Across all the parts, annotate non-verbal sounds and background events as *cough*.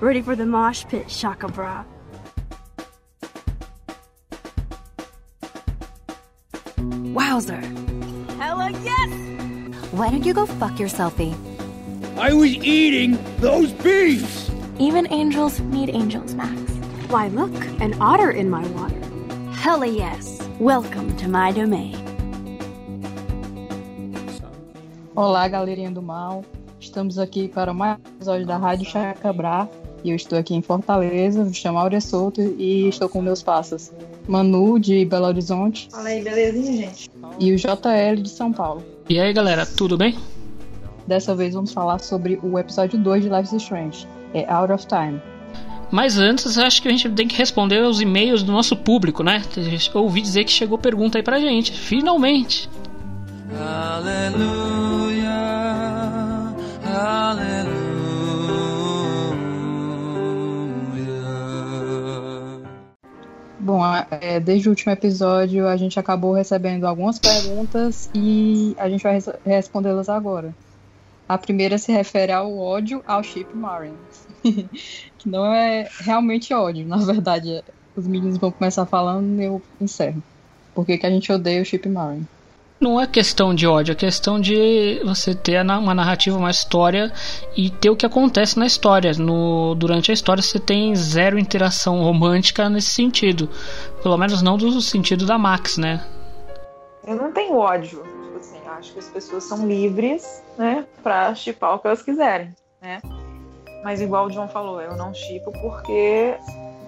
Ready for the mosh pit, Shaka Bra. Wowzer. Hella yes! Why don't you go fuck yourselfie? I was eating those beefs! Even angels need angels, Max. Why, look, an otter in my water. Hella yes! Welcome to my domain. Olá, galerinha do mal. Estamos aqui para mais um episódio da Rádio Chacabra. E eu estou aqui em Fortaleza, me chamo Áurea Souto e estou com meus passas. Manu, de Belo Horizonte. Fala aí, belezinha, gente? E o JL, de São Paulo. E aí, galera, tudo bem? Dessa vez vamos falar sobre o episódio 2 de Life is Strange. É Out of Time. Mas antes, acho que a gente tem que responder aos e-mails do nosso público, né? Eu ouvi dizer que chegou pergunta aí pra gente. Finalmente! Aleluia, aleluia. Bom, é, desde o último episódio a gente acabou recebendo algumas perguntas e a gente vai res respondê-las agora. A primeira se refere ao ódio ao Chip Marin. *laughs* que não é realmente ódio, na verdade. Os meninos vão começar falando e eu encerro. Por que, que a gente odeia o Chip Marin? Não é questão de ódio, é questão de você ter uma narrativa, uma história e ter o que acontece na história. No, durante a história você tem zero interação romântica nesse sentido. Pelo menos não do sentido da Max, né? Eu não tenho ódio. Tipo assim, acho que as pessoas são livres, né, pra chipar o que elas quiserem, né? Mas igual o John falou, eu não chipo porque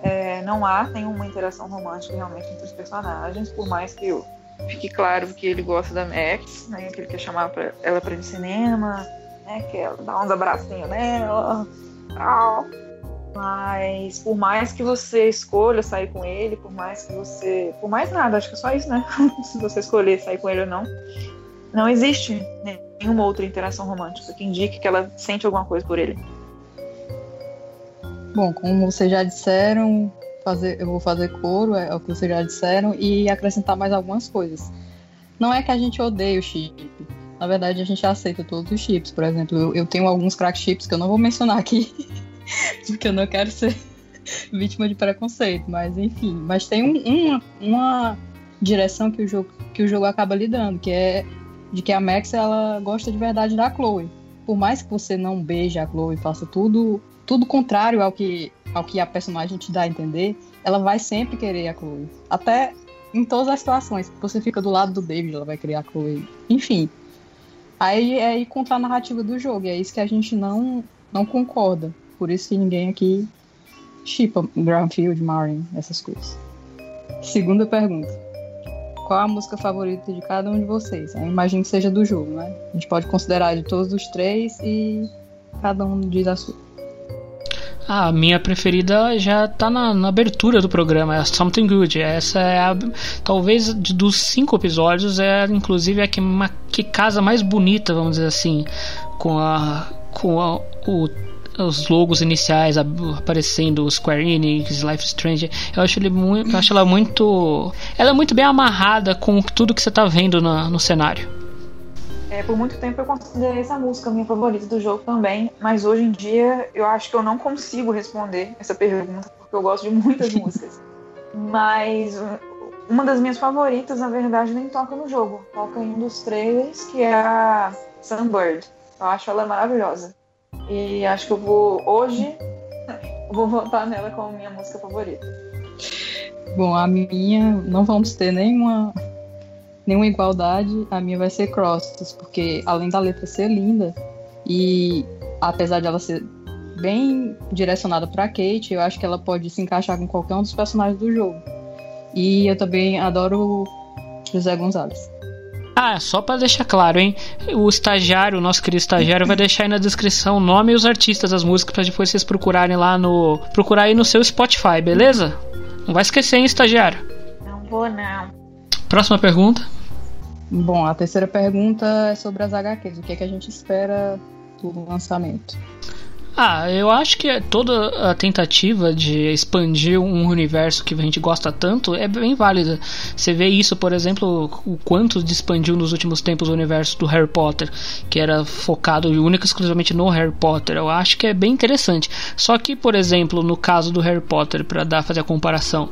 é, não há nenhuma interação romântica realmente entre os personagens, por mais que eu fique claro que ele gosta da Max, né, que ele quer chamar pra, ela para ir no cinema, né, que ela dá uns abracinhos nela, tal. Mas por mais que você escolha sair com ele, por mais que você. Por mais nada, acho que é só isso, né? *laughs* Se você escolher sair com ele ou não, não existe nenhuma outra interação romântica que indique que ela sente alguma coisa por ele. Bom, como vocês já disseram, fazer, eu vou fazer coro, é o que vocês já disseram, e acrescentar mais algumas coisas. Não é que a gente odeia o chip. Na verdade, a gente aceita todos os chips. Por exemplo, eu, eu tenho alguns crack chips que eu não vou mencionar aqui, *laughs* porque eu não quero ser *laughs* vítima de preconceito. Mas enfim, mas tem um, uma, uma direção que o jogo que o jogo acaba lidando, que é de que a Max ela gosta de verdade da Chloe. Por mais que você não beije a Chloe, faça tudo tudo contrário ao que ao que a personagem te dá a entender, ela vai sempre querer a Chloe. Até em todas as situações. Você fica do lado do David, ela vai querer a Chloe. Enfim. Aí é ir contra a narrativa do jogo. E é isso que a gente não, não concorda. Por isso que ninguém aqui chipa Granfield, Marin, essas coisas. Segunda pergunta. Qual a música favorita de cada um de vocês? Imagino que seja do jogo, né? A gente pode considerar de todos os três e cada um diz a sua. Ah, a minha preferida já tá na, na, abertura do programa, é Something Good. Essa é a, talvez dos cinco episódios é inclusive a que, uma, que casa mais bonita, vamos dizer assim, com a com a, o os logos iniciais aparecendo, Square Enix, Life Strange. Eu acho ele muito, acho ela muito, ela é muito bem amarrada com tudo que você tá vendo no, no cenário. É, por muito tempo eu considerei essa música minha favorita do jogo também, mas hoje em dia eu acho que eu não consigo responder essa pergunta, porque eu gosto de muitas *laughs* músicas. Mas uma das minhas favoritas, na verdade, nem toca no jogo. Toca em um dos trailers, que é a Sunbird. Eu acho ela maravilhosa. E acho que eu vou, hoje, *laughs* vou votar nela como minha música favorita. Bom, a minha, não vamos ter nenhuma nenhuma igualdade, a minha vai ser Crosses, porque além da letra ser linda e apesar de ela ser bem direcionada para Kate, eu acho que ela pode se encaixar com qualquer um dos personagens do jogo. E eu também adoro José Gonzalez. Ah, só para deixar claro, hein? O estagiário, o nosso querido estagiário, vai deixar aí na descrição o nome e os artistas das músicas para depois vocês procurarem lá no. procurar aí no seu Spotify, beleza? Não vai esquecer, hein, estagiário? Não vou, não. Próxima pergunta. Bom, a terceira pergunta é sobre as HQs. O que, é que a gente espera do lançamento? Ah, eu acho que toda a tentativa de expandir um universo que a gente gosta tanto é bem válida. Você vê isso, por exemplo, o quanto expandiu nos últimos tempos o universo do Harry Potter, que era focado única e exclusivamente no Harry Potter. Eu acho que é bem interessante. Só que, por exemplo, no caso do Harry Potter, para dar fazer a comparação,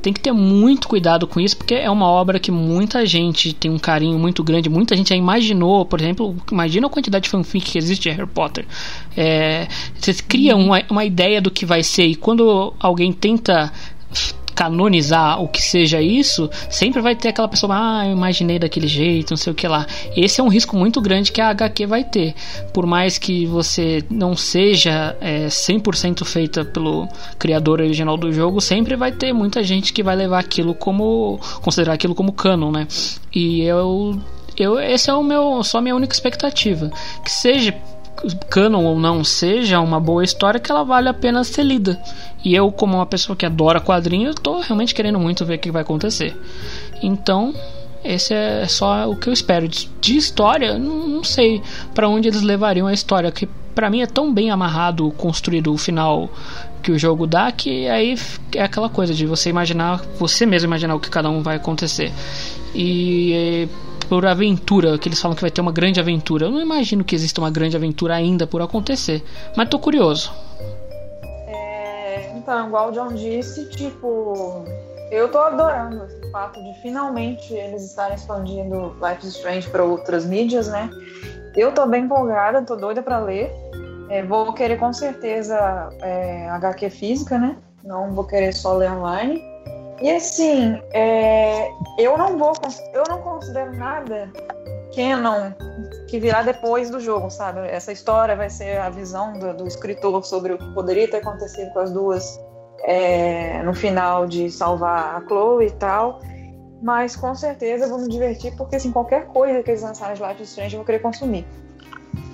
tem que ter muito cuidado com isso, porque é uma obra que muita gente tem um carinho muito grande, muita gente já imaginou, por exemplo, imagina a quantidade de fanfic que existe de Harry Potter. É, você cria uma, uma ideia do que vai ser, e quando alguém tenta canonizar o que seja isso, sempre vai ter aquela pessoa, ah, eu imaginei daquele jeito, não sei o que lá. Esse é um risco muito grande que a HQ vai ter. Por mais que você não seja é, 100% feita pelo criador original do jogo, sempre vai ter muita gente que vai levar aquilo como. considerar aquilo como canon, né? E eu. Eu, esse é o meu, só a minha única expectativa. Que seja canon ou não seja uma boa história que ela vale a pena ser lida. E eu, como uma pessoa que adora quadrinhos, estou realmente querendo muito ver o que vai acontecer. Então, esse é só o que eu espero. De, história, não sei para onde eles levariam a história, que para mim é tão bem amarrado, construído o final que o jogo dá, que aí é aquela coisa de você imaginar, você mesmo imaginar o que cada um vai acontecer. E por aventura, que eles falam que vai ter uma grande aventura. Eu não imagino que exista uma grande aventura ainda por acontecer, mas tô curioso. É, então, igual o John disse, tipo, eu tô adorando o fato de finalmente eles estarem expandindo Life is Strange para outras mídias, né? Eu tô bem empolgada, tô doida para ler. É, vou querer com certeza é, HQ física, né? Não vou querer só ler online. E assim, é, eu não vou, eu não considero nada canon que virá depois do jogo, sabe? Essa história vai ser a visão do, do escritor sobre o que poderia ter acontecido com as duas é, no final de salvar a Chloe e tal. Mas com certeza eu vou me divertir, porque assim, qualquer coisa que eles lançarem de Life is Strange eu vou querer consumir.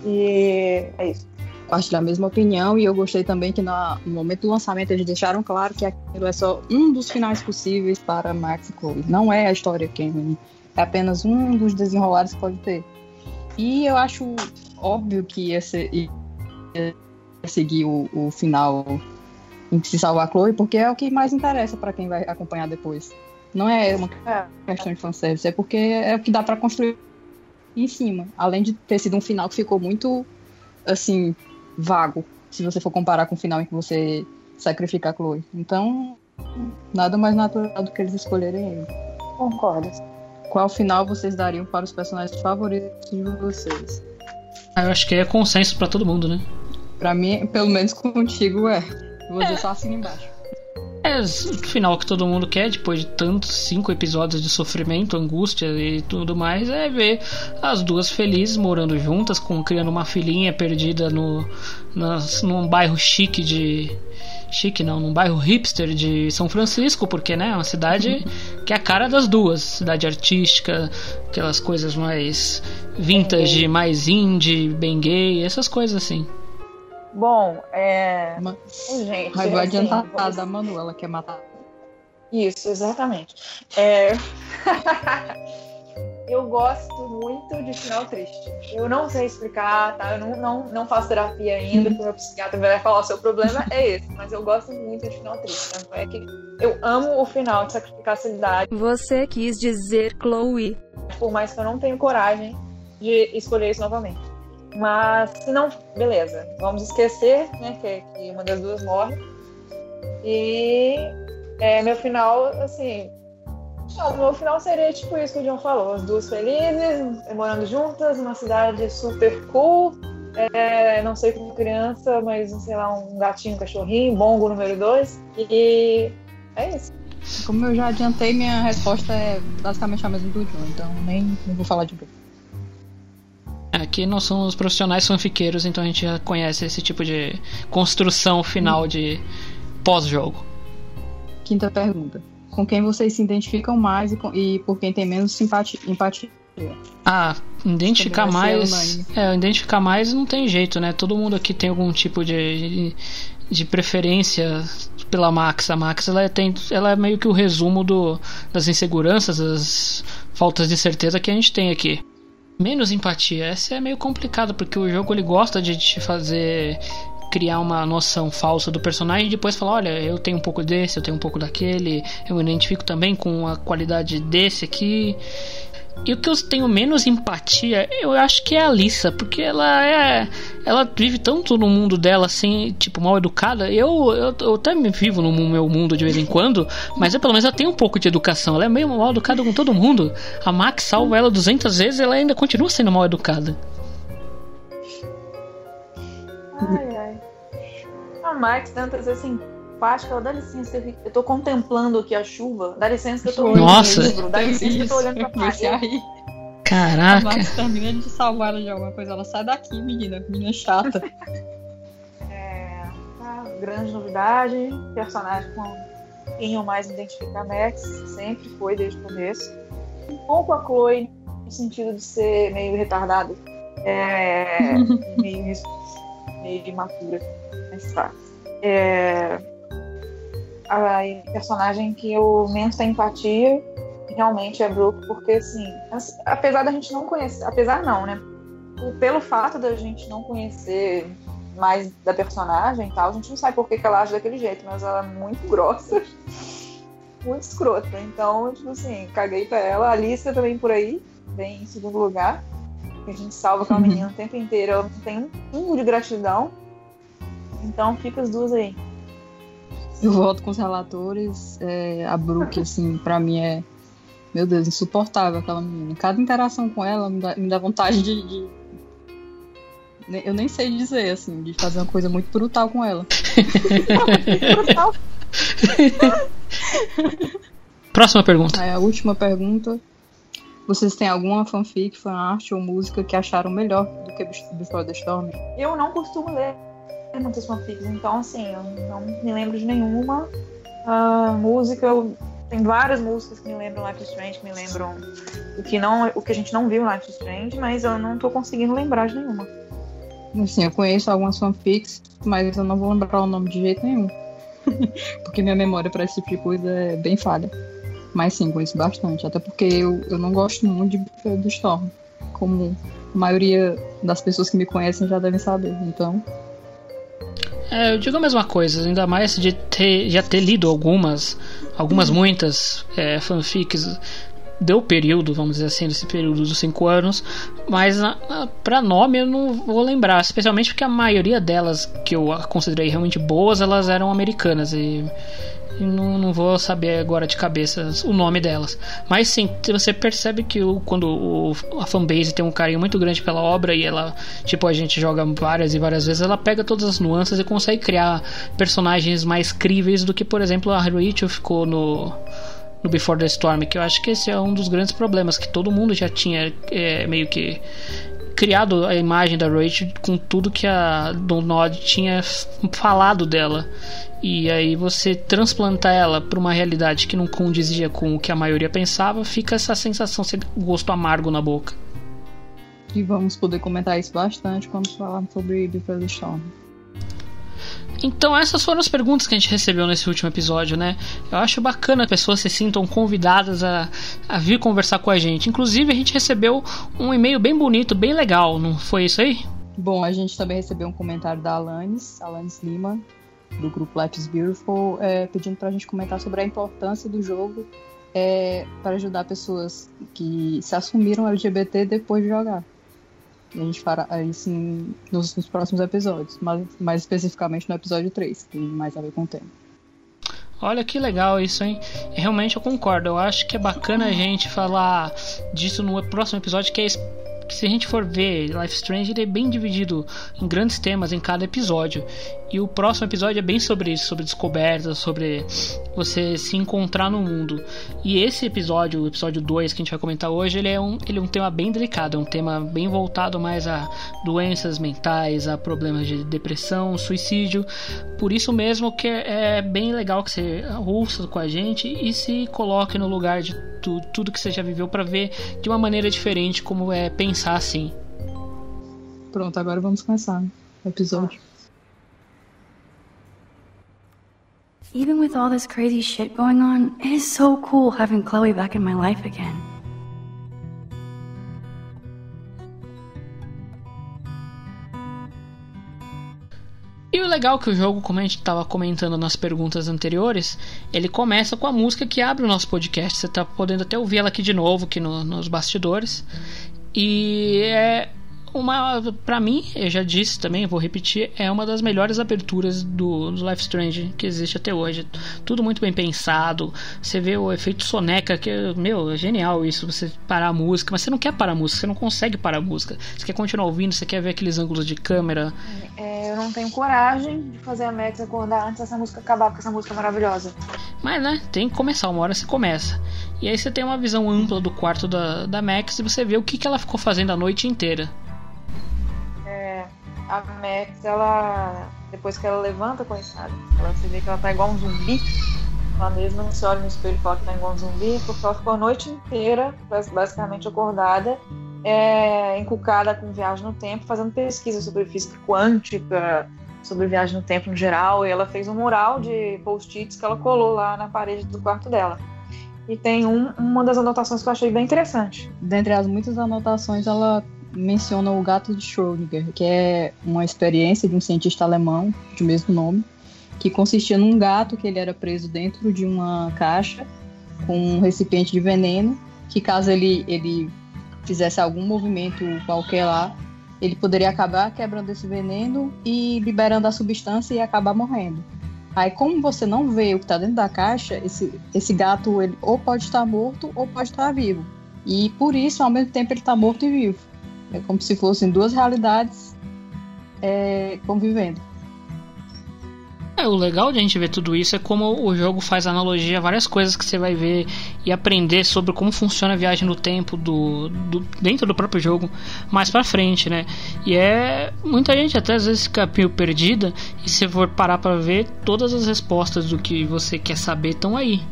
E é isso compartilhar a mesma opinião e eu gostei também que no momento do lançamento eles deixaram claro que aquilo é só um dos finais possíveis para Max e Chloe. Não é a história Cameron, é apenas um dos desenrolares que pode ter. E eu acho óbvio que ia, ser, ia seguir o, o final em que se salvar a Chloe, porque é o que mais interessa para quem vai acompanhar depois. Não é uma questão de fanservice, é porque é o que dá para construir em cima. Além de ter sido um final que ficou muito, assim, vago, se você for comparar com o final em que você sacrifica a Chloe. Então, nada mais natural do que eles escolherem ele. Concordo. Qual final vocês dariam para os personagens favoritos de vocês? Ah, eu acho que é consenso para todo mundo, né? Pra mim, pelo menos contigo é. Vou dizer é. só assim embaixo. É o final que todo mundo quer, depois de tantos cinco episódios de sofrimento, angústia e tudo mais, é ver as duas felizes morando juntas, com criando uma filhinha perdida no, nas, num bairro chique de. Chique não, num bairro hipster de São Francisco, porque né, é uma cidade que é a cara das duas. Cidade artística, aquelas coisas mais vintage, mais indie, bem gay, essas coisas assim. Bom, é. Uma... Gente, Mas vai assim, adiantar vamos... a Manuela quer matar. Isso, exatamente. É... *laughs* eu gosto muito de final triste. Eu não sei explicar, tá? Eu não, não, não faço terapia ainda, porque o meu psiquiatra vai falar: o seu problema é esse. Mas eu gosto muito de final triste. Tanto é que eu amo o final de sacrificar a cidade. Você quis dizer Chloe. Por mais que eu não tenha coragem de escolher isso novamente. Mas se não, beleza, vamos esquecer, né, que, que uma das duas morre. E é, meu final, assim, não, meu final seria tipo isso que o John falou: as duas felizes, morando juntas, uma cidade super cool. É, não sei como criança, mas sei lá, um gatinho, um cachorrinho, bongo número dois. E é isso. Como eu já adiantei, minha resposta é basicamente a mesma do John, então nem, nem vou falar de novo. Aqui nós somos profissionais fanfiqueiros, então a gente já conhece esse tipo de construção final de pós-jogo. Quinta pergunta. Com quem vocês se identificam mais e, com, e por quem tem menos simpatia, empatia? Ah, identificar mais. É, identificar mais não tem jeito, né? Todo mundo aqui tem algum tipo de, de preferência pela Max. A Max ela é, tem, ela é meio que o resumo do, das inseguranças, das faltas de certeza que a gente tem aqui menos empatia. Essa é meio complicado porque o jogo ele gosta de te fazer criar uma noção falsa do personagem e depois falar, olha, eu tenho um pouco desse, eu tenho um pouco daquele, eu me identifico também com a qualidade desse aqui. E o que eu tenho menos empatia, eu acho que é a Alissa, porque ela é. Ela vive tanto no mundo dela, assim, tipo, mal educada. Eu, eu, eu até me vivo no meu mundo de vez em quando, mas eu pelo menos eu tenho um pouco de educação. Ela é meio mal educada com todo mundo. A Max salva ela 200 vezes ela ainda continua sendo mal educada. Ai, ai. A Max tenta ser simpática, ela dá licença, eu tô contemplando aqui a chuva. Dá licença que eu tô olhando Nossa. livro. Dá licença que eu tô olhando pra parede. rir. A Caraca. Max termina de salvar ela de alguma coisa. Ela sai daqui, menina. Menina chata. *laughs* É, tá, grande novidade. Personagem com quem eu mais me identifico a Max, sempre foi desde o começo. Um pouco a Chloe, no sentido de ser meio retardada. É, *laughs* meio, meio imatura. Mas tá. É, a personagem que eu menos tenho empatia realmente é Brooke, porque assim, as- apesar da gente não conhecer, apesar não, né? Pelo fato da gente não conhecer mais da personagem e tal, a gente não sabe por que, que ela age daquele jeito, mas ela é muito grossa, *laughs* muito escrota. Então, tipo assim, caguei pra ela. A Alicia também por aí, vem em segundo lugar. A gente salva aquela *laughs* menina o tempo inteiro, ela não tem um pingo de gratidão. Então fica as duas aí. Eu volto com os relatores. é, a Brooke, assim, pra mim é. Meu Deus, insuportável aquela menina. Cada interação com ela me dá, me dá vontade de, de- Eu nem sei dizer, assim, de fazer uma coisa muito brutal com ela. Brutal. Próxima pergunta. Aí a última pergunta. Vocês têm alguma fanfic, fanart ou música que acharam melhor do que Before the Storm? Eu não costumo ler muitas fanfics, então assim, eu não me lembro de nenhuma. Ah, música, eu- tem várias músicas que me lembram Life is Strange, que me lembram o que, não, o que a gente não viu em Life is Strange, mas eu não tô conseguindo lembrar de nenhuma. Assim, eu conheço algumas fanfics, mas eu não vou lembrar o nome de jeito nenhum. *laughs* porque minha memória pra esse tipo de coisa é bem falha. Mas sim, conheço bastante. Até porque eu, eu não gosto muito de the Storm. Como a maioria das pessoas que me conhecem já devem saber. Então, É, eu digo a mesma coisa, ainda mais de ter, já ter lido algumas, algumas muitas é, fanfics deu período, vamos dizer assim, desse período dos 5 anos, mas pra nome eu não vou lembrar, especialmente porque a maioria delas que eu considerei realmente boas, elas eram americanas e não, não vou saber agora de cabeça o nome delas. Mas sim, você percebe que o, quando o, a fanbase tem um carinho muito grande pela obra e ela, tipo, a gente joga várias e várias vezes, ela pega todas as nuances e consegue criar personagens mais críveis do que, por exemplo, a Rachel ficou no no Before the Storm, que eu acho que esse é um dos grandes problemas, que todo mundo já tinha é, meio que criado a imagem da Rachel com tudo que a Don Nod tinha falado dela. E aí você transplantar ela para uma realidade que não condizia com o que a maioria pensava, fica essa sensação, esse gosto amargo na boca. e vamos poder comentar isso bastante quando falarmos sobre Before the Storm. Então essas foram as perguntas que a gente recebeu nesse último episódio, né? Eu acho bacana as pessoas se sintam convidadas a, a vir conversar com a gente. Inclusive a gente recebeu um e-mail bem bonito, bem legal, não foi isso aí? Bom, a gente também recebeu um comentário da Alanis, Alanis Lima, do grupo Life is Beautiful, é, pedindo pra gente comentar sobre a importância do jogo é, para ajudar pessoas que se assumiram LGBT depois de jogar. A gente fará isso nos, nos próximos episódios, mas mais especificamente no episódio 3, que tem mais a ver com o tema. Olha que legal isso, hein? Realmente eu concordo. Eu acho que é bacana a gente falar disso no próximo episódio, que é que se a gente for ver Life Strange, ele é bem dividido em grandes temas em cada episódio. E o próximo episódio é bem sobre isso, sobre descobertas, sobre você se encontrar no mundo. E esse episódio, o episódio 2 que a gente vai comentar hoje, ele é um, ele é um tema bem delicado, é um tema bem voltado mais a doenças mentais, a problemas de depressão, suicídio. Por isso mesmo que é bem legal que você ouça com a gente e se coloque no lugar de tu, tudo que você já viveu para ver de uma maneira diferente como é pensar assim. Pronto, agora vamos começar o episódio. Even with all this crazy shit going on, it is so cool having Chloe back in my life again. E legal que o jogo, como a gente estava comentando nas perguntas anteriores, ele começa com a música que abre o nosso podcast. Você está podendo até ouvir ela aqui de novo, aqui no, nos bastidores. E é uma para mim, eu já disse também, vou repetir, é uma das melhores aberturas do, do Life Strange que existe até hoje. Tudo muito bem pensado. Você vê o efeito soneca que meu, é genial isso, você parar a música, mas você não quer parar a música, você não consegue parar a música. Você quer continuar ouvindo, você quer ver aqueles ângulos de câmera. É, eu não tenho coragem de fazer a Max acordar antes dessa música acabar, porque essa música é maravilhosa. Mas, né, tem que começar, uma hora você começa. E aí você tem uma visão ampla do quarto da, da Max e você vê o que, que ela ficou fazendo a noite inteira a Max, ela. Depois que ela levanta, coitada, ela se vê que ela tá igual um zumbi. Ela mesma se olha no espelho e fala que tá igual um zumbi, porque ela ficou a noite inteira, basicamente acordada, é, encucada com viagem no tempo, fazendo pesquisa sobre física quântica, sobre viagem no tempo no geral, e ela fez um mural de post-its que ela colou lá na parede do quarto dela. E tem um, uma das anotações que eu achei bem interessante. Dentre as muitas anotações, ela menciona o gato de Schrödinger, que é uma experiência de um cientista alemão de mesmo nome, que consistia num gato que ele era preso dentro de uma caixa com um recipiente de veneno, que caso ele, ele fizesse algum movimento qualquer lá, ele poderia acabar quebrando esse veneno e liberando a substância e acabar morrendo. Aí, como você não vê o que está dentro da caixa, esse, esse gato ele ou pode estar morto ou pode estar vivo. E por isso, ao mesmo tempo, ele está morto e vivo. É como se fossem duas realidades é, convivendo. É, o legal de a gente ver tudo isso é como o jogo faz analogia a várias coisas que você vai ver e aprender sobre como funciona a viagem no tempo do, do dentro do próprio jogo mais para frente, né? E é muita gente até às vezes fica meio perdida e se for parar para ver todas as respostas do que você quer saber estão aí.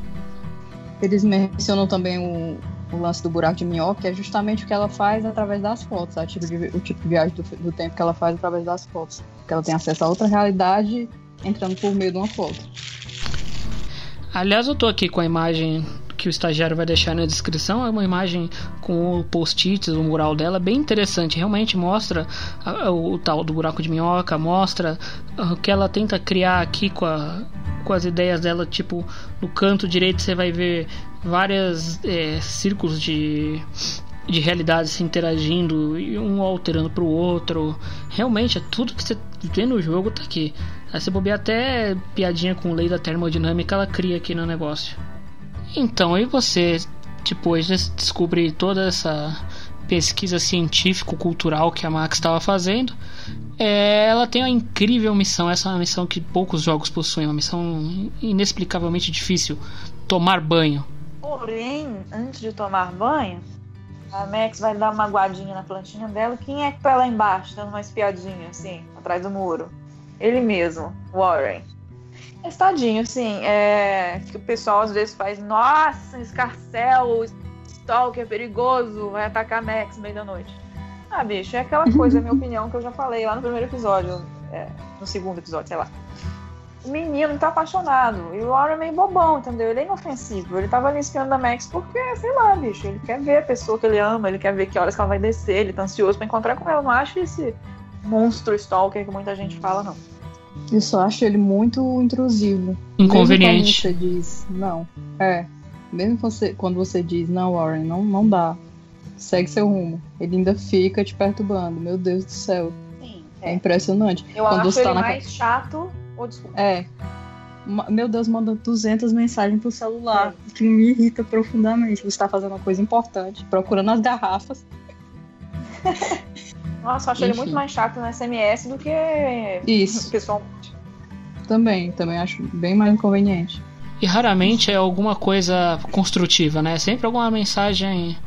Eles mencionam também o, o lance do buraco de minhoca, que é justamente o que ela faz através das fotos, o tipo de, o tipo de viagem do, do, tempo que ela faz através das fotos. Que ela tem acesso a outra realidade entrando por meio de uma foto. Aliás, eu tô aqui com a imagem que o estagiário vai deixar na descrição. É uma imagem com o post-its, o mural dela, bem interessante. Realmente mostra o, tal do buraco de minhoca, mostra o que ela tenta criar aqui com, a, com as ideias dela. Tipo, no canto direito você vai ver vários é, círculos de, de realidade se interagindo e um alterando para o outro. Realmente, é tudo que você vê no jogo tá aqui. Aí você bobear até piadinha com lei da termodinâmica, ela cria aqui no negócio. Então, e você, depois de descobrir toda essa pesquisa científico-cultural que a Max estava fazendo, é, ela tem uma incrível missão. Essa é uma missão que poucos jogos possuem, uma missão inexplicavelmente difícil: tomar banho. Porém, antes de tomar banho, a Max vai dar uma guardinha na plantinha dela. Quem é que tá lá embaixo, dando uma espiadinha, assim, atrás do muro? Ele mesmo, Warren. Estadinho, assim, é... que o pessoal às vezes faz, nossa, escarcel, stalker perigoso, vai atacar a Max no meio da noite. Ah, bicho, é aquela coisa, minha *laughs* opinião, que eu já falei lá no primeiro episódio, é, no segundo episódio, sei lá o menino tá apaixonado. E o Warren é meio bobão, entendeu? Ele é inofensivo. Ele tava ali espiando a Max porque, sei lá, bicho, ele quer ver a pessoa que ele ama, ele quer ver que horas que ela vai descer, ele tá ansioso pra encontrar com ela. Eu não acho esse monstro stalker que muita gente fala, não. Eu só acho ele muito intrusivo. Inconveniente. Mesmo quando você diz, não. É. Mesmo você, quando você diz, não, Warren, não, não dá. Segue seu rumo. Ele ainda fica te perturbando. Meu Deus do céu. Sim. É, é impressionante. Eu quando acho você ele tá na... mais chato Oh, desculpa. É. Meu Deus, manda 200 mensagens pro celular, é. que me irrita profundamente. Você está fazendo uma coisa importante, procurando as garrafas. *laughs* Nossa, eu acho Enfim. ele muito mais chato no SMS do que Isso. *laughs* pessoalmente. Também, também acho bem mais inconveniente. E raramente é alguma coisa construtiva, né? Sempre alguma mensagem.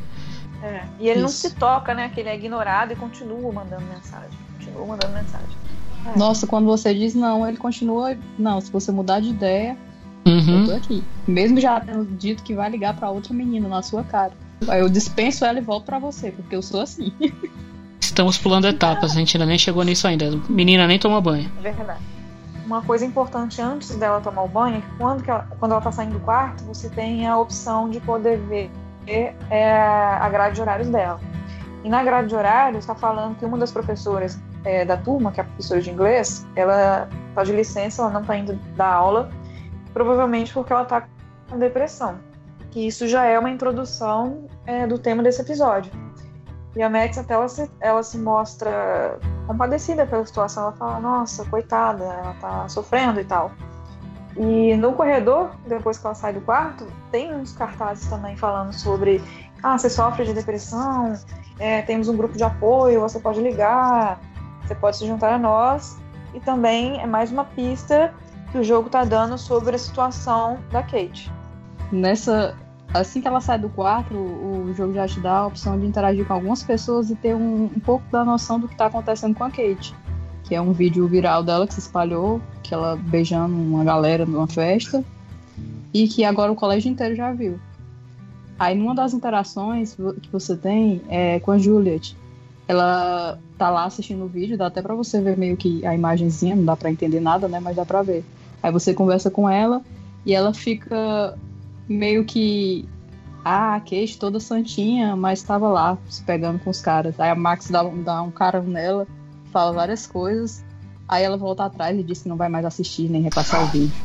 É. E ele Isso. não se toca, né? Que ele é ignorado e continua mandando mensagem. Continua mandando mensagem. É. Nossa, quando você diz não, ele continua. Não, se você mudar de ideia, uhum. eu tô aqui. Mesmo já tendo dito que vai ligar para outra menina na sua cara. Aí eu dispenso ela e volto para você, porque eu sou assim. *laughs* Estamos pulando etapas, a gente ainda nem chegou nisso ainda. Menina nem toma banho. É verdade. Uma coisa importante antes dela tomar o banho é que quando, que ela, quando ela tá saindo do quarto, você tem a opção de poder ver é, a grade de horários dela. E na grade de horários está falando que uma das professoras é, da turma, que é a professora de inglês, ela tá de licença, ela não tá indo dar aula, provavelmente porque ela tá com depressão. Que isso já é uma introdução é, do tema desse episódio. E a Max até ela se, ela se mostra compadecida pela situação, ela fala, nossa, coitada, ela tá sofrendo e tal. E no corredor, depois que ela sai do quarto, tem uns cartazes também falando sobre ah, você sofre de depressão, é, temos um grupo de apoio, você pode ligar, você pode se juntar a nós. E também é mais uma pista que o jogo está dando sobre a situação da Kate. Nessa, assim que ela sai do quarto, o jogo já te dá a opção de interagir com algumas pessoas e ter um, um pouco da noção do que está acontecendo com a Kate. Que é um vídeo viral dela que se espalhou, que ela beijando uma galera numa festa, e que agora o colégio inteiro já viu. Aí numa das interações que você tem é com a Juliet. Ela tá lá assistindo o vídeo, dá até para você ver meio que a imagenzinha, não dá para entender nada, né, mas dá para ver. Aí você conversa com ela e ela fica meio que ah, a Kate toda santinha, mas estava lá se pegando com os caras. Aí a Max dá, dá um cara nela, fala várias coisas. Aí ela volta atrás e diz que não vai mais assistir nem repassar o vídeo.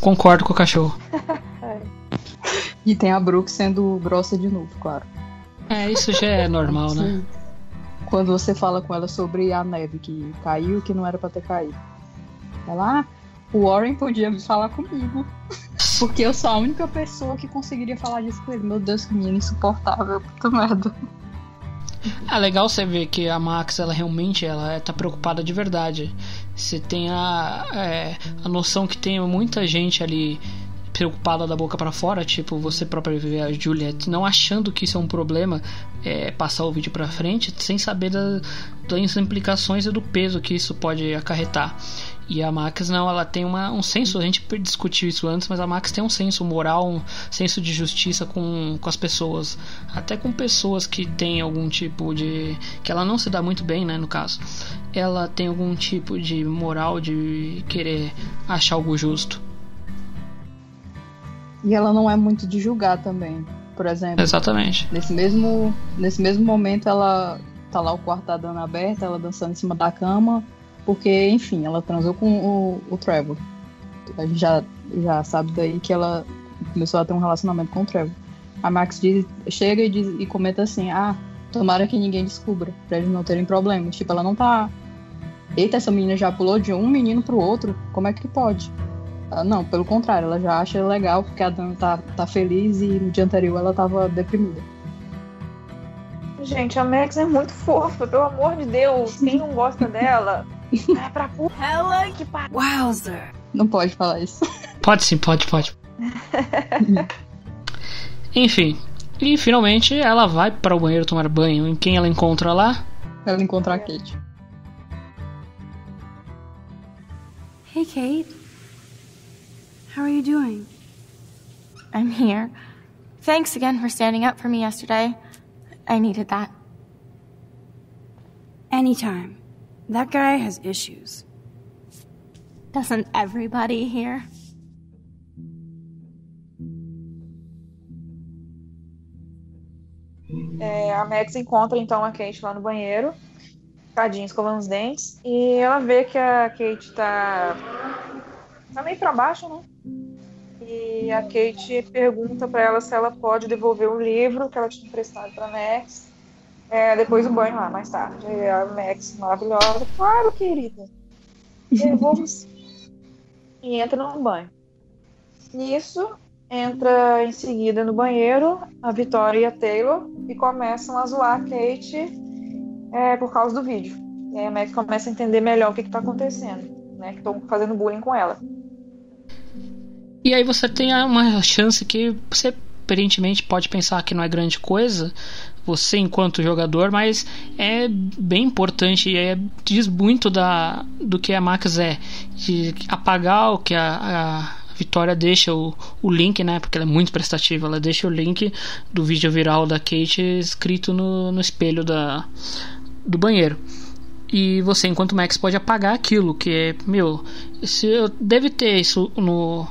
Concordo com o cachorro. *laughs* E tem a Brooke sendo grossa de novo, claro. É, isso já é normal, né? Quando você fala com ela sobre a neve que caiu que não era para ter caído. Ela, ah, o Warren podia falar comigo. *laughs* Porque eu sou a única pessoa que conseguiria falar disso com ele. Meu Deus, que menina insuportável. Puta merda. É legal você ver que a Max, ela realmente ela tá preocupada de verdade. Você tem a, é, a noção que tem muita gente ali preocupada da boca para fora, tipo você própria ver a Juliet não achando que isso é um problema, é, passar o vídeo para frente sem saber da, das implicações e do peso que isso pode acarretar. E a Max não, ela tem uma, um senso, a gente discutiu isso antes, mas a Max tem um senso moral, um senso de justiça com, com as pessoas. Até com pessoas que têm algum tipo de. que ela não se dá muito bem, né, no caso. Ela tem algum tipo de moral de querer achar algo justo. E ela não é muito de julgar também, por exemplo. Exatamente. Nesse mesmo, nesse mesmo momento, ela tá lá o quarto tá dando aberto, ela dançando em cima da cama, porque, enfim, ela transou com o, o Trevor. A gente já, já sabe daí que ela começou a ter um relacionamento com o Trevor. A Max diz, chega e, diz, e comenta assim: ah, tomara que ninguém descubra, pra eles não terem problemas. Tipo, ela não tá. Eita, essa menina já pulou de um menino pro outro, como é que pode? Ah, não, pelo contrário, ela já acha legal porque a Dan tá, tá feliz e no dia anterior ela tava deprimida. Gente, a Max é muito fofa, pelo amor de Deus. Quem não gosta *laughs* dela é pra porra que pariu. Wowzer. Não pode falar isso. Pode sim, pode, pode. *laughs* Enfim, e finalmente ela vai para o banheiro tomar banho. Em quem ela encontra lá? Ela encontra a Kate. Hey, Kate. How are you doing? I'm here. Thanks again for standing up for me yesterday. I needed that. Anytime. That guy has issues. Doesn't everybody here? É, a Max encontra então a Kate lá no banheiro, tadinha, escovando os dentes, e ela vê que a Kate tá, tá meio pra baixo, né? E a Kate pergunta para ela se ela pode devolver o livro que ela tinha emprestado para Max. É, depois do banho lá, mais tarde. E a Max, maravilhosa, claro, querida. Devolvo E entra no banho. Nisso, entra em seguida no banheiro a Vitória e a Taylor e começam a zoar a Kate é, por causa do vídeo. E aí a Max começa a entender melhor o que está acontecendo, né? Que estão fazendo bullying com ela. E aí você tem uma chance que você aparentemente pode pensar que não é grande coisa, você enquanto jogador, mas é bem importante e é, diz muito da, do que a Max é. De apagar o que a, a Vitória deixa o, o link, né? Porque ela é muito prestativa. Ela deixa o link do vídeo viral da Kate escrito no, no espelho da, do banheiro. E você, enquanto Max, pode apagar aquilo, que é, meu, se eu deve ter isso no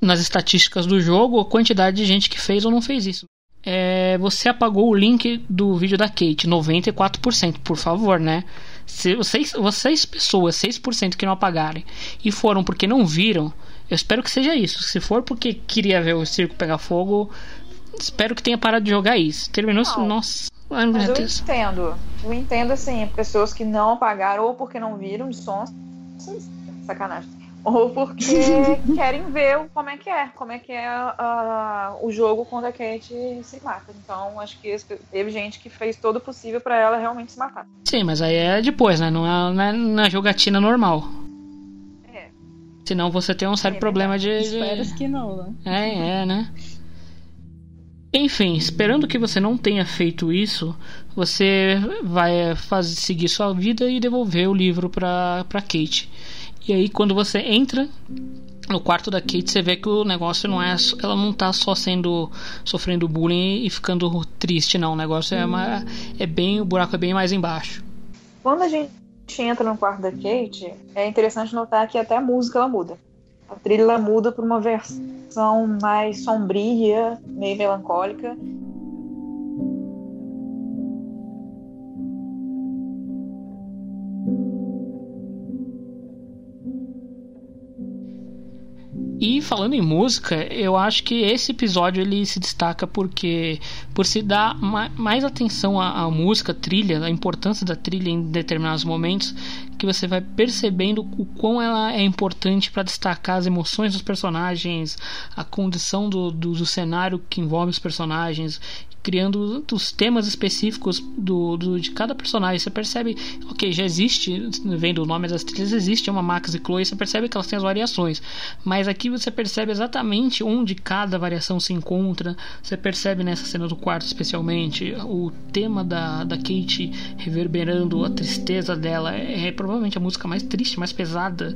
nas estatísticas do jogo a quantidade de gente que fez ou não fez isso. É, você apagou o link do vídeo da Kate, 94%, por favor, né? Se vocês, vocês pessoas, 6% que não apagaram e foram porque não viram, eu espero que seja isso. Se for porque queria ver o circo pegar fogo, espero que tenha parado de jogar isso. Terminou. Não. Nossa. Ai, Mas eu Deus. entendo. Eu entendo, assim, pessoas que não apagaram ou porque não viram de sons. Sacanagem. Ou porque *laughs* querem ver como é que é. Como é que é ah, o jogo quando a Kate se mata. Então, acho que teve gente que fez todo o possível pra ela realmente se matar. Sim, mas aí é depois, né? Não é na, na jogatina normal. É. Senão você tem um sério É problema de. de- Espero que não, né? É, é, né? Enfim, esperando que você não tenha feito isso, você vai fazer, seguir sua vida e devolver o livro pra, pra Kate. E aí, quando você entra no quarto da Kate, você vê que o negócio não é. Ela não tá só sendo. sofrendo bullying e ficando triste, não. O negócio é, uma, é bem. O buraco é bem mais embaixo. Quando a gente entra no quarto da Kate, é interessante notar que até a música ela muda. A trilha muda para uma versão mais sombria, meio melancólica. E falando em música, eu acho que esse episódio ele se destaca porque por se dar ma- mais atenção à, à música, à trilha, a importância da trilha em determinados momentos, que você vai percebendo o quão ela é importante para destacar as emoções dos personagens, a condição do, do, do cenário que envolve os personagens, criando os temas específicos do, do, de cada personagem. Você percebe, ok, já existe, vendo o nome das trilhas, existe uma Max e Chloe, você percebe que elas têm as variações. Mas aqui você percebe exatamente onde cada variação se encontra. Você percebe nessa cena do quarto, especialmente, o tema da, da Kate reverberando a tristeza dela. É, é provavelmente a música mais triste, mais pesada.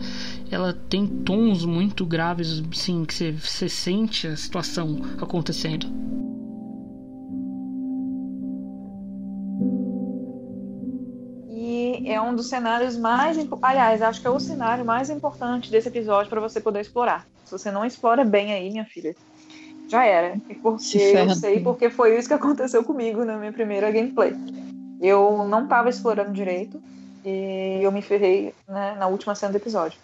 Ela tem tons muito graves, assim, que você, você sente a situação acontecendo. É um dos cenários mais. Aliás, acho que é o cenário mais importante desse episódio para você poder explorar. Se você não explora bem aí, minha filha, já era. Porque eu sei porque foi isso que aconteceu comigo na minha primeira gameplay. Eu não estava explorando direito e eu me ferrei né, na última cena do episódio.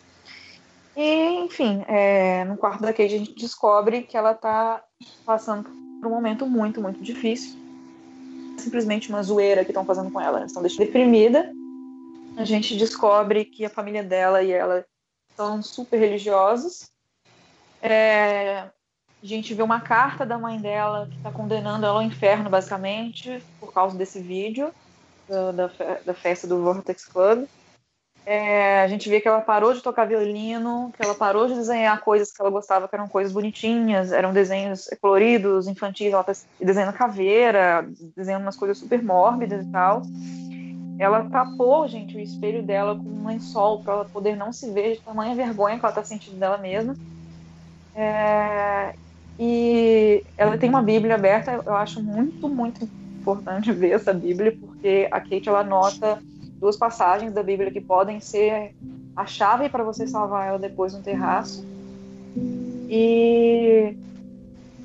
E, enfim, é, no quarto da Kate a gente descobre que ela tá passando por um momento muito, muito difícil. Simplesmente uma zoeira que estão fazendo com ela. Eles estão deixando deprimida. A gente descobre que a família dela e ela são super religiosos. É, a gente vê uma carta da mãe dela que está condenando ela ao inferno, basicamente, por causa desse vídeo da, da, da festa do Vortex Club. É, a gente vê que ela parou de tocar violino, que ela parou de desenhar coisas que ela gostava, que eram coisas bonitinhas, eram desenhos coloridos, infantis, ela tá desenhando caveira, desenhando umas coisas super mórbidas e tal. Ela tapou, gente, o espelho dela com um lençol para ela poder não se ver de tamanha vergonha que ela tá sentindo dela mesma. É, e ela tem uma Bíblia aberta, eu acho muito, muito importante *laughs* ver essa Bíblia, porque a Kate ela anota duas passagens da Bíblia que podem ser a chave para você salvar ela depois no terraço. E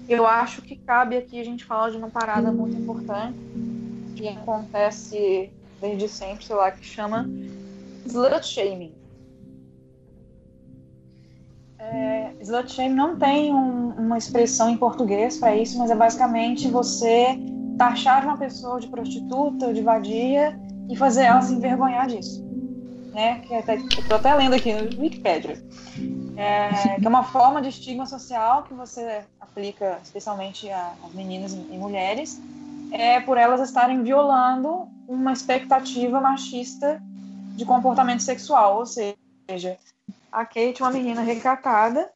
eu acho que cabe aqui a gente falar de uma parada muito importante que acontece desde sempre, sei lá, que chama slut shaming. É, slut shaming não tem um- uma expressão em português para isso, mas é basicamente você taxar uma pessoa de prostituta ou de vadia e fazer ela se envergonhar disso. Né? Que até, tô até lendo aqui no Wikipedia. É, que é uma forma de estigma social que você aplica especialmente às meninas e mulheres, é por elas estarem violando uma expectativa machista de comportamento sexual. Ou seja, a Kate é uma menina recatada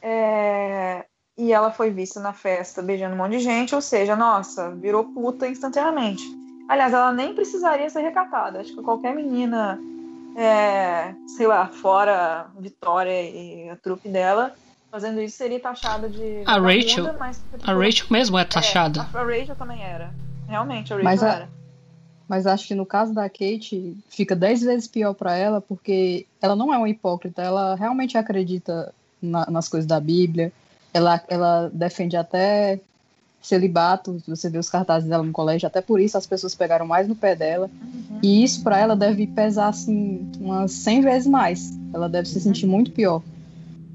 é, e ela foi vista na festa beijando um monte de gente, ou seja, nossa, virou puta instantaneamente. Aliás, ela nem precisaria ser recatada. Acho que qualquer menina, é, sei lá, fora Vitória e a trupe dela, fazendo isso seria taxada de. A Rachel- mas, A Rachel mesmo é taxada. É, a Rachel também era. Realmente, a Rachel Mas a- era. Mas acho que no caso da Kate, fica dez vezes pior pra ela, porque ela não é uma hipócrita, ela realmente acredita na- nas coisas da Bíblia, ela, ela defende até celibato, você vê os cartazes dela no colégio, até por isso as pessoas pegaram mais no pé dela. E isso para ela deve pesar assim umas 100 vezes mais. Ela deve se sentir muito pior.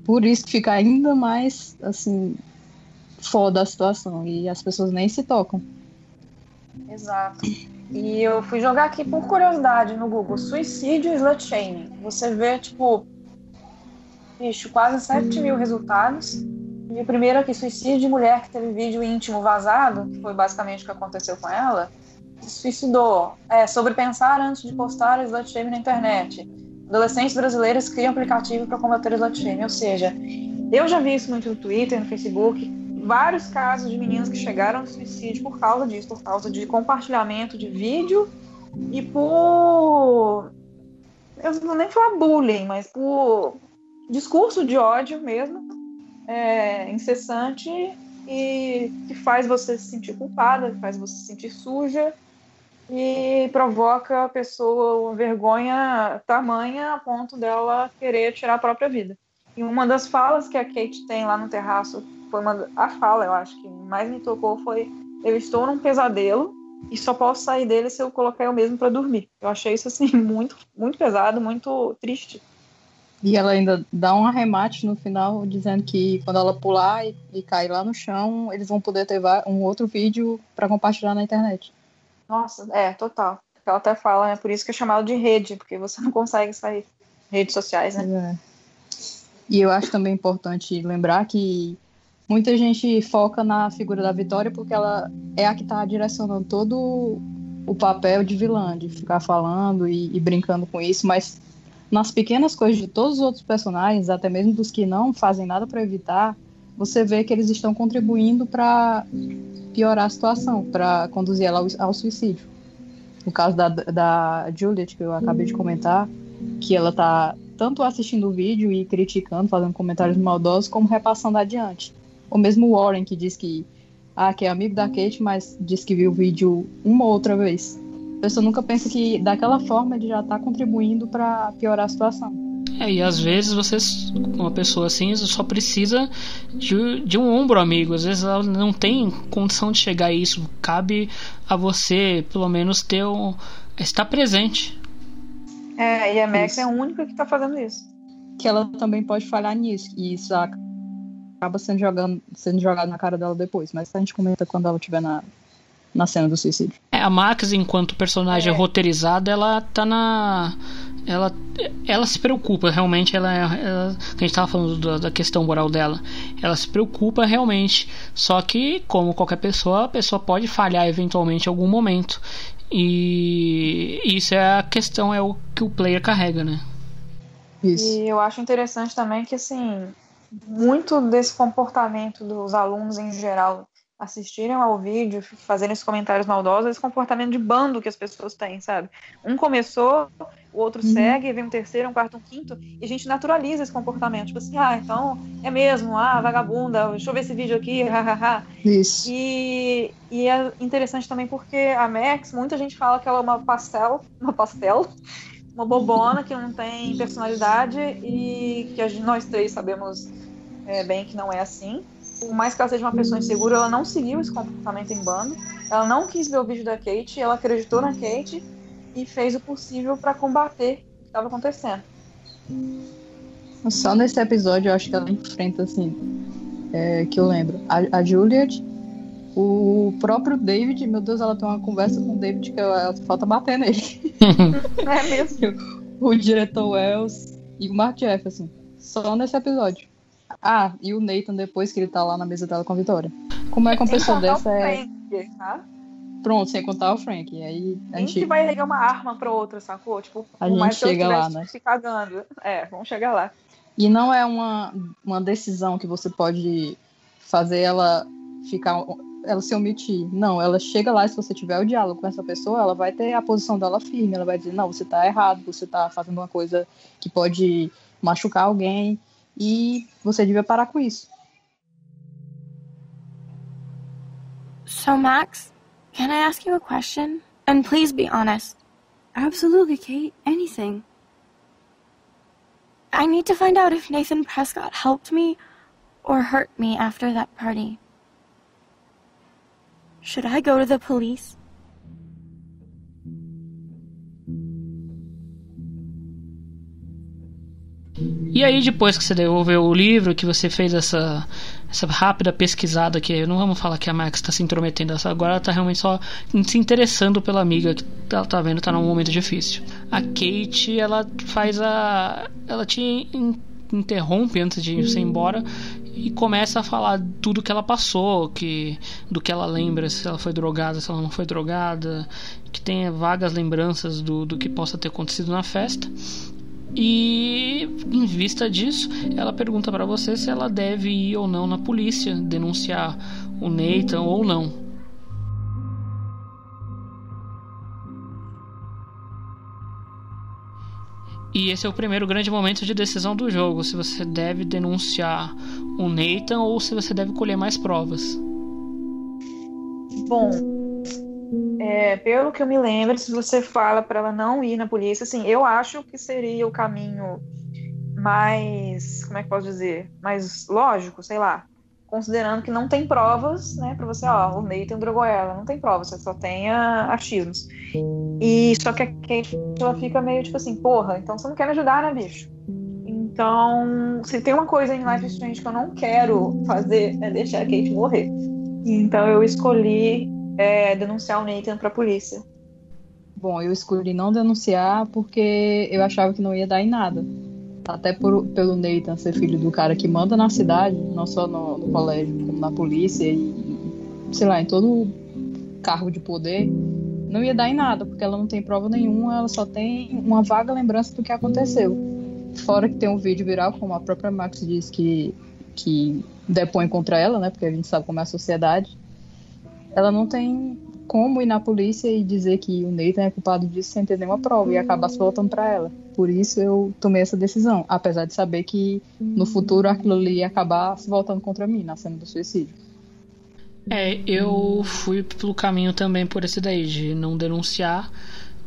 Por isso que fica ainda mais assim foda a situação e as pessoas nem se tocam. Exato. E eu fui jogar aqui por curiosidade no Google, suicídio e slut shaming. Você vê, tipo, bicho, quase 7 mil resultados. E o primeiro aqui, suicídio de mulher que teve vídeo íntimo vazado, que foi basicamente o que aconteceu com ela, se suicidou. É, sobre pensar antes de postar slut shaming na internet. Adolescentes brasileiros criam aplicativo para combater slut shaming. Ou seja, eu já vi isso muito no Twitter, no Facebook, vários casos de meninas que chegaram ao suicídio por causa disso, por causa de compartilhamento de vídeo e por. Eu não vou nem falar bullying, mas por discurso de ódio mesmo, é, incessante e que faz você se sentir culpada, que faz você se sentir suja e provoca a pessoa uma vergonha tamanha a ponto dela querer tirar a própria vida. E uma das falas que a Kate tem lá no terraço foi uma a fala, eu acho que mais me tocou foi eu estou num pesadelo e só posso sair dele se eu colocar eu mesmo para dormir. Eu achei isso assim *laughs* muito muito pesado, muito triste. E ela ainda dá um arremate no final dizendo que quando ela pular e, e cair lá no chão, eles vão poder ter um outro vídeo para compartilhar na internet. Nossa, é, total. Ela até fala, né? Por isso que é chamado de rede, porque você não consegue sair redes sociais, né? É. E eu acho também importante lembrar que muita gente foca na figura da Vitória porque ela é a que está direcionando todo o papel de vilã, de ficar falando e, e, brincando com isso, mas nas pequenas coisas de todos os outros personagens, até mesmo dos que não fazem nada para evitar, você vê que eles estão contribuindo para piorar a situação, para conduzir ela ao, ao, suicídio. No caso da, da Juliet, que eu acabei de comentar, que ela está tanto assistindo o vídeo e criticando, fazendo comentários maldosos, como repassando adiante. O mesmo Warren, que diz que, ah, que é amigo da Kate, mas diz que viu o vídeo uma ou outra vez. A pessoa nunca pensa que daquela forma ele já está contribuindo para piorar a situação. É, e às vezes você, uma pessoa assim, só precisa de, de um ombro amigo. Às vezes ela não tem condição de chegar a isso. Cabe a você, pelo menos, ter um, estar presente. É, e a Max isso. é a única que está fazendo isso. Que ela também pode falhar nisso. E isso acaba sendo, jogando, sendo jogado na cara dela depois. Mas a gente comenta quando ela estiver na, na cena do suicídio. É, a Max, enquanto personagem é. roteirizada, ela tá na. Ela, ela se preocupa, realmente. Ela, ela a gente tava falando da, da, questão moral dela. Ela se preocupa realmente. Só que, como qualquer pessoa, a pessoa pode falhar eventualmente em algum momento. E isso é a questão, é o que o player carrega, né? Isso. E eu acho interessante também que, assim, muito desse comportamento dos alunos em geral assistirem ao vídeo, fazerem esses comentários maldosos, esse comportamento de bando que as pessoas têm, sabe? Um começou, o outro uhum. segue, vem um terceiro, um quarto, um quinto, e a gente naturaliza esse comportamento. Tipo assim, ah, então é mesmo, ah, vagabunda, deixa eu ver esse vídeo aqui, *laughs* hahaha. Isso. E, e é interessante também porque a Max, muita gente fala que ela é uma pastel, uma pastel, *laughs* uma bobona que não tem personalidade e que nós três sabemos é, bem que não é assim. Por mais que ela seja uma pessoa insegura, ela não seguiu esse comportamento em bando. Ela não quis ver o vídeo da Kate, ela acreditou na Kate e fez o possível para combater o que estava acontecendo. Só nesse episódio eu acho que ela enfrenta assim, é, que eu lembro, a, a Juliet, o próprio David, meu Deus, ela tem uma conversa com o David que ela, falta bater nele. *laughs* é mesmo. O, *laughs* o diretor Wells e o Mark Jefferson. Só nesse episódio. Ah, e o Nathan depois que ele tá lá na mesa dela com a Vitória. Como é que uma pessoa dessa é. Tá? Pronto, sem contar o Frank. E aí a gente. que vai ligar uma arma pra outra, sacou? Tipo, a gente chega lá, né? Se cagando. É, vamos chegar lá. E não é uma, uma decisão que você pode fazer ela ficar. Ela se omitir. Não, ela chega lá, se você tiver o diálogo com essa pessoa, ela vai ter a posição dela firme. Ela vai dizer: não, você tá errado, você tá fazendo uma coisa que pode machucar alguém e você devia parar com isso. So, Max, can I ask you a question? And please be honest. Absolutely, Kate. Anything. I need to find out if Nathan Prescott helped me or hurt me after that party. Should I go to the police? E aí, depois que você devolveu o livro, que você fez essa, essa rápida pesquisada, que não vamos falar que a Max está se intrometendo, agora ela está realmente só se interessando pela amiga que ela tá vendo tá num momento difícil. A Kate, ela faz a. Ela te interrompe antes de ir embora e começa a falar tudo que ela passou, que do que ela lembra, se ela foi drogada, se ela não foi drogada, que tem vagas lembranças do, do que possa ter acontecido na festa. E em vista disso, ela pergunta para você se ela deve ir ou não na polícia denunciar o Nathan ou não. E esse é o primeiro grande momento de decisão do jogo: se você deve denunciar o Nathan ou se você deve colher mais provas. Bom, é, pelo que eu me lembro, se você fala para ela não ir na polícia, assim, eu acho que seria o caminho mais, como é que posso dizer, mais lógico, sei lá, considerando que não tem provas, né, para você, ó, o Nathan drogou ela, não tem provas, você só tem achismos. E só que a Kate, ela fica meio tipo assim, porra, então você não quer me ajudar, né, bicho? Então, se tem uma coisa em Life Strange que eu não quero fazer, é deixar a Kate morrer. Então eu escolhi é, denunciar o Nathan para a polícia. Bom, eu escolhi não denunciar porque eu achava que não ia dar em nada. Até por, pelo Nathan ser filho do cara que manda na cidade, não só no, no colégio, como na polícia e, sei lá, em todo cargo de poder, não ia dar em nada, porque ela não tem prova nenhuma, ela só tem uma vaga lembrança do que aconteceu. Fora que tem um vídeo viral, como a própria Max diz que, que depõe contra ela, né? Porque a gente sabe como é a sociedade ela não tem como ir na polícia e dizer que o Nathan é culpado disso sem ter nenhuma prova e acabar se voltando para ela. Por isso eu tomei essa decisão, apesar de saber que no futuro aquilo ali ia acabar se voltando contra mim na cena do suicídio. É, eu fui pelo caminho também por esse daí, de não denunciar,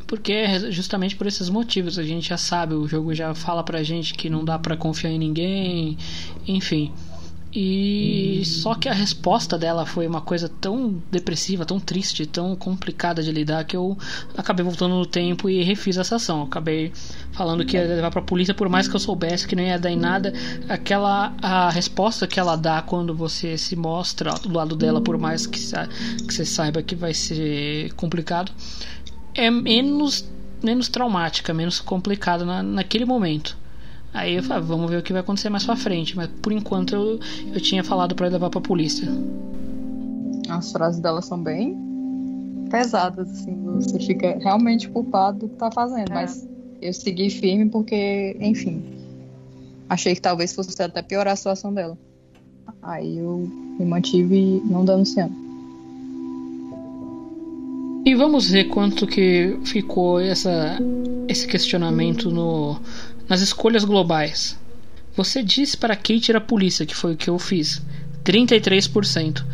porque é justamente por esses motivos. A gente já sabe, o jogo já fala pra gente que não dá para confiar em ninguém, enfim. E só que a resposta dela foi uma coisa tão depressiva, tão triste, tão complicada de lidar que eu acabei voltando no tempo e refiz essa ação. acabei falando que ia levar pra polícia, por mais que eu soubesse que não ia dar em nada. Aquela a resposta que ela dá quando você se mostra do lado dela, por mais que, que você saiba que vai ser complicado, é menos, menos traumática, menos complicada na, naquele momento. Aí eu falei, ah, vamos ver o que vai acontecer mais pra frente. Mas por enquanto eu, eu tinha falado para levar pra polícia. As frases dela são bem pesadas, assim. Você fica realmente culpado do que tá fazendo. É. Mas eu segui firme porque, enfim. Achei que talvez fosse até piorar a situação dela. Aí eu me mantive não denunciando. E vamos ver quanto que ficou essa, esse questionamento no, nas escolhas globais. Você disse para Kate ir à polícia, que foi o que eu fiz. 33%.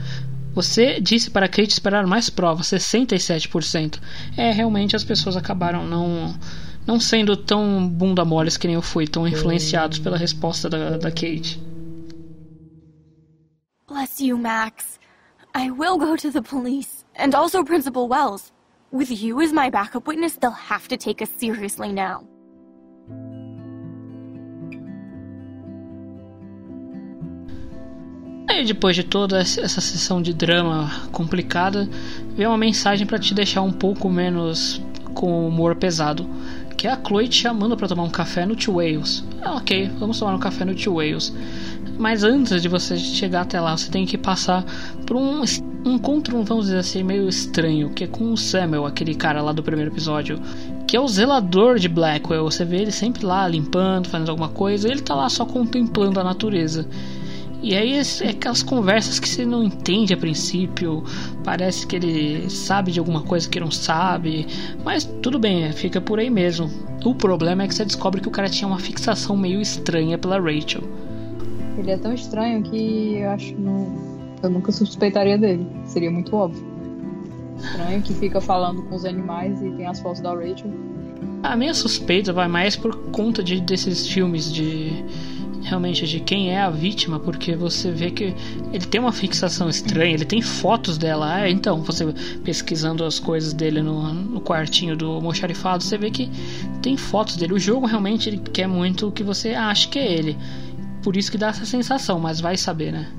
Você disse para Kate esperar mais provas, 67%. É, realmente as pessoas acabaram não não sendo tão bunda moles que nem eu fui, tão influenciados pela resposta da, da Kate. Bless you, Max. I will go to the police, and also Principal Wells. With you as my backup witness, they'll have to take us seriously now. Aí depois de toda essa sessão de drama complicada, veio uma mensagem para te deixar um pouco menos com humor pesado, que é a Chloe te chamando para tomar um café no Two Wales. Ah, ok, vamos tomar um café no Two Wales. Mas antes de você chegar até lá, você tem que passar por um encontro, vamos dizer assim, meio estranho, que é com o Samuel, aquele cara lá do primeiro episódio, que é o zelador de Blackwell. Você vê ele sempre lá limpando, fazendo alguma coisa, ele tá lá só contemplando a natureza. E aí é aquelas conversas que você não entende a princípio, parece que ele sabe de alguma coisa que não sabe, mas tudo bem, fica por aí mesmo. O problema é que você descobre que o cara tinha uma fixação meio estranha pela Rachel. Ele é tão estranho que eu acho que não, eu nunca suspeitaria dele, seria muito óbvio. Estranho que fica falando com os animais e tem as fotos da Rachel. A minha suspeita vai mais por conta de, desses filmes de realmente de quem é a vítima, porque você vê que ele tem uma fixação estranha, ele tem fotos dela. Ah, então, você pesquisando as coisas dele no, no quartinho do Mocharifado, você vê que tem fotos dele. O jogo realmente ele quer muito que você ache que é ele. Por isso que dá essa sensação, mas vai saber, né?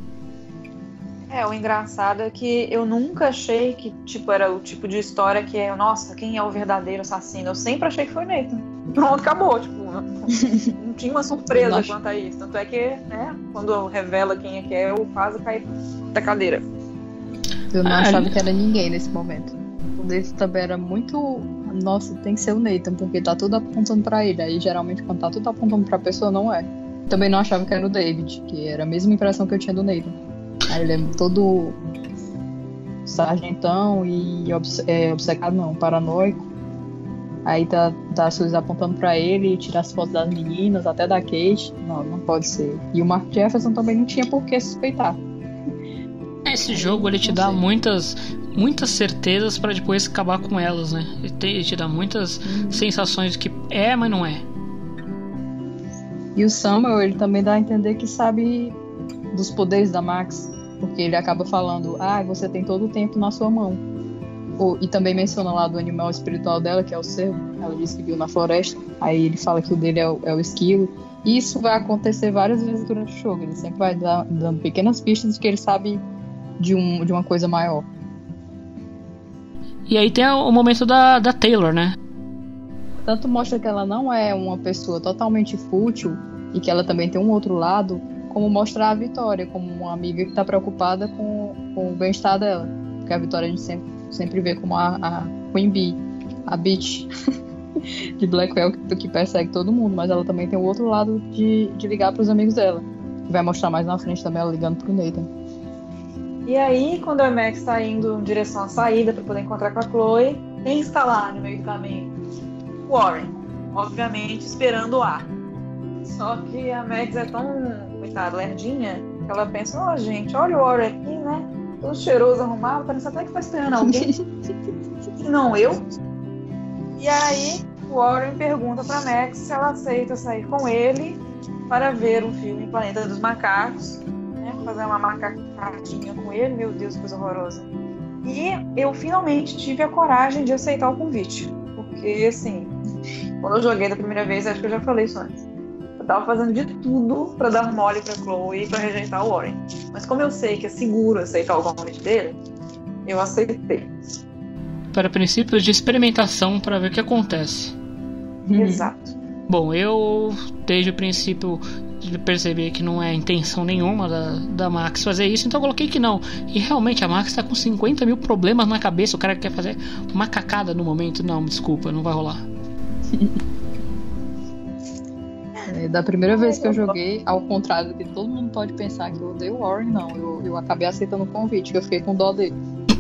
É, o engraçado é que eu nunca achei que, tipo, era o tipo de história que é, nossa, quem é o verdadeiro assassino? Eu sempre achei que foi Nathan. Pronto, acabou, tipo, não, *laughs* não tinha uma surpresa Nossa. quanto a isso. Tanto é que, né, quando revela quem é que é, eu quase caí da cadeira. Eu não Ah, achava que era ninguém nesse momento. O Nathan também era muito. Nossa, tem que ser o Nathan, porque tá tudo apontando pra ele. Aí geralmente quando tá tudo apontando pra pessoa, não é. Também não achava que era o David, que era a mesma impressão que eu tinha do Nathan. Aí ele é todo sargentão e obce- é, obcecado, não, paranoico. Aí tá, tá as coisas apontando pra ele, tirar as fotos das meninas, até da Kate. Não, não pode ser. E o Mark Jefferson também não tinha por que suspeitar. Esse jogo ele te dá muitas muitas certezas pra depois acabar com elas, né? Ele, te, ele te dá muitas sensações de que é, mas não é. E o Samuel, ele também dá a entender que sabe dos poderes da Max, porque ele acaba falando, ah, você tem todo o tempo na sua mão. Ou- e também menciona lá do animal espiritual dela, que é o cervo. Ela disse que viu na floresta. Aí ele fala que o dele é o, é o esquilo. E isso vai acontecer várias vezes durante o jogo. Ele sempre vai dar- dando pequenas pistas de que ele sabe de, um, de uma coisa maior. E aí tem o momento da, da Taylor, né? tanto mostra que ela não é uma pessoa totalmente fútil e que ela também tem um outro lado, como mostra a Vitória como uma amiga que está preocupada com, com o bem-estar dela. Porque a Vitória a gente sempre, sempre vê como a, a Queen Bee, a bitch *laughs* de Blackwell que, que persegue todo mundo, mas ela também tem o outro lado de, de ligar para os amigos dela. Vai mostrar mais na frente também ela ligando pro Nathan. E aí, quando a Max tá indo em direção à saída para poder encontrar com a Chloe, quem está lá no meio do caminho? Warren, obviamente esperando o ar. Só que a Max é tão, coitada, lerdinha, que ela pensa, ó gente, olha o Warren aqui, né? Todo cheiroso, arrumado, parece até que tá esperando alguém. *laughs* não eu. E aí, o Warren pergunta pra Max se ela aceita sair com ele para ver o filme Planeta dos Macacos, né? Fazer uma macacadinha com ele, meu Deus, que coisa horrorosa. E eu finalmente tive a coragem de aceitar o convite. Porque, assim, quando eu joguei da primeira vez, acho que eu já falei isso antes. Eu tava fazendo de tudo pra dar mole pra Chloe e pra rejeitar o Warren. Mas como eu sei que é seguro aceitar o convite dele, eu aceitei. Para princípios de experimentação para ver o que acontece. Exato. Bom, eu desde o princípio percebi que não é intenção nenhuma da, da Max fazer isso, então eu coloquei que não. E realmente a Max tá com 50 mil problemas na cabeça, o cara quer fazer uma cacada no momento. Não, desculpa, não vai rolar. *laughs* É, da primeira vez que eu joguei, ao contrário do que todo mundo pode pensar que eu odeio o Warren, não. Eu, eu acabei aceitando o convite, que eu fiquei com dó dele.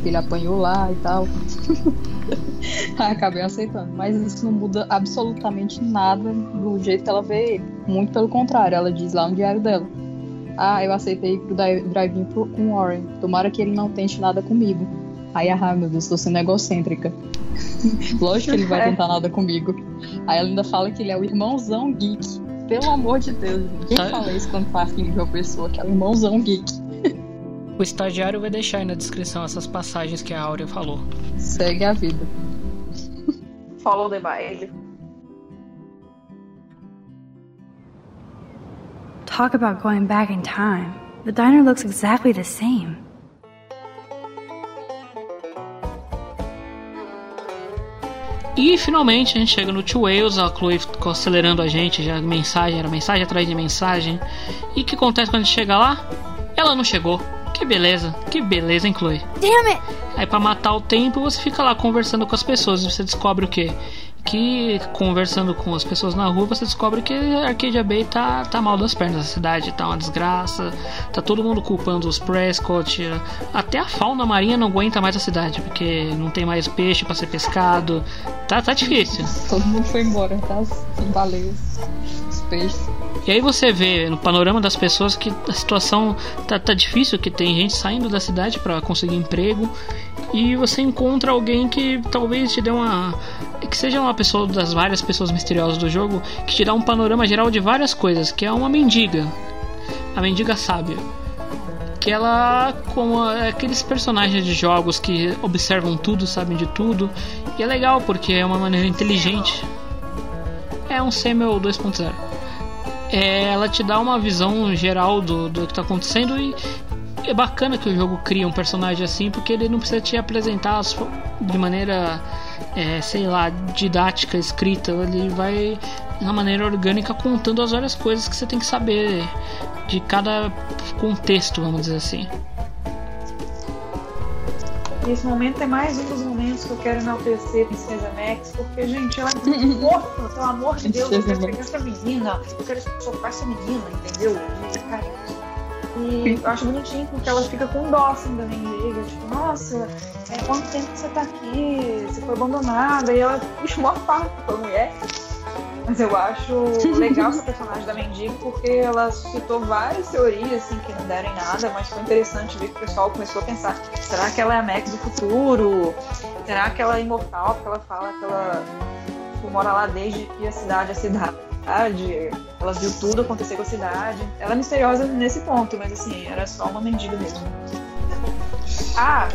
Ele apanhou lá e tal. *laughs* Acabei aceitando. Mas isso não muda absolutamente nada do jeito que ela vê ele. Muito pelo contrário, ela diz lá no diário dela. Ah, eu aceitei pro dri- drive-in com o Warren. Tomara que ele não tente nada comigo. Aí, ah, meu Deus, tô sendo egocêntrica. *laughs* Lógico que ele vai tentar nada comigo. Aí ela ainda fala que ele é o irmãozão geek. Pelo amor de Deus, ninguém Tá. fala isso quando tá afim de uma pessoa, que é o irmãozão geek. O estagiário vai deixar aí na descrição essas passagens que a Áurea falou. Segue a vida. Follow the baile. Talk about going back in time. The diner looks exactly the same. E finalmente a gente chega no Two Wales, a Chloe ficou acelerando a gente, já mensagem, era mensagem atrás de mensagem. E o que acontece quando a gente chega lá? Ela não chegou. Que beleza, que beleza, hein, Chloe? Damn it! Aí pra matar o tempo, você fica lá conversando com as pessoas e você descobre o quê? Que conversando com as pessoas na rua, você descobre que Arcadia Bay tá, tá mal das pernas, a cidade tá uma desgraça, tá todo mundo culpando os Prescott, até a fauna marinha não aguenta mais a cidade, porque não tem mais peixe pra ser pescado, tá, tá difícil. Todo mundo foi embora, tá? As baleias, os peixes. E aí você vê no panorama das pessoas que a situação tá, tá difícil, que tem gente saindo da cidade para conseguir emprego e você encontra alguém que talvez te dê uma que seja uma pessoa das várias pessoas misteriosas do jogo que te dá um panorama geral de várias coisas, que é uma mendiga. A mendiga sábia. Que ela, como aqueles personagens de jogos que observam tudo, sabem de tudo. E é legal porque é uma maneira inteligente. É um Samuel 2.0. É, ela te dá uma visão geral do, do que está acontecendo e é bacana que o jogo cria um personagem assim porque ele não precisa te apresentar de maneira é, sei lá didática escrita ele vai na maneira orgânica contando as várias coisas que você tem que saber de cada contexto vamos dizer assim esse momento é mais um dos momentos que eu quero enaltecer Princesa Max, porque, gente, ela é muito *laughs* fofa, pelo amor de Deus, eu quero pegar *laughs* essa menina, eu quero soprar essa menina, entendeu? E eu acho bonitinho porque ela fica com dó assim da mendiga, tipo, nossa, é, quanto tempo você tá aqui? Você foi abandonada, e ela puxa uma faca pra mulher. Mas eu acho legal essa personagem da mendiga porque ela citou várias teorias assim, que não deram em nada, mas foi interessante ver que o pessoal começou a pensar: será que ela é a Max do futuro? Será que ela é imortal? Porque ela fala que ela tipo, mora lá desde que a cidade é cidade. Ela viu tudo acontecer com a cidade. Ela é misteriosa nesse ponto, mas assim, era só uma mendiga mesmo. Ah,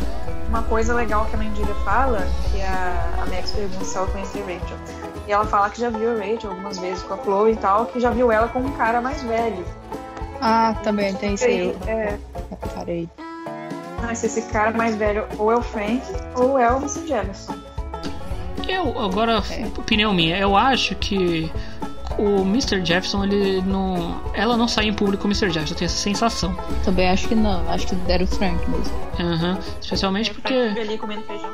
uma coisa legal que a mendiga fala, que a, a Max pergunta se ela conhecia Rachel. E ela fala que já viu a Rachel algumas vezes com a Chloe e tal, que já viu ela com um cara mais velho. Ah, também tem isso aí. É. Parei. Ah, se esse cara mais velho ou é o Frank ou é o Mr. Jefferson. Eu, agora, é. opinião minha, eu acho que o Mr. Jefferson, ele não. Ela não sai em público com o Mr. Jefferson, eu tenho essa sensação. Também acho que não, acho que deram o Frank mesmo. Aham, uhum. especialmente porque. ali comendo feijão.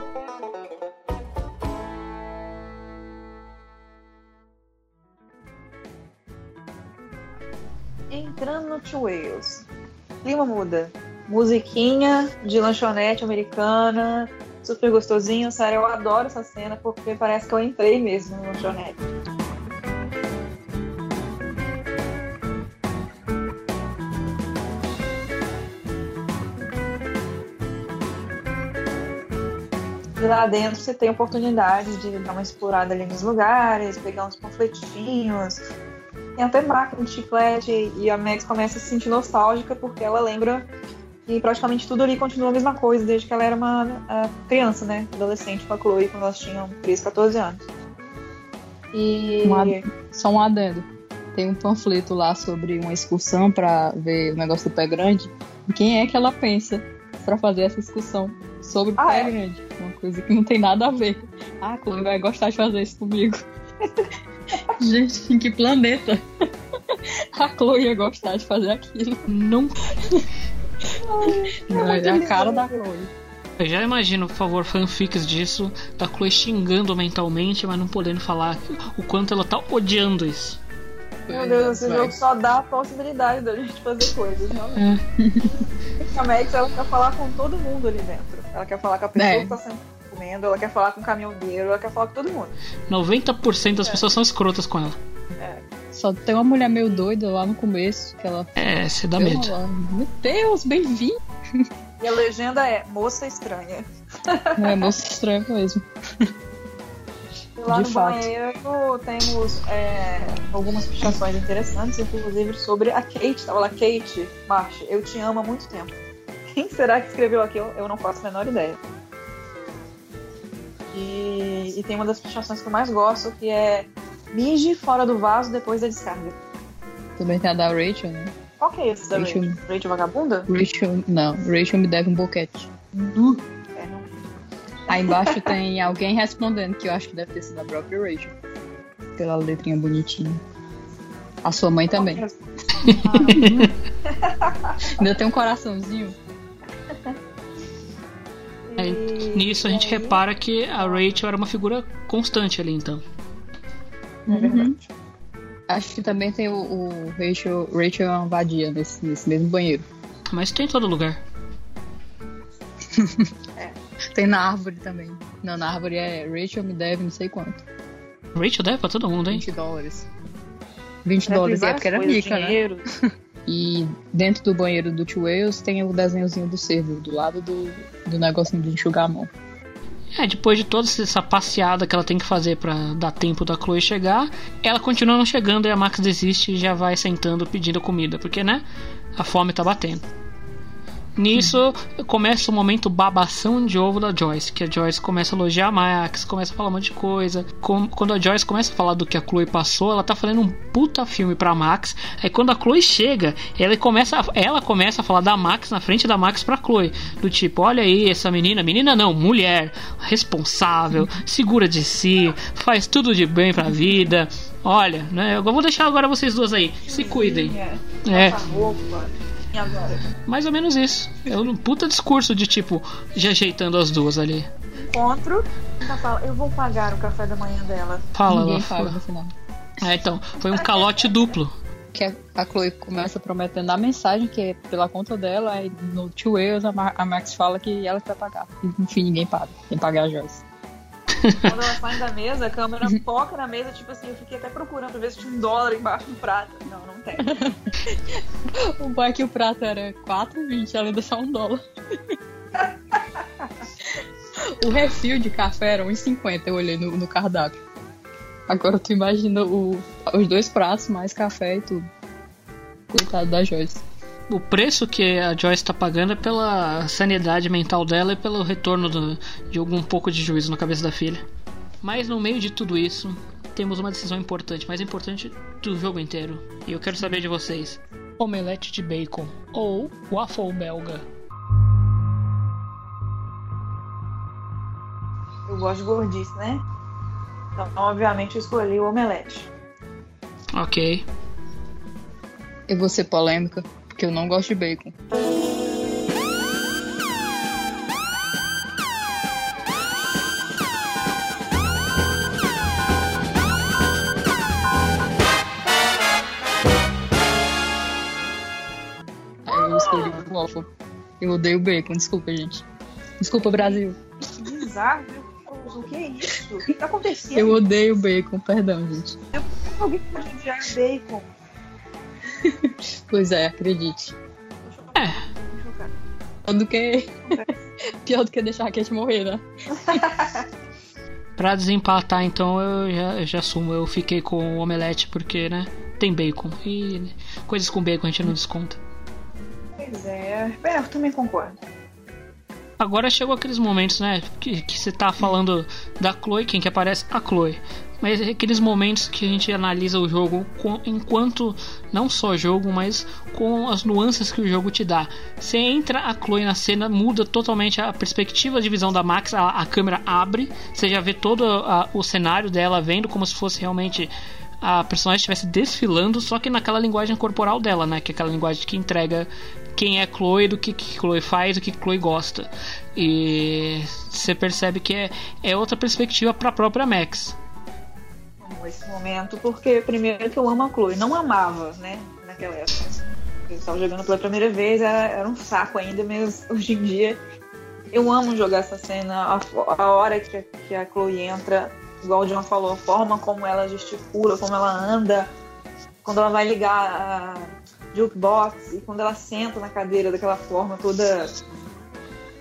Entrando no Two Wales. Clima muda. Musiquinha de lanchonete americana, super gostosinho. Sério, eu adoro essa cena porque parece que eu entrei mesmo no lanchonete. E lá dentro você tem oportunidade de dar uma explorada ali nos lugares, pegar uns panfletinhos. Tem até máquina de chiclete e a Max começa a se sentir nostálgica porque ela lembra que praticamente tudo ali continua a mesma coisa desde que ela era uma criança, né? Adolescente com a Chloe quando elas tinham 13, 14 anos. E. só um adendo. Tem um panfleto lá sobre uma excursão para ver o negócio do pé grande. Quem é que ela pensa para fazer essa excursão? sobre ah, pé é? grande. Uma coisa que não tem nada a ver. Ah, a Chloe vai gostar de fazer isso comigo. *laughs* Gente, em que planeta? A Chloe ia gostar de fazer aquilo. Não. não é a cara da Chloe. Eu já imagino, por favor, fanfics disso, da Chloe xingando mentalmente, mas não podendo falar o quanto ela tá odiando isso. Meu Deus, esse jogo só dá a possibilidade da gente fazer coisas, realmente. É. *laughs* A Max, ela quer falar com todo mundo ali dentro. Ela quer falar com a pessoa é. que tá sempre comendo, ela quer falar com o caminhoneiro, ela quer falar com todo mundo. 90% das é. pessoas são escrotas com ela. É. Só tem uma mulher meio doida lá no começo que ela. É, você dá medo. Meu Deus, bem-vindo! E a legenda é moça estranha. Não é moça estranha mesmo. *laughs* lá De no fato. banheiro temos é, algumas pichações interessantes, inclusive sobre a Kate. Tava lá, Kate, Marcia, eu te amo há muito tempo. Quem será que escreveu aquilo? Eu não faço a menor ideia. E, e tem uma das pichações que eu mais gosto, que é Mije fora do vaso depois da descarga. Também tem a da Rachel, né? Qual que é esse da Rachel? Rachel, Rachel vagabunda? Rachel, não. Rachel me deve um boquete. Uh. Aí embaixo tem alguém respondendo, que eu acho que deve ter sido a própria Rachel. Pela letrinha bonitinha. A sua mãe também. Ah, *laughs* Ainda tem um coraçãozinho. É, nisso a gente repara que a Rachel era uma figura constante ali, então. É uhum. Acho que também tem o, o Rachel, Rachel é uma vadia nesse, nesse mesmo banheiro. Mas tem em todo lugar. é. Tem na árvore também. Não, na árvore é Rachel me deve não sei quanto. Rachel deve pra todo mundo, hein? 20 dólares. 20 dólares é porque era rica, né? E dentro do banheiro do Two Wales tem o desenhozinho do cervo, do lado do, do negocinho de enxugar a mão. É, depois de toda essa passeada que ela tem que fazer para dar tempo da Chloe chegar, ela continua não chegando e a Max desiste e já vai sentando pedindo comida, porque né? A fome tá batendo. Nisso começa o momento babação de ovo da Joyce, que a Joyce começa a elogiar a Max, começa a falar um monte de coisa. Com- Quando a Joyce começa a falar do que a Chloe passou, ela tá fazendo um puta filme pra Max. Aí quando a Chloe chega, ela começa, a- ela começa a falar da Max na frente da Max pra Chloe. Do tipo, olha aí essa menina, menina não, mulher, responsável, segura de si, faz tudo de bem pra vida. Olha, né? Eu vou deixar agora vocês duas aí. Se cuidem. É. Essa roupa. E agora? Mais ou menos isso. É um puta discurso de tipo, já ajeitando as duas ali. Encontro. Ela fala, eu vou pagar o café da manhã dela. Fala, Ninguém foi. no final. É, então, foi um calote duplo. Que a, Chloe começa prometendo a mensagem que é pela conta dela, aí no Two Wales a, Ma- a Max fala que ela vai pagar. Enfim, ninguém paga. Quem paga é a Joyce. Quando ela sai da mesa, a câmera foca na mesa, tipo assim, eu fiquei até procurando pra ver se tinha um dólar embaixo do prato. Não, não tem. *laughs* O bom é que o prato era 4,20, além de só um dólar. o refil de café era 1,50, eu olhei no, no cardápio. Agora tu imagina o, os dois pratos, mais café e tudo. Coitado da Joyce. O preço que a Joyce tá pagando é pela sanidade mental dela e pelo retorno do- de algum pouco de juízo na cabeça da filha. Mas no meio de tudo isso, temos uma decisão importante, mais importante do jogo inteiro. E eu quero saber de vocês: omelete de bacon ou waffle belga? Eu gosto de gordice, né? Então, obviamente, eu escolhi o omelete. Ok. Eu vou ser polêmica, porque eu não gosto de bacon. Eu escolhi o waffle. Eu odeio bacon, desculpa, gente. Desculpa, Brasil. Que bizarro? O que é isso? O que tá acontecendo? Eu odeio bacon, perdão, gente. Alguém pode odiar bacon. *laughs* Pois é, acredite. É. Pior do que. Pior do que deixar a Kate morrer, né? *laughs* Pra desempatar, então, eu já, eu já assumo. Eu fiquei com o omelete porque, né? Tem bacon. E coisas com bacon a gente não desconta. Pois é. Bem, eu também concordo. Agora chegou aqueles momentos, né? Que, que você tá falando da Chloe, quem que aparece? A Chloe. Mas é aqueles momentos que a gente analisa o jogo com- enquanto não só jogo, mas com as nuances que o jogo te dá. Você entra a Chloe na cena, muda totalmente a perspectiva de visão da Max, a, a câmera abre, você já vê todo a- o cenário dela vendo como se fosse realmente a personagem estivesse desfilando, só que naquela linguagem corporal dela, né? Que é aquela linguagem que entrega quem é Chloe, do que, que Chloe faz, do que Chloe gosta. E você percebe que é, é outra perspectiva para a própria Max. Esse momento, porque primeiro que eu amo a Chloe. Não amava, né? Naquela época. Eu estava jogando pela primeira vez, era, era um saco ainda, mas *laughs* hoje em dia eu amo jogar essa cena. A, a hora que, a- que a Chloe entra, igual o John falou, a forma como ela gesticula, como ela anda, quando ela vai ligar a jukebox e quando ela senta na cadeira daquela forma toda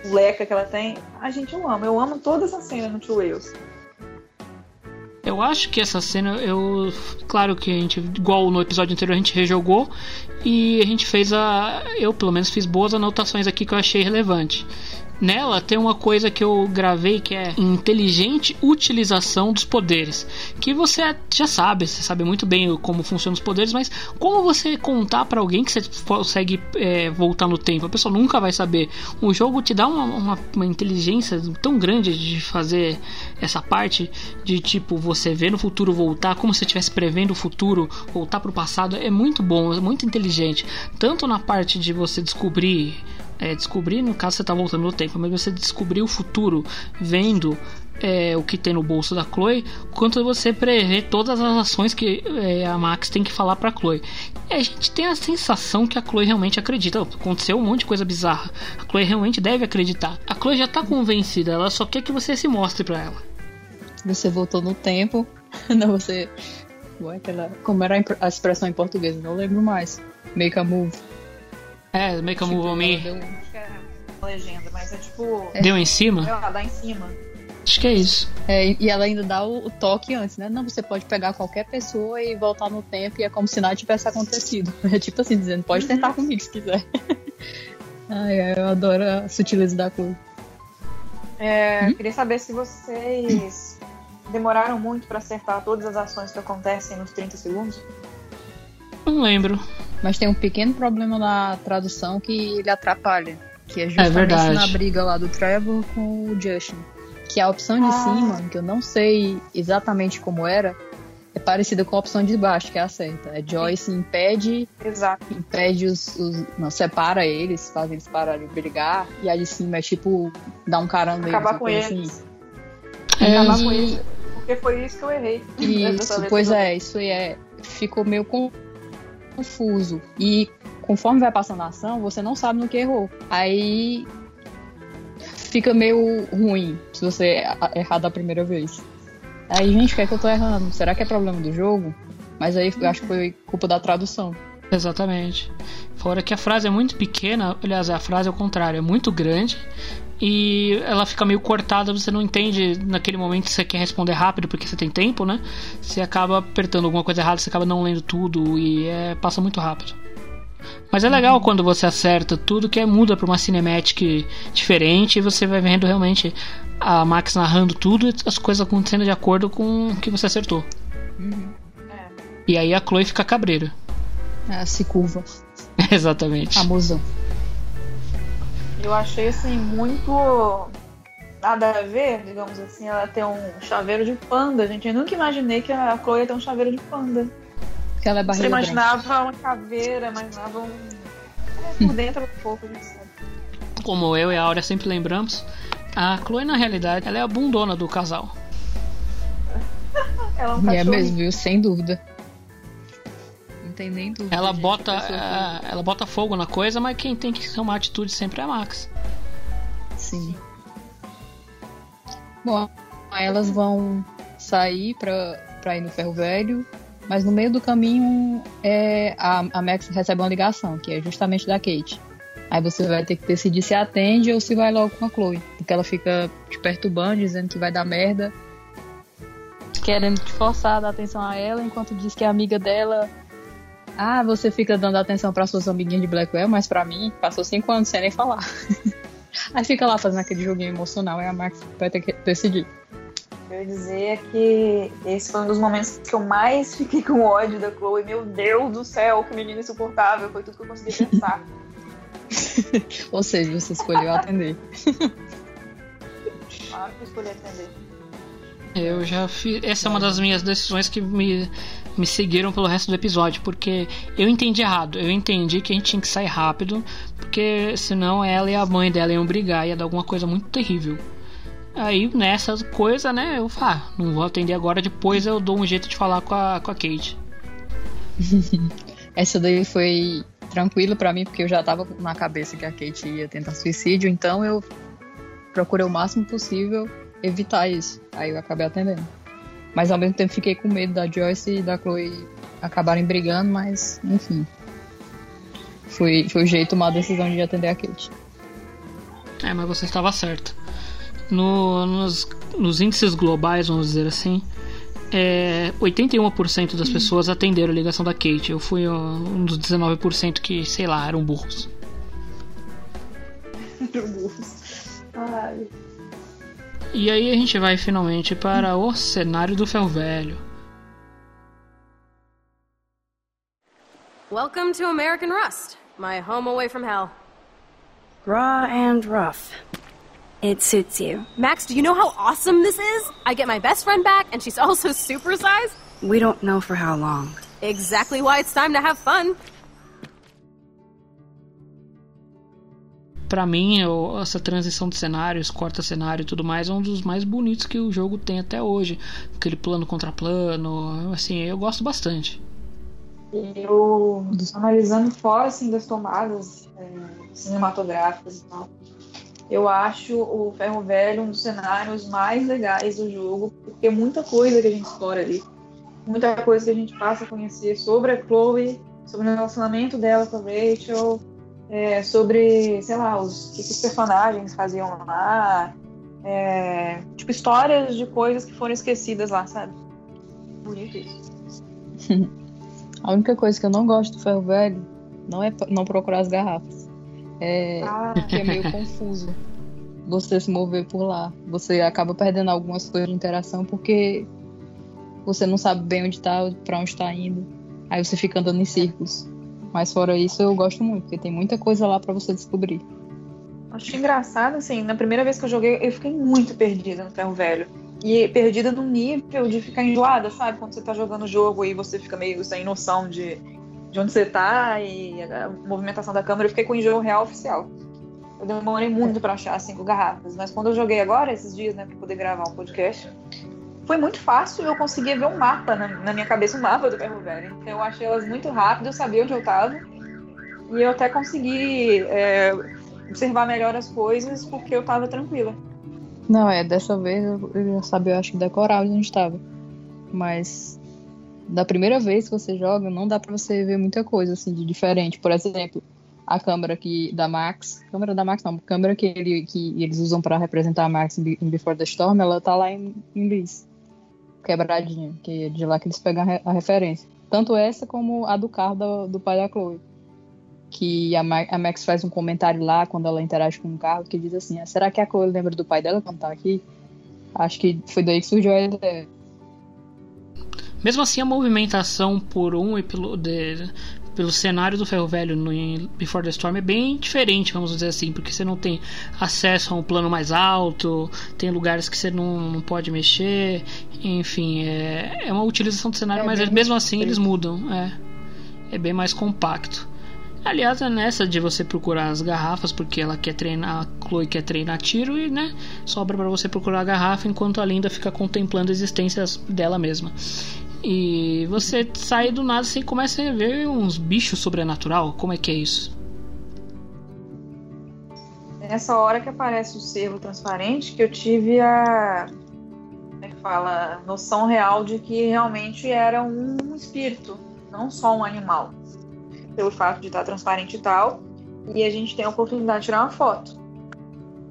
leca que ela tem. A gente eu amo. Eu amo toda essa cena no Two Wales. Eu acho que essa cena, eu. Claro que a gente, igual no episódio anterior, a gente rejogou e a gente fez a. Eu, pelo menos, fiz boas anotações aqui que eu achei relevante. Nela tem uma coisa que eu gravei que é inteligente utilização dos poderes. Que você já sabe, você sabe muito bem como funcionam os poderes, mas como você contar pra alguém que você consegue é, voltar no tempo? A pessoa nunca vai saber. O jogo te dá uma, uma, uma inteligência tão grande de fazer essa parte de tipo você ver no futuro voltar, como se estivesse prevendo o futuro, voltar pro passado. É muito bom, é muito inteligente. Tanto na parte de você descobrir é, descobrir, no caso você tá voltando no tempo, mas você descobrir o futuro vendo é, o que tem no bolso da Chloe, quanto você prever todas as ações que é, a Max tem que falar pra Chloe. E a gente tem a sensação que a Chloe realmente acredita. Aconteceu um monte de coisa bizarra. A Chloe realmente deve acreditar. A Chloe já tá convencida, ela só quer que você se mostre pra ela. Você voltou no tempo. *laughs* Não, você. Como era a expressão em português? Não lembro mais. Make a move. É, make a move on me. Deu um- Acho que é uma legenda, mas é tipo. Deu em cima? Dá em cima. Acho que é isso. É, e ela ainda dá o, o, toque antes, né? Não, você pode pegar qualquer pessoa e voltar no tempo e é como se nada tivesse acontecido. *laughs* É tipo assim, dizendo, pode tentar uhum. comigo se quiser. *laughs* Ai, eu adoro a sutileza da cor. É, hum? Queria saber se vocês demoraram muito para acertar todas as ações que acontecem nos 30 segundos. Não lembro. Mas tem um pequeno problema na tradução que ele atrapalha. Que é, é justamente é na briga lá do Trevor com o Justin. Que a opção de ah. cima, que eu não sei exatamente como era, é parecida com a opção de baixo, que é a certa. A Joyce impede. Exato. Impede os, os. Não, separa eles, faz eles pararem de brigar. E a de cima é tipo dar um caramba Acabar com eles. Assim. É, Acabar com eles. Porque foi isso que eu errei. *laughs* Isso, pois é, isso é. Ficou meio confuso. E conforme vai passando a ação, você não sabe no que errou. Aí fica meio ruim se você errar da primeira vez. Aí, gente, o que é que eu tô errando? Será que é problema do jogo? Mas aí eu acho que foi culpa da tradução. Exatamente. Fora que a frase é muito pequena, aliás, a frase é o contrário, é muito grande e ela fica meio cortada, você não entende naquele momento se você quer responder rápido porque você tem tempo, né? Você acaba apertando alguma coisa errada, você acaba não lendo tudo e é, passa muito rápido. Mas é legal quando você acerta tudo, que é, muda para uma cinematic diferente e você vai vendo realmente a Max narrando tudo e as coisas acontecendo de acordo com o que você acertou. Uhum. É. E aí a Chloe fica cabreira. É, se curva. *laughs* Exatamente. A musa. Eu achei assim muito nada a ver, digamos assim, ela ter um chaveiro de panda, gente. Eu nunca imaginei que a Chloe ia ter um chaveiro de panda. Que ela é Você imaginava branca. uma caveira, imaginava um. É, por dentro um pouco. Como eu e a Áurea sempre lembramos, a Chloe na realidade ela é a bundona do casal. *laughs* ela é um É mesmo, viu? Sem dúvida. Não tem nem dúvida. Ela bota, é, ela bota fogo na coisa, mas quem tem que tomar atitude sempre é a Max. Sim. Bom, elas vão sair pra, pra ir no ferro velho mas no meio do caminho, é, a, a Max recebe uma ligação, que é justamente da Kate. Aí você vai ter que decidir se atende ou se vai logo com a Chloe. Porque ela fica te perturbando, dizendo que vai dar merda. Querendo te forçar a dar atenção a ela, enquanto diz que a amiga dela. Ah, você fica dando atenção para suas amiguinhas de Blackwell, mas para mim, passou cinco anos sem nem falar. *laughs* Aí fica lá fazendo aquele joguinho emocional, aí a Max vai ter que decidir eu ia dizer que esse foi um dos momentos que eu mais fiquei com ódio da Chloe. Meu Deus do céu, que menina insuportável. Foi tudo que eu consegui pensar. *laughs* Ou seja, você escolheu atender. Claro que eu escolhi atender. Eu já fiz. Essa é uma das minhas decisões que me, me seguiram pelo resto do episódio, porque eu entendi errado. Eu entendi que a gente tinha que sair rápido, porque senão ela e a mãe dela iam brigar, ia dar alguma coisa muito terrível. Aí nessa coisa, né, eu falo, ah, não vou atender agora, depois eu dou um jeito de falar com a, com a Kate. *laughs* Essa daí foi tranquilo para mim, porque eu já tava na cabeça que a Kate ia tentar suicídio, então eu procurei o máximo possível evitar isso. Aí eu acabei atendendo. Mas ao mesmo tempo fiquei com medo da Joyce e da Chloe acabarem brigando, mas enfim. Foi, foi o jeito de tomar a decisão de atender a Kate. É, mas você estava certo no, nos, nos índices globais, vamos dizer assim, é, 81% das pessoas atenderam a ligação da Kate. Eu fui um dos 19% que, sei lá, eram burros. burros. Ai. E aí a gente vai finalmente para o cenário do ferro velho. Welcome to American Rust, my home away from hell. Raw and rough. It suits you. Max, do you know how awesome this is? I get my best friend back, and she's also *laughs* supersized. We don't know for how long. Exactly why it's time to have fun. Para mim, eu, essa transição de cenários, corta cenário e tudo mais, é um dos mais bonitos que o jogo tem até hoje. Aquele plano contra plano, assim, eu gosto bastante. Eu, analisando fora assim, das tomadas é, cinematográficas e tal, eu acho o Ferro Velho um dos cenários mais legais do jogo, porque muita coisa que a gente explora ali, muita coisa que a gente passa a conhecer sobre a Chloe, sobre o relacionamento dela com a Rachel, é, sobre, sei lá, os, o que os personagens faziam lá, é, tipo, histórias de coisas que foram esquecidas lá, sabe? Bonito isso. *laughs* A única coisa que eu não gosto do ferro velho não é não procurar as garrafas. É Ah, que é meio confuso você se mover por lá. Você acaba perdendo algumas coisas de interação porque você não sabe bem onde tá, pra onde tá indo. Aí você fica andando em círculos. Mas fora isso, eu gosto muito, porque tem muita coisa lá pra você descobrir. acho engraçado, assim, na primeira vez que eu joguei, eu fiquei muito perdida no ferro velho. E perdida num nível de ficar enjoada, sabe? Quando você tá jogando o jogo e você fica meio sem noção de, de onde você tá e a movimentação da câmera, eu fiquei com o enjoo real oficial. Eu demorei muito pra achar cinco garrafas, mas quando eu joguei agora, esses dias, né, pra poder gravar um podcast, foi muito fácil eu conseguia ver um mapa na, na minha cabeça, um mapa do ferro velho. Então eu achei elas muito rápido, eu sabia onde eu tava. E eu até consegui é, observar melhor as coisas porque eu tava tranquila. Não, é, dessa vez eu, já sabia, eu acho que decorar onde a gente tava. Mas da primeira vez que você joga, não dá pra você ver muita coisa assim de diferente. Por exemplo, a câmera que da Max, câmera da Max não, câmera que, ele, que eles usam pra representar a Max em Be- em Before the Storm, ela tá lá em, Liz, quebradinha, que é de lá que eles pegam a, re- a referência. Tanto essa como a do carro do, do pai da Chloe. Que a, Ma- a Max faz um comentário lá quando ela interage com o carro que diz assim: "Ah, será que a Chloe lembra do pai dela quando tá aqui? Acho que foi daí que surgiu a ideia. Mesmo assim, a movimentação por um e pelo, de- pelo cenário do Ferro Velho no Before the Storm é bem diferente, vamos dizer assim, porque você não tem acesso a um plano mais alto, tem lugares que você não, não pode mexer, enfim, é, é uma utilização do cenário, É mas mesmo assim eles mudam, é, é bem mais compacto. Aliás, é nessa de você procurar as garrafas, porque ela quer treinar, a Chloe quer treinar tiro e, né, sobra pra você procurar a garrafa enquanto a Linda fica contemplando a existência dela mesma. E você sai do nada assim começa a ver uns bichos sobrenatural. Como é que é isso? Nessa hora que aparece o cervo transparente que eu tive a fala, noção real de que realmente era um espírito, não só um animal. Pelo fato de estar transparente e tal, e a gente tem a oportunidade de tirar uma foto.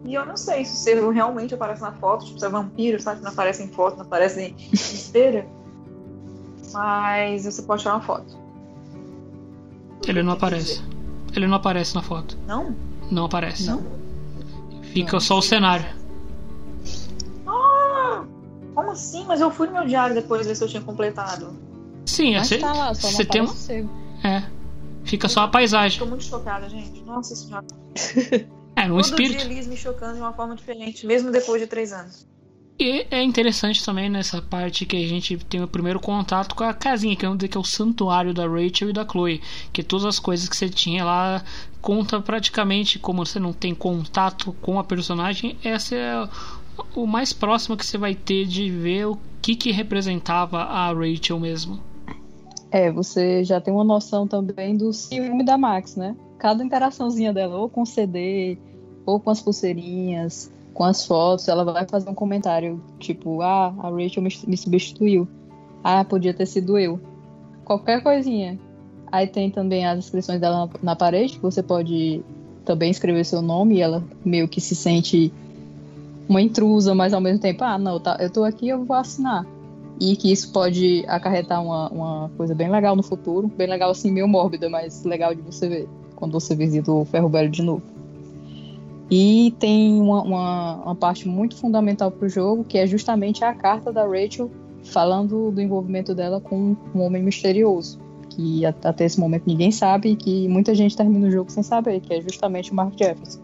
E eu não sei se o cervo realmente aparece na foto, tipo, se é vampiro, sabe? Não aparece em foto, não aparece em esteira. Mas você pode tirar uma foto. Ele não aparece. Ele não aparece na foto. Não? Não aparece. Não? Fica só o cenário. Como assim? Mas eu fui no meu diário depois ver se eu tinha completado. Sim, Mas você, tá lá, só você tem um-. É. Fica só a paisagem. Tô muito chocada, gente. Nossa senhora. *laughs* É, um Todo espírito. dia Liz me chocando de uma forma diferente, mesmo depois de três anos. E é interessante também nessa parte que a gente tem o primeiro contato com a casinha, que é, onde- que é o santuário da Rachel e da Chloe. Que todas as coisas que você tinha lá conta praticamente como você não tem contato com a personagem, essa é o mais próximo que você vai ter de ver o que, que representava a Rachel mesmo. É, você já tem uma noção também do ciúme da Max, né? Cada interaçãozinha dela, ou com CD, ou com as pulseirinhas, com as fotos, ela vai fazer um comentário tipo, ah, a Rachel me, substituiu. Ah, podia ter sido eu. Qualquer coisinha. Aí tem também as inscrições dela na parede, que você pode também escrever seu nome e ela meio que se sente uma intrusa, mas ao mesmo tempo, ah, não, tá, eu tô aqui, eu vou assinar e que isso pode acarretar uma, uma coisa bem legal no futuro, bem legal assim, meio mórbida, mas legal de você ver quando você visita o Ferro Velho de novo. E tem uma, uma, uma parte muito fundamental para o jogo, que é justamente a carta da Rachel falando do envolvimento dela com um homem misterioso, que até esse momento ninguém sabe e que muita gente termina o jogo sem saber, que é justamente o Mark Jefferson.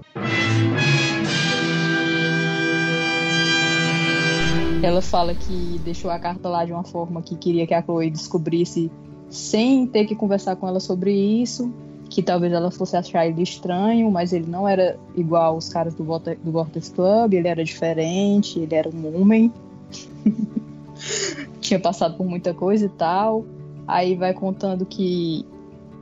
Ela fala que deixou a carta lá de uma forma que queria que a Chloe descobrisse sem ter que conversar com ela sobre isso, que talvez ela fosse achar ele estranho, mas ele não era igual aos caras do, Vortex, do Vortex Club, ele era diferente, ele era um homem. *laughs* Tinha passado por muita coisa e tal. Aí vai contando que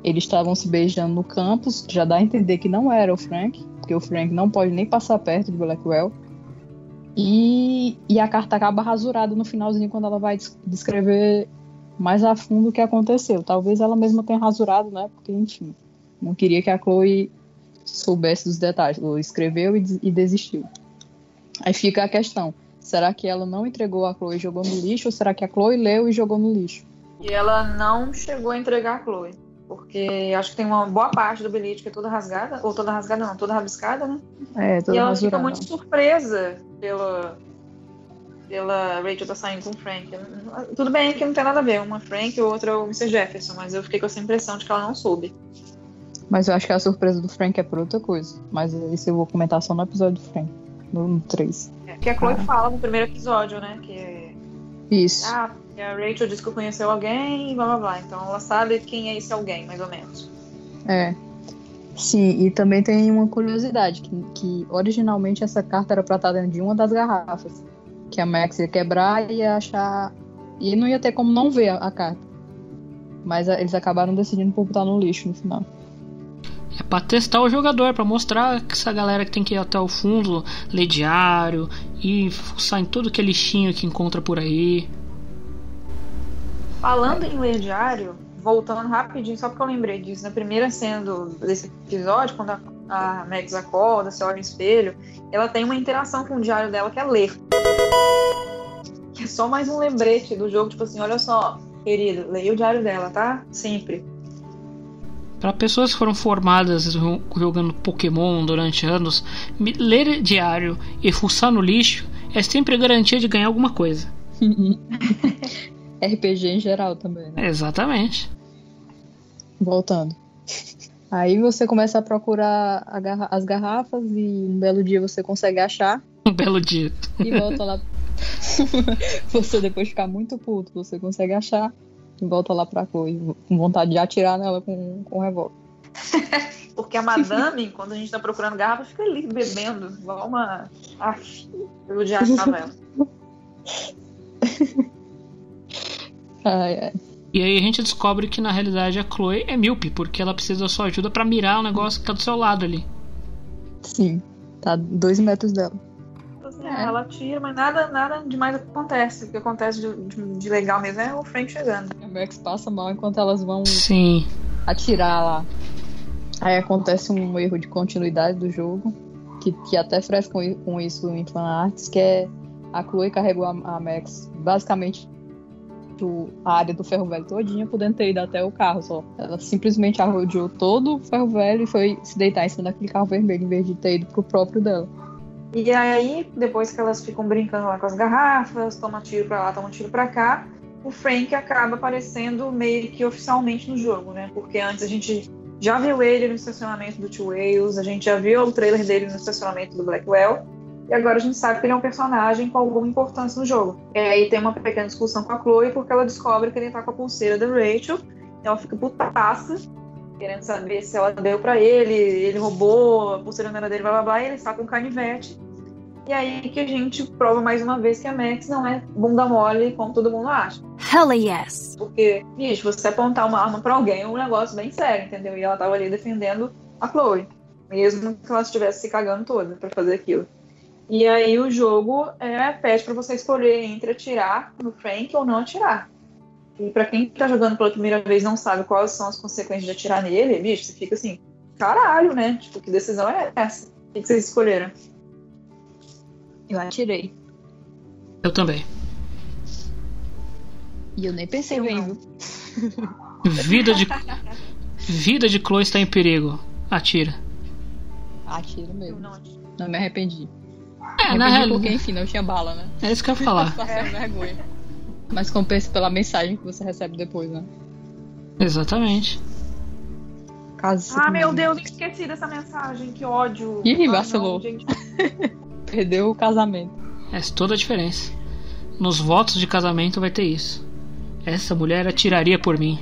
eles estavam se beijando no campus, já dá a entender que não era o Frank, porque o Frank não pode nem passar perto de Blackwell. E, e a carta acaba rasurada no finalzinho quando ela vai des- descrever mais a fundo o que aconteceu. Talvez ela mesma tenha rasurado, né? Porque, enfim, não queria que a Chloe soubesse dos detalhes. Ela escreveu e, e desistiu. Aí fica a questão: será que ela não entregou a Chloe e jogou no lixo? Ou será que a Chloe leu e jogou no lixo? E ela não chegou a entregar a Chloe. Porque acho que tem uma boa parte do bilhete que é toda rasgada, ou toda rasgada não, toda rabiscada, né? É, toda e ela fica muito surpresa pela, pela Rachel tá saindo com o Frank. Tudo bem que não tem nada a ver, uma Frank e outra é o Mr. Jefferson, mas eu fiquei com essa impressão de que ela não soube. Mas eu acho que a surpresa do Frank é por outra coisa. Mas isso eu vou comentar só no episódio do Frank. No 3. É, que a Chloe fala no primeiro episódio, né? Que Isso. ah, a Rachel disse que conheceu alguém e blá blá blá. Então ela sabe quem é esse alguém, mais ou menos. É. Sim, e também tem uma curiosidade, que, que originalmente essa carta era pra estar dentro de uma das garrafas. Que a Max ia quebrar e ia achar. E não ia ter como não ver a, a carta. Mas a- eles acabaram decidindo por botar no lixo no final. É pra testar o jogador, pra mostrar que essa galera que tem que ir até o fundo, ler diário e fuçar em todo que lixinho que encontra por aí. Falando em ler diário, voltando rapidinho, só porque eu lembrei disso, na primeira cena do- desse episódio, quando a, a Max acorda, se olha no espelho, ela tem uma interação com o diário dela que é ler. Que é só mais um lembrete do jogo, tipo assim, olha só, querido, leia o diário dela, tá? Sempre. Para pessoas que foram formadas jo- jogando Pokémon durante anos, ler diário e fuçar no lixo é sempre garantia de ganhar alguma coisa. *laughs* RPG em geral também, né? Exatamente. Voltando. Aí você começa a procurar a garra- as garrafas e um belo dia você consegue achar Um belo dia. e volta lá. *laughs* você depois de ficar muito puto, você consegue achar e volta lá pra Chloe, com vontade de atirar nela com, com o revólver. *laughs* Porque a madame, quando a gente tá procurando garrafa, fica ali bebendo, igual uma. Ah, pelo diário dela. Ai, ai. E aí a gente descobre que na realidade a Chloe é míope, porque ela precisa da sua ajuda pra mirar o negócio que tá do seu lado ali. Sim, tá a dois metros dela. Ah, Ela tira, mas nada, nada demais acontece. O que acontece de, de- de legal mesmo é o Frank chegando. A Max passa mal enquanto elas vão Sim. atirar lá. Aí acontece um erro de continuidade do jogo, que, que até fresca com, com isso em fanarts, que é a Chloe carregou a, a Max basicamente do- a área do ferro velho todinha, podendo ter ido até o carro só. Ela simplesmente arrodeou todo o ferro velho e foi se deitar em cima daquele carro vermelho, em vez de ter ido pro próprio dela. E aí, depois que elas ficam brincando lá com as garrafas, toma tiro pra lá, toma tiro pra cá, o Frank acaba aparecendo meio que oficialmente no jogo, né? Porque antes a gente já viu ele no estacionamento do Two Wales, a gente já viu o trailer dele no estacionamento do Blackwell, e agora a gente sabe que ele é um personagem com alguma importância no jogo. E aí tem uma pequena discussão com a Chloe, porque ela descobre que ele tá com a pulseira da Rachel, então ela fica putaça, querendo saber se ela deu pra ele, ele roubou, a pulseira não dele, blá blá blá, e ele está com um canivete. E aí que a gente prova mais uma vez que a Max não é bunda mole como todo mundo acha. Hell yes. Porque, bicho, você apontar uma arma pra alguém é um negócio bem sério, entendeu? E ela tava ali defendendo a Chloe. Mesmo que ela estivesse se cagando toda pra fazer aquilo. E aí o jogo é, pede pra você escolher entre atirar no Frank ou não atirar. E pra quem tá jogando pela primeira vez não sabe quais são as consequências de atirar nele, bicho, você fica assim, caralho, né? Tipo, que decisão é essa? O que vocês escolheram? Eu atirei. Eu também. E eu nem pensei Eu bem, não. Vida de. *laughs* Vida de Chloe está em perigo. Atira. Atiro mesmo. não. Não me arrependi. É, me na arrependi porque, enfim, não tinha bala, né? É isso que eu ia falar. *laughs* Passei vergonha. Mas compensa pela mensagem que você recebe depois, né? Exatamente. Caso Ah, meu não- Deus, esqueci dessa mensagem, que ódio. Ih, não, vacilou. gente. *laughs* Perdeu o casamento. Faz toda a diferença. Nos votos de casamento vai ter isso. Essa mulher atiraria por mim.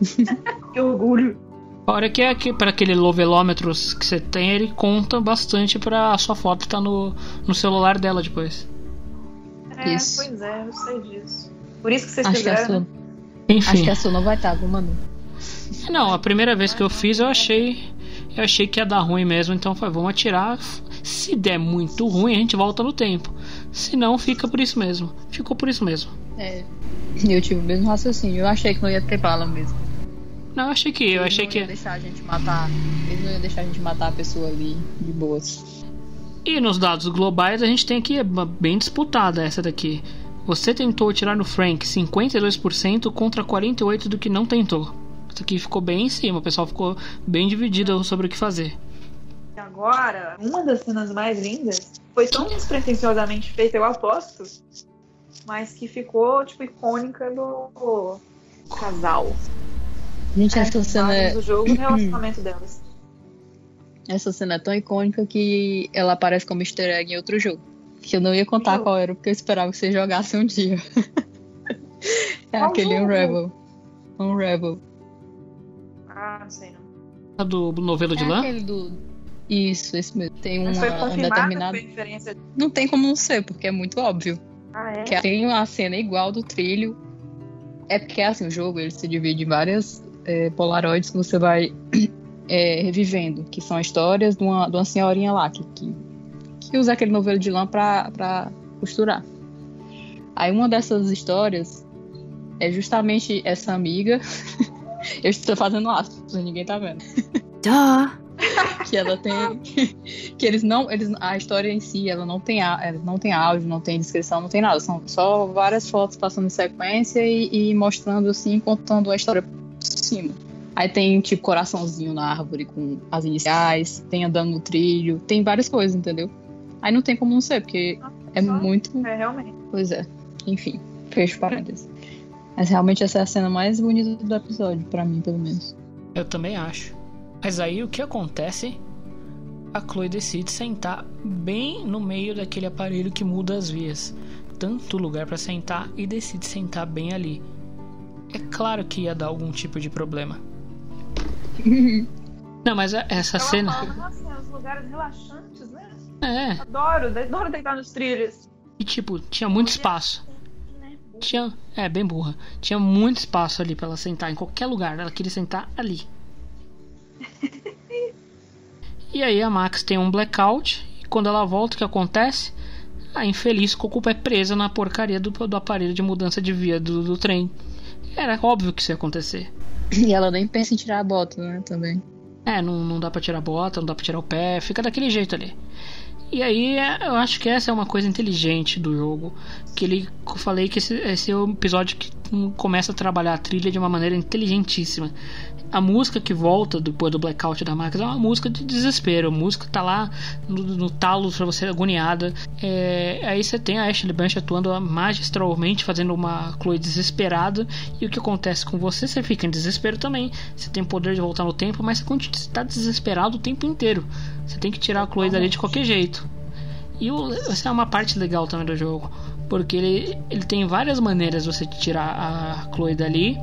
*laughs* Que orgulho. Fora que, é que para aquele lovelômetro que você tem, ele conta bastante pra a sua foto estar no, no celular dela depois. É, Isso. pois é, eu sei disso. Por isso que vocês Acho que, a fizeram. sua, Enfim. acho que a sua não vai estar, viu, Manu? Não, a primeira vez que eu fiz eu achei. Eu achei que ia dar ruim mesmo, então foi, vamos atirar. Se der muito ruim, a gente volta no tempo. Se não, fica por isso mesmo. Ficou por isso mesmo. É. Eu tive o mesmo raciocínio. Eu achei que não ia ter bala mesmo. Não, eu achei que. Eu Eles achei não que. deixar a gente matar. Eles não iam deixar a gente matar a pessoa ali de boas. E nos dados globais a gente tem aqui é bem disputada essa daqui. Você tentou tirar no Frank 52% contra 48% do que não tentou. Isso aqui ficou bem em cima, o pessoal ficou bem dividido sobre o que fazer. Agora, uma das cenas mais lindas foi tão despretensiosamente feita, eu aposto, mas que ficou, tipo, icônica do casal. Gente, essa cena é... do jogo e o *clears throat* relacionamento delas. Essa cena é tão icônica que ela aparece como easter egg em outro jogo. Que eu não ia contar qual era, porque eu esperava que você jogasse um dia. *laughs* é Qual aquele jogo? Unravel. Unravel. Ah, não sei não. A do novelo de É lã? aquele do. Isso, esse mesmo. Tem uma, Mas foi um determinado. Não tem como não ser, porque é muito óbvio. Ah, é? Que tem uma cena igual do trilho. É porque assim, o jogo ele se divide em várias é, polaroids que você vai *clears throat* é, revivendo, que são histórias de uma, de uma senhorinha lá que, que, que usa aquele novelo de lã pra, pra costurar. Aí uma dessas histórias é justamente essa amiga. *laughs* Eu estou fazendo aspas, ninguém tá vendo. Duh. *laughs* que ela tem *laughs* que eles não eles a história em si ela não tem ela não tem áudio não tem descrição não tem nada. São só várias fotos passando em sequência e, e mostrando assim contando a história por cima. Aí tem tipo coraçãozinho na árvore com as iniciais tem andando no trilho tem várias coisas entendeu? Aí não tem como não ser porque é muito É, realmente. pois é. Enfim fecho parênteses. Mas realmente essa é a cena mais bonita do episódio pra mim pelo menos. Eu também acho. Mas aí o que acontece? A Chloe decide sentar bem no meio daquele aparelho que muda as vias. Tanto lugar para sentar e decide sentar bem ali. É claro que ia dar algum tipo de problema. *laughs* Não, mas é- essa Ela cena. fala, nossa, os lugares relaxantes, né? É, Adoro, adoro deitar nos trilhos. e tipo, tinha muito espaço. Tinha. É, bem burra. Tinha muito espaço ali pra ela sentar em qualquer lugar. Ela queria sentar ali. E aí a Max tem um blackout. E quando ela volta, o que acontece? A infeliz Coco é presa na porcaria do, do aparelho de mudança de via do, do trem. Era óbvio que isso ia acontecer. e ela nem pensa em tirar a bota né também É, não, não dá pra tirar a bota, não dá pra tirar o pé, fica daquele jeito ali. E aí é, eu acho que essa é uma coisa inteligente do jogo. Que ele eu falei que esse, esse é o episódio que começa a trabalhar a trilha de uma maneira inteligentíssima. A música que volta depois do blackout da Max é uma música de desespero. A música tá lá no, no talo pra você agoniada. É, aí você tem a Ashley Bunch atuando magistralmente, fazendo uma Chloe desesperada. E o que acontece com você? Você fica em desespero também. Você tem poder de voltar no tempo, mas você continua- você tá desesperado o tempo inteiro. Você tem que tirar a Chloe dali de qualquer jeito. E o, essa é uma parte legal também do jogo. Porque ele, ele tem várias maneiras de você tirar a Chloe dali.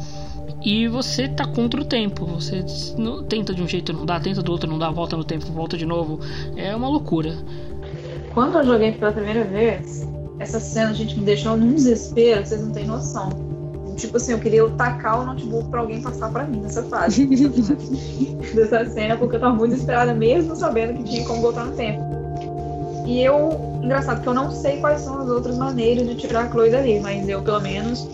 E você tá contra o tempo. Você não- tenta de um jeito, não dá, tenta do outro, não dá, volta no tempo, volta de novo. É uma loucura. Quando eu joguei pela primeira vez, essa cena, gente, me deixou num desespero, vocês não têm noção. Tipo assim, eu queria tacar o notebook pra alguém passar pra mim nessa fase. *laughs* dessa cena, porque eu tava muito desesperada, mesmo sabendo que tinha como voltar no tempo. E eu, engraçado, que eu não sei quais são as outras maneiras de tirar a Chloe dali, mas eu, pelo menos,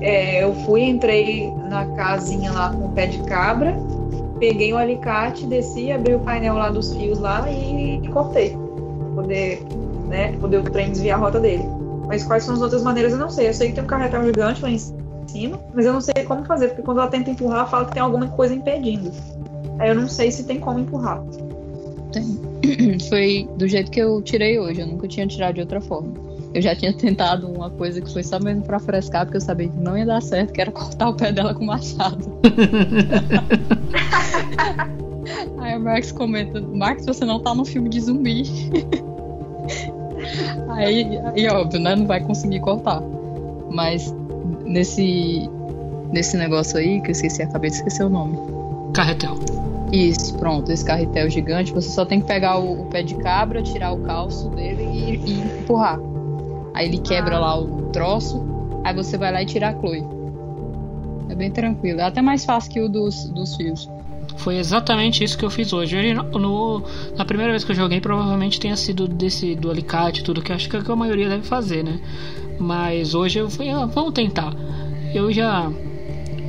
é, eu fui, entrei na casinha lá com o pé de cabra, peguei um alicate, desci, abri o painel lá dos fios lá e, cortei. Poder, né, poder o trem desviar a rota dele. Mas quais são as outras maneiras eu não sei. Eu sei que tem um carretel gigante lá em cima, mas eu não sei como fazer, porque quando ela tenta empurrar, fala que tem alguma coisa impedindo. Aí eu não sei se tem como empurrar. Tem. *clears throat* Foi do jeito que eu tirei hoje, eu nunca tinha tirado de outra forma. Eu já tinha tentado uma coisa que foi só mesmo pra frescar, porque eu sabia que não ia dar certo, que era cortar o pé dela com machado. *laughs* Aí o Max comenta, Max, você não tá no filme de zumbi. aí, aí, óbvio, né? Não vai conseguir cortar. Mas nesse, nesse negócio aí, que eu esqueci, acabei de esquecer o nome. Carretel. Isso, pronto, esse carretel gigante, você só tem que pegar o, o pé de cabra, tirar o calço dele e, e empurrar. Aí ele quebra lá o troço, aí você vai lá e tira a Chloe. É bem tranquilo, é até mais fácil que o dos, dos fios. Foi exatamente isso que eu fiz hoje. Hoje, no- no- na primeira vez que eu joguei, provavelmente tenha sido desse do alicate, tudo que eu acho que é que a maioria deve fazer, né? Mas hoje eu fui, ah, vamos tentar. Eu já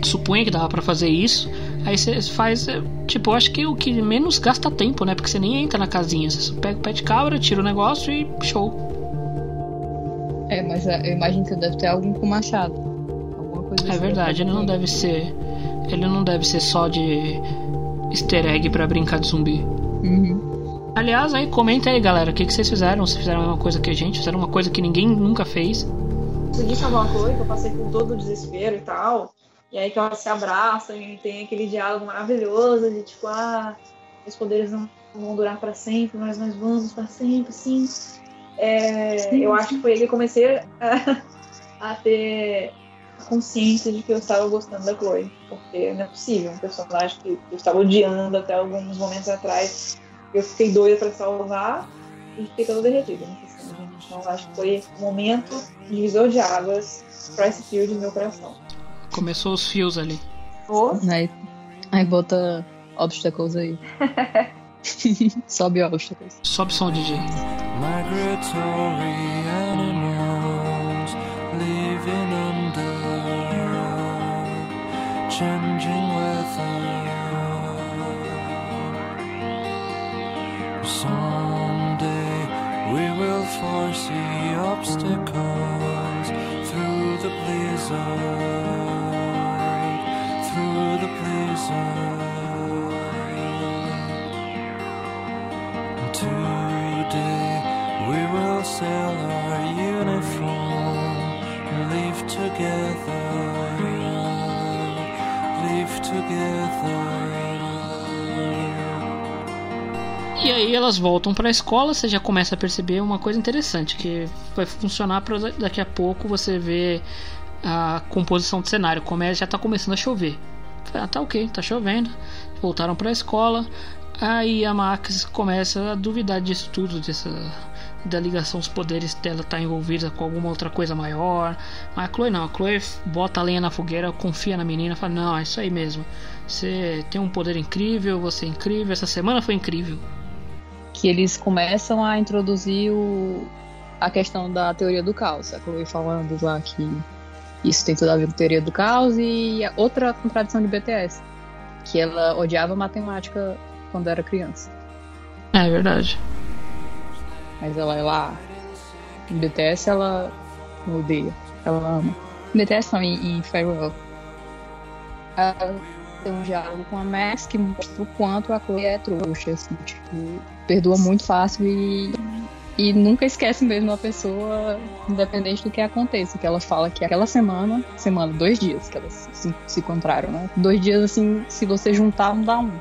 supunha que dava pra fazer isso, Aí você faz, é, tipo, eu acho que o que menos gasta tempo, né? Porque você nem entra na casinha. Você só pega o pé de cabra, tira o negócio e show. É, mas eu imagino que deve ter algum com machado. Alguma coisa É assim. verdade, ele não deve ser. Ele não deve ser só de easter egg pra brincar de zumbi. Uhum. Aliás, aí comenta aí, galera, o que, que vocês fizeram? Vocês fizeram a mesma coisa que a gente? Fizeram uma coisa que ninguém nunca fez? consegui salvar a Chloe, que eu passei por todo o desespero e tal. E aí que elas se abraçam e tem aquele diálogo maravilhoso de tipo, ah, os poderes não vão durar para sempre, mas nós vamos para sempre, sim. É, eu acho que foi aí que eu comecei a, *laughs* a ter consciência de que eu estava gostando da Chloe. Porque não é possível, um personagem que eu estava odiando até alguns momentos atrás. Eu fiquei doida para salvar e fiquei toda derretida. cena, gente. Então acho que foi um momento divisor de águas para esse fio do meu coração. Começou os fios ali. Oh, Aí, aí bota obstacles aí. *laughs* *laughs* Sobe obstacles. Sobe som, DJ. Migratory animals living under changing weather. Someday we will foresee obstacles through the blizzard, through the blizzard. Uniform, live together, live together. E aí elas voltam pra escola, você já começa a perceber uma coisa interessante, que vai funcionar para daqui a pouco você ver a composição do cenário, como já tá começando a chover. Ah, tá ok, tá chovendo. Voltaram pra escola. Aí a Max começa a duvidar disso tudo, dessa da ligação dos poderes dela estar envolvida com alguma outra coisa maior. Mas a Chloe não, a Chloe bota a lenha na fogueira, confia na menina, fala: Não, é isso aí mesmo. Você tem um poder incrível, você é incrível, essa semana foi incrível. Que eles começam a introduzir o, a questão da teoria do caos. A Chloe falando lá que isso tem tudo a ver com teoria do caos e a outra contradição de BTS. Que ela odiava matemática quando era criança. É verdade. Mas ela é lá. Em BTS ela odeia. Ela ama. Em BTS não, em, em Farewell. Ela tem um diálogo com a Max que mostra o quanto a Chloe é trouxa, assim, tipo, perdoa muito fácil e, e nunca esquece mesmo a pessoa, independente do que aconteça. Que ela fala que aquela semana, semana, dois dias que elas se, se encontraram, né? Dois dias assim, se você juntar, não dá um.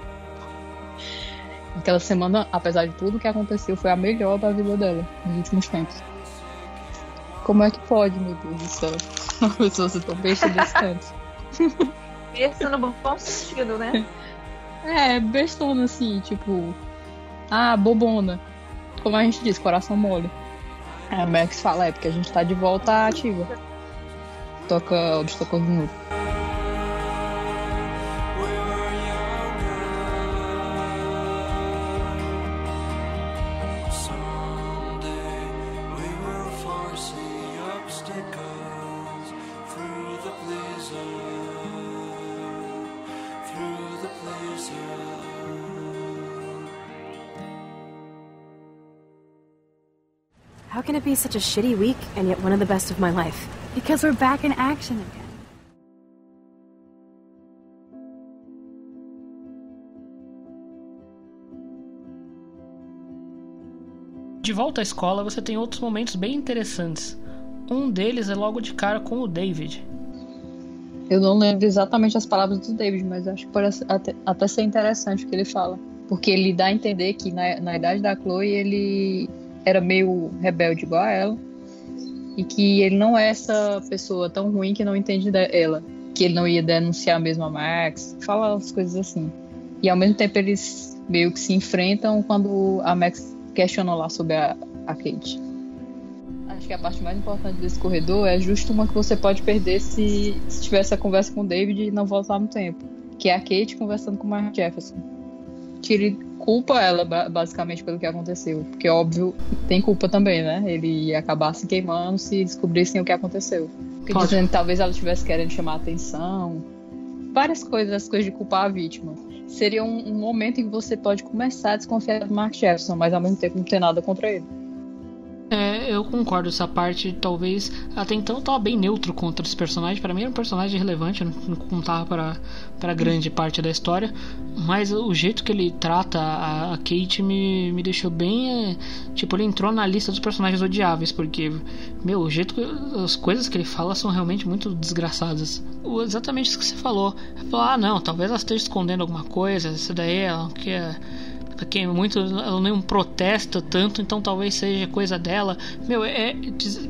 Aquela semana, apesar de tudo que aconteceu, foi a melhor da vida dela nos últimos tempos. Como é que pode, meu Deus do céu? *laughs* Uma pessoa ser tão besta desse tanto. *laughs* Besta no bom sentido, né? É, bestona assim, tipo. Ah, bobona. Como a gente diz, coração mole. A Max fala, é porque a gente tá de volta ativa. Toca obstáculo de novo. Be such a shitty week and yet one of the best of my life? Because we're back in action again. De volta à escola, você tem outros momentos bem interessantes. Um deles é logo de cara com o David. Eu não lembro exatamente as palavras do David, mas acho que parece até, até ser interessante o que ele fala. Porque ele dá a entender que na, na idade da Chloe ele era meio rebelde igual a ela. E que ele não é essa pessoa tão ruim que não entende de- ela. Que ele não ia denunciar mesmo a Max. Fala as coisas assim. E ao mesmo tempo eles meio que se enfrentam quando a Max questiona lá sobre a, a Kate. Acho que a parte mais importante desse corredor é justo uma que você pode perder se, se tiver essa conversa com o David e não voltar no tempo. Que é a Kate conversando com o Mark Jefferson. Ele culpa ela, ba- basicamente, pelo que aconteceu. Porque, óbvio, tem culpa também, né? Ele ia acabar se queimando se descobrissem o que aconteceu. Porque Pode. dizendo talvez ela estivesse querendo chamar a atenção. várias coisas, as coisas de culpar a vítima. Seria um, um momento em que você pode começar a desconfiar do Mark Jefferson, mas ao mesmo tempo não ter nada contra ele. É, eu concordo, essa parte talvez até então tava bem neutro contra esse personagem. Para mim era um personagem relevante, não, contava para grande parte da história, mas o jeito que ele trata a, a Kate me, me deixou bem, é, tipo, ele entrou na lista dos personagens odiáveis, porque meu, o jeito que as coisas que ele fala são realmente muito desgraçadas. O, exatamente isso que você falou. Falar, ah, não, talvez ela esteja escondendo alguma coisa, isso daí ela quer porque muito ela não protesta tanto, então talvez seja coisa dela. Meu, é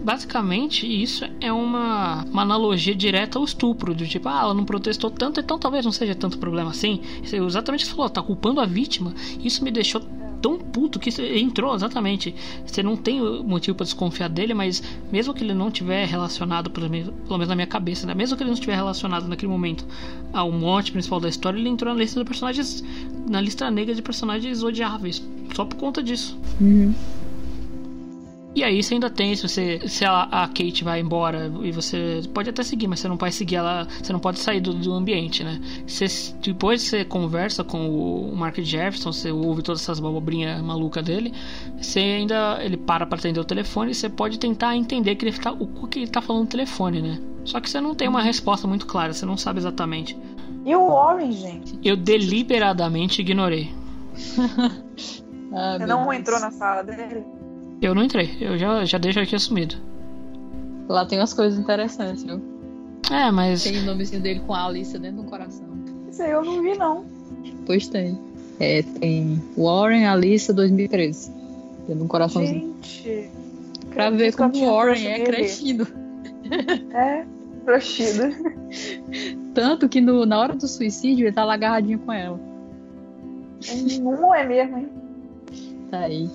basicamente isso é uma, uma analogia direta ao estupro, do tipo, ah, ela não protestou tanto, então talvez não seja tanto problema assim. É exatamente você falou, tá culpando a vítima. Isso me deixou tão puto que entrou, exatamente. Você não tem motivo para desconfiar dele, mas mesmo que ele não tiver relacionado, pelo menos, na minha cabeça, né? mesmo que ele não estiver relacionado naquele momento ao monte principal da história, ele entrou na lista de personagens, na lista negra de personagens odiáveis, só por conta disso. Uhum. E aí você ainda tem, se você. Se a, a, Kate vai embora e você pode até seguir, mas você não pode seguir ela. Você não pode sair do, do ambiente, né? Você, depois você conversa com o Mark Jefferson, você ouve todas essas babobrinhas malucas dele, você ainda. Ele para pra atender o telefone e você pode tentar entender que ele tá, o que ele tá falando no telefone, né? Só que você não tem uma resposta muito clara, você não sabe exatamente. E o Warren, gente? Eu deliberadamente ignorei. *laughs* ah, você não Deus. entrou na sala dele? Eu não entrei, eu já, já deixo aqui assumido. Lá tem umas coisas interessantes, viu? É, mas. Tem o nomezinho dele com a Alice dentro do coração. Isso aí eu não vi, não. Pois tem. É, tem Warren Alice 2013. Dentro do coraçãozinho. Gente. Pra ver como o Warren é crescido. É, crescido. Tanto que no, na hora do suicídio ele tá lá agarradinho com ela. Não é mesmo, hein? Tá aí.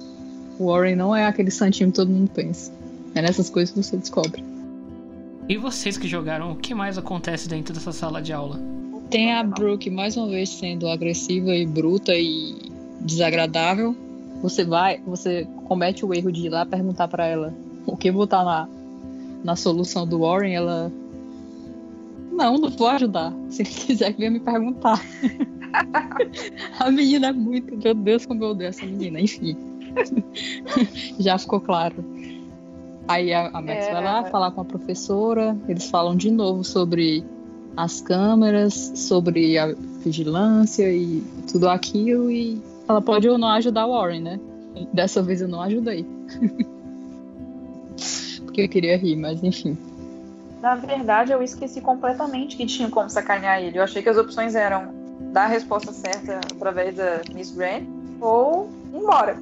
O Warren não é aquele santinho que todo mundo pensa. É nessas coisas que você descobre. E vocês que jogaram, o que mais acontece dentro dessa sala de aula? Tem a Brooke mais uma vez sendo agressiva e bruta e desagradável. Você vai, você comete o erro de ir lá perguntar para ela o que botar na, na solução do Warren, ela não, não vou ajudar. Se ele quiser vir me perguntar. *laughs* a menina é muito, meu Deus, como eu odeio essa menina, enfim. *laughs* Já ficou claro. Aí a, a Max é... vai lá falar com a professora, eles falam de novo sobre as câmeras, sobre a vigilância e tudo aquilo, e ela pode ou não ajudar o Warren, né? Dessa vez eu não ajudei. *laughs* Porque eu queria rir, mas enfim. Na verdade, eu esqueci completamente que tinha como sacanear ele. Eu achei que as opções eram dar a resposta certa através da Miss Grant ou ir embora.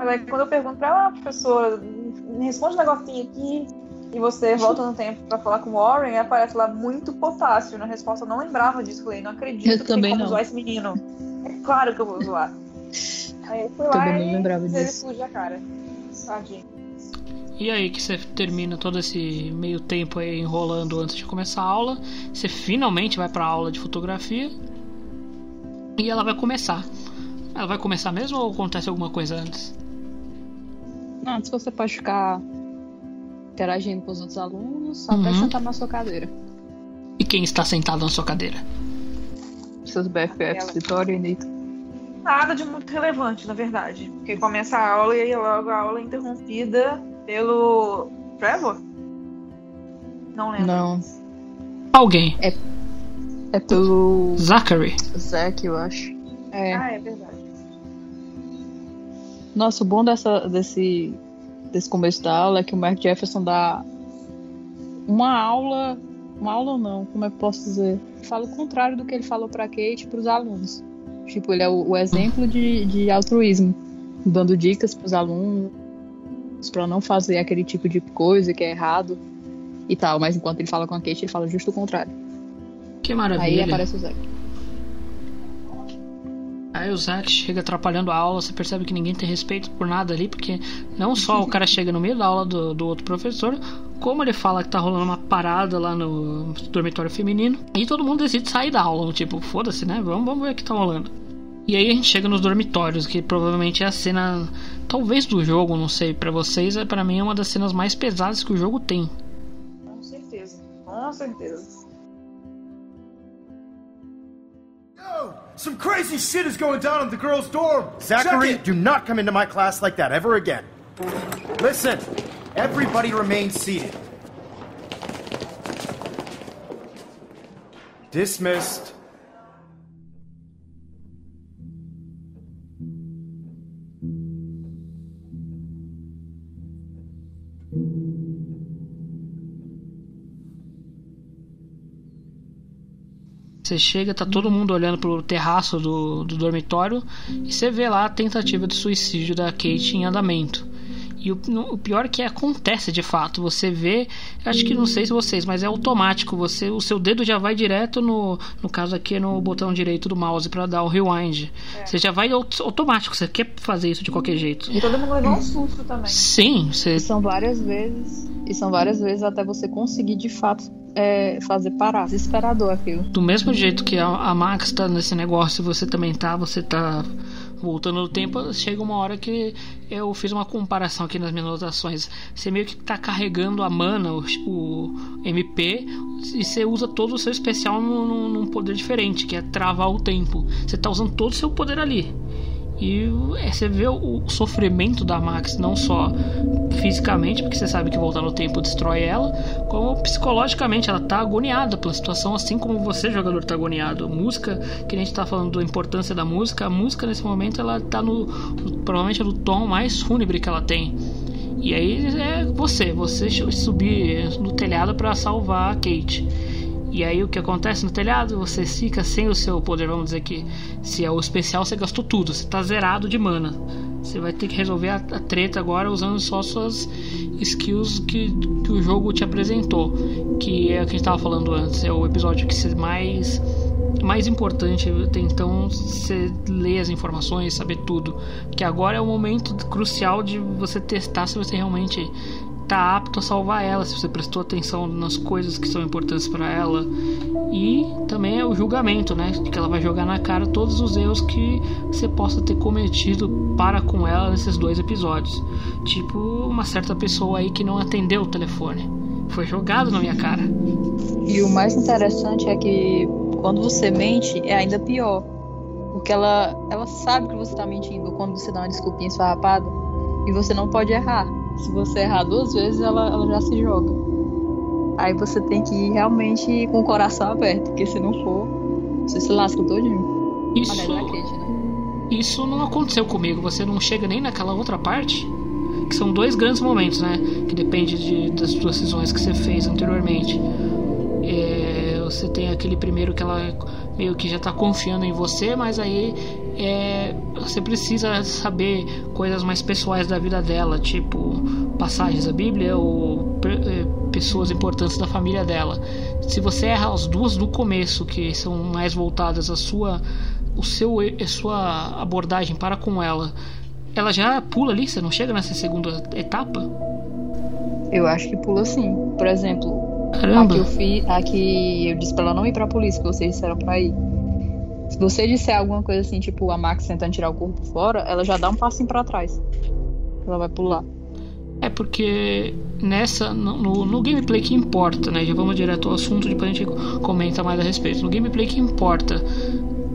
Mas aí quando eu pergunto pra ela, ah, professora, me responde um negocinho aqui, e você volta no tempo para falar com o Warren, aparece lá muito potássio. Na resposta eu não lembrava disso. Falei, não acredito eu que também como não. zoar esse menino. É claro que eu vou zoar. Aí eu fui lá Também não e lembrava ele disso. explodiu a cara. Tadinho. E aí que você termina todo esse meio tempo aí enrolando antes de começar a aula, você finalmente vai para a aula de fotografia e ela vai começar. Ela vai começar mesmo ou acontece alguma coisa antes? Não, antes você pode ficar interagindo com os outros alunos até Uhum. sentar na sua cadeira. E quem está sentado na sua cadeira? Seus BFFs. Vitória e Nito. Nada de muito relevante, na verdade. Porque começa a aula e aí logo a aula é interrompida pelo Trevor? Não lembro. Não, Alguém. é pelo Zachary. Zack, eu acho. É. Ah, é verdade. Nossa, o bom dessa, desse, desse começo da aula é que o Mark Jefferson dá uma aula. Uma aula ou não, como é que eu posso dizer? Fala o contrário do que ele falou pra Kate e pros alunos. Tipo, ele é o, o exemplo de, de altruísmo, dando dicas pros alunos pra não fazer aquele tipo de coisa que é errado e tal. Mas enquanto ele fala com a Kate, ele fala justo o contrário. Que Aí maravilha. aparece o Zack. Aí o Zack chega atrapalhando a aula, você percebe que ninguém tem respeito por nada ali, porque não só o cara chega no meio da aula do, do outro professor, como ele fala que tá rolando uma parada lá no dormitório feminino, e todo mundo decide sair da aula, tipo, foda-se, né? Vamos, vamos ver o que tá rolando. E aí a gente chega nos dormitórios, que provavelmente é a cena, talvez do jogo, não sei, pra vocês, é para mim é uma das cenas mais pesadas que o jogo tem. Com certeza. Com certeza. Some crazy shit is going down in the girls' dorm. Zachary, do not come into my class like that ever again. Listen, everybody remain seated. Dismissed. Você chega, tá todo mundo olhando pro terraço do, do dormitório e você vê lá a tentativa de suicídio da Kate em andamento. E o, o pior é que acontece de fato. Você vê, acho que não sei se vocês, mas é automático. Você, o seu dedo já vai direto no, no caso aqui no botão direito do mouse para dar o rewind. Você já vai aut- automático. Você quer fazer isso de qualquer jeito. E todo mundo levou um susto também. Sim, você E são várias vezes. E são várias vezes até você conseguir de fato é, fazer parar. Desesperador aquilo. Do mesmo jeito que a, a Max tá nesse negócio, você também tá, você tá voltando no tempo, chega uma hora que eu fiz uma comparação aqui nas minhas anotações. Você meio que tá carregando a mana, o, o MP, e você usa todo o seu especial num, num- poder diferente, que é travar o tempo. Você tá usando todo o seu poder ali. E é, você vê o, sofrimento da Max, não só fisicamente, porque você sabe que voltar no tempo destrói ela, como psicologicamente, ela tá agoniada pela situação, assim como você, jogador, tá agoniado. Música, que a gente tá falando da importância da música, a música nesse momento ela tá no- provavelmente no tom mais fúnebre que ela tem. E aí é você, você subir no telhado para salvar a Kate. E aí o que acontece no telhado? Você fica sem o seu poder, vamos dizer que se é o especial você gastou tudo, você tá zerado de mana. Você vai ter que resolver a, a treta agora usando só suas skills que, que o jogo te apresentou. Que é o que a gente tava falando antes, é o episódio que você mais mais importante então você ler as informações, saber tudo. Que agora é o momento crucial de você testar se você realmente tá apto a salvar ela, se você prestou atenção nas coisas que são importantes para ela. E também é o julgamento, né? Que ela vai jogar na cara todos os erros que você possa ter cometido para com ela nesses dois episódios. Tipo, uma certa pessoa aí que não atendeu o telefone. Foi jogado na minha cara. E o mais interessante é que quando você mente é ainda pior. Porque ela, ela sabe que você tá mentindo quando você dá uma desculpinha esfarrapada. E você não pode errar. Se você errar duas vezes, ela, ela já se joga. Aí você tem que ir realmente com o coração aberto. Porque se não for, você se lasca todinho. Isso, Kate, né? isso não aconteceu comigo. Você não chega nem naquela outra parte. Que são dois grandes momentos, né? Que depende de, das decisões que você fez anteriormente. É, você tem aquele primeiro que ela meio que já tá confiando em você, mas aí é, você precisa saber coisas mais pessoais da vida dela, tipo passagens da Bíblia ou é, pessoas importantes da família dela. Se você erra as duas do começo, que são mais voltadas à sua o seu a sua abordagem para com ela, ela já pula ali, você não chega nessa segunda etapa? Eu acho que pula sim. Por exemplo, Caramba. Aqui eu, fiz, aqui eu disse pra ela não ir pra polícia, que vocês disseram pra ir. Se você disser alguma coisa assim, tipo a Max tentando tirar o corpo fora, ela já dá um passinho pra trás. Ela vai pular. É porque nessa no, no, no gameplay que importa, né? Já vamos direto ao assunto, depois a gente comenta mais a respeito. No gameplay que importa,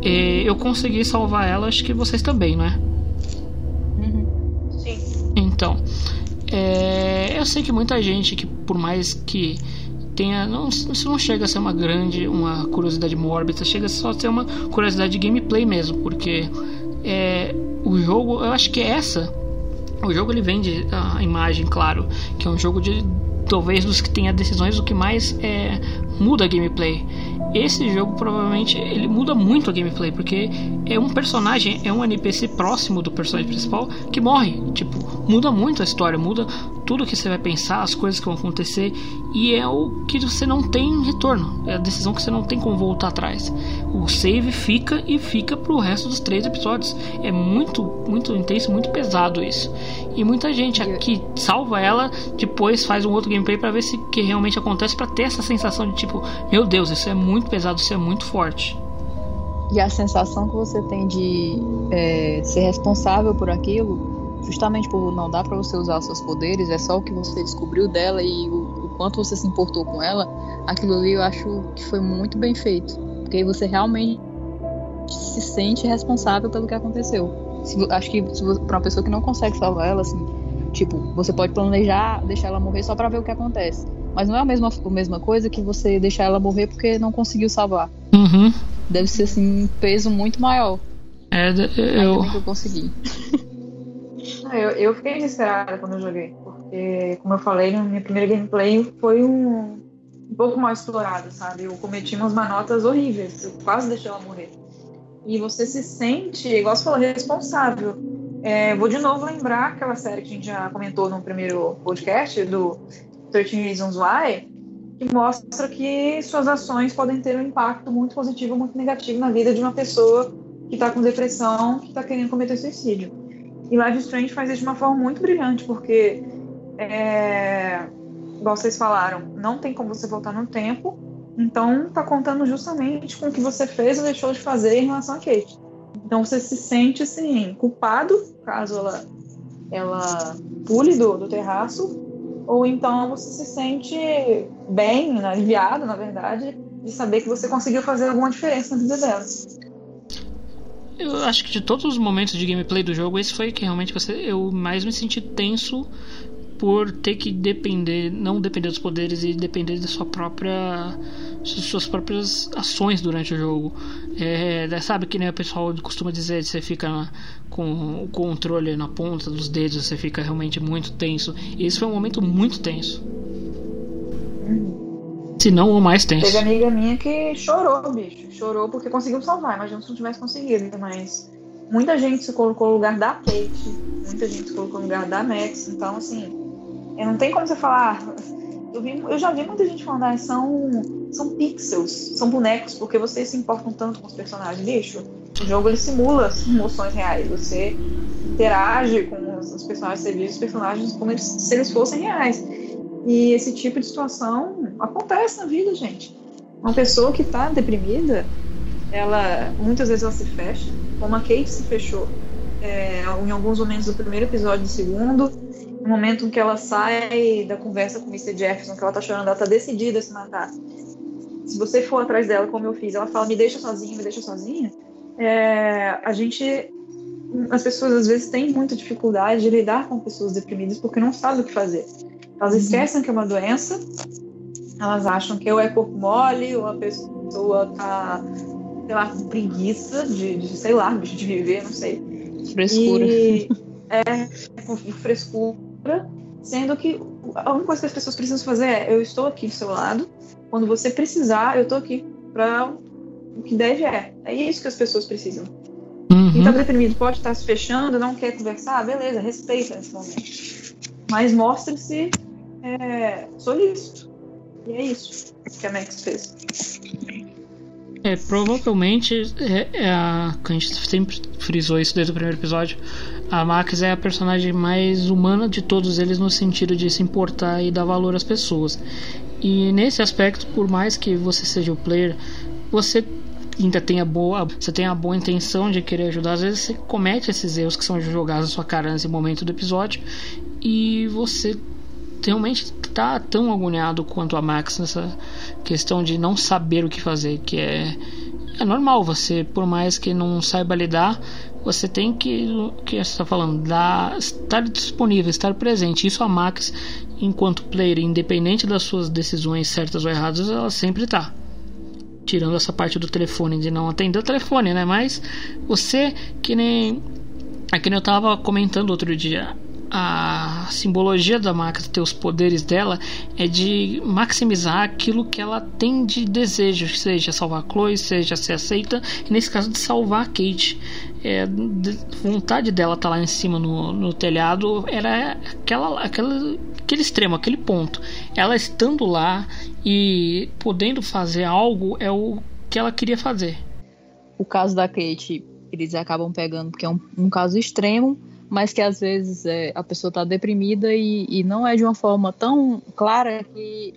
é, eu consegui salvar ela, acho que vocês também, não é? Sim. Então, é, eu sei que muita gente que por mais que tenha, não, isso não chega a ser uma grande, uma curiosidade mórbida, chega só a ser uma curiosidade de gameplay mesmo, porque é, o jogo, eu acho que é essa o jogo ele vende a imagem, claro, que é um jogo de talvez dos que tenha decisões o que mais é, muda a gameplay. Esse jogo provavelmente ele muda muito a gameplay porque é um personagem, é um NPC próximo do personagem principal que morre. Tipo, muda muito a história, muda tudo que você vai pensar, as coisas que vão acontecer e é o que você não tem retorno. É a decisão que você não tem como voltar atrás. O save fica e fica pro resto dos três episódios. É muito, muito intenso, muito pesado isso. E muita gente aqui salva ela, depois faz um outro gameplay para ver se que realmente acontece para ter essa sensação de tipo, meu Deus, isso é muito pesado, isso é muito forte. E a sensação que você tem de é, ser responsável por aquilo, justamente por não dar pra você usar os seus poderes, é só o que você descobriu dela e o, o quanto você se importou com ela, aquilo ali eu acho que foi muito bem feito. Porque você realmente se sente responsável pelo que aconteceu. Se- acho que pra uma pessoa que não consegue salvar ela, assim, tipo, você pode planejar deixar ela morrer só pra ver o que acontece. Mas não é a mesma, a mesma coisa que você deixar ela morrer porque não conseguiu salvar. Uhum. Deve ser, assim, um peso muito maior. É, Ainda eu. que eu consegui. *laughs* Ah, Eu, eu fiquei desesperada quando eu joguei, porque, como eu falei, na minha primeira gameplay foi um, um pouco mal explorado, sabe? Eu cometi umas manotas horríveis, eu quase deixei ela morrer. E você se sente, igual você falou, responsável. É, vou de novo lembrar aquela série que a gente já comentou no primeiro podcast, do 13 Reasons Why, que mostra que suas ações podem ter um impacto muito positivo ou muito negativo na vida de uma pessoa que está com depressão, que está querendo cometer suicídio. E Life is Strange faz isso de uma forma muito brilhante, porque, é, igual vocês falaram, não tem como você voltar no tempo, então tá contando justamente com o que você fez ou deixou de fazer em relação a Kate. Então você se sente, assim, culpado, caso ela, ela pule do, do terraço, ou então você se sente bem, né, aliviado, na verdade, de saber que você conseguiu fazer alguma diferença na vida dela. Eu acho que de todos os momentos de gameplay do jogo, esse foi que realmente você, eu mais me senti tenso por ter que depender, não depender dos poderes e depender da sua própria, suas próprias ações durante o jogo. É, sabe que nem o pessoal costuma dizer, você fica com o controle na ponta dos dedos, você fica realmente muito tenso. E esse foi um momento muito tenso. Se não o mais tenso. Teve amiga minha que chorou, bicho. Chorou porque conseguiu salvar. Imagina se não tivesse conseguido, mas muita gente se colocou no lugar da Kate, muita gente se colocou no lugar da Max. Então, assim, é, não tem como você falar. Eu, vi, eu já vi muita gente falando, ah, são, são pixels, são bonecos, porque vocês se importam tanto com os personagens. Bicho, o jogo ele simula emoções reais. Você interage com os, os personagens, você vê os personagens como eles, se eles fossem reais. E esse tipo de situação acontece na vida, gente. Uma pessoa que está deprimida, ela muitas vezes ela se fecha, como a Kate se fechou é, em alguns momentos do primeiro episódio do segundo, no momento em que ela sai da conversa com o Mr. Jefferson, que ela tá chorando, ela tá decidida a se matar. Se você for atrás dela, como eu fiz, ela fala, me deixa sozinha, me deixa sozinha, é, a gente as pessoas às vezes têm muita dificuldade de lidar com pessoas deprimidas porque não sabem o que fazer. Elas Uhum. esquecem que é uma doença, elas acham que ou é corpo mole, ou a pessoa tá, sei lá, com preguiça de, de sei lá, de de viver, não sei. Frescura. E, *laughs* é, com frescura, sendo que a única coisa que as pessoas precisam fazer é: eu estou aqui do seu lado, quando você precisar, eu estou aqui para o que deve é. É isso que as pessoas precisam. Quem está deprimido pode estar se fechando, não quer conversar, beleza, respeita nesse momento. Mas mostre-se é, solícito. E é isso que a Max fez. É, provavelmente é, é a. A gente sempre frisou isso desde o primeiro episódio. A Max é a personagem mais humana de todos eles no sentido de se importar e dar valor às pessoas. E nesse aspecto, por mais que você seja o player, você ainda tem a boa, você tem a boa intenção de querer ajudar, às vezes você comete esses erros que são jogados na sua cara nesse momento do episódio e você realmente tá tão agoniado quanto a Max nessa questão de não saber o que fazer, que é é normal você, por mais que não saiba lidar, você tem que, que está falando, dar, estar disponível, estar presente. Isso a Max, enquanto player, independente das suas decisões certas ou erradas, ela sempre tá. Tirando essa parte do telefone, de não atender o telefone, né? Mas você, que nem. É que eu tava comentando outro dia. A simbologia da Max ter os poderes dela é de maximizar aquilo que ela tem de desejo, seja salvar Chloe, seja ser aceita, e nesse caso de salvar Kate. É, de, vontade dela estar tá lá em cima no, no telhado era aquela, aquela, aquele extremo, aquele ponto. Ela estando lá e podendo fazer algo é o que ela queria fazer. O caso da Kate, eles acabam pegando porque é um, um caso extremo, mas que às vezes é, a pessoa está deprimida e, e, não é de uma forma tão clara que,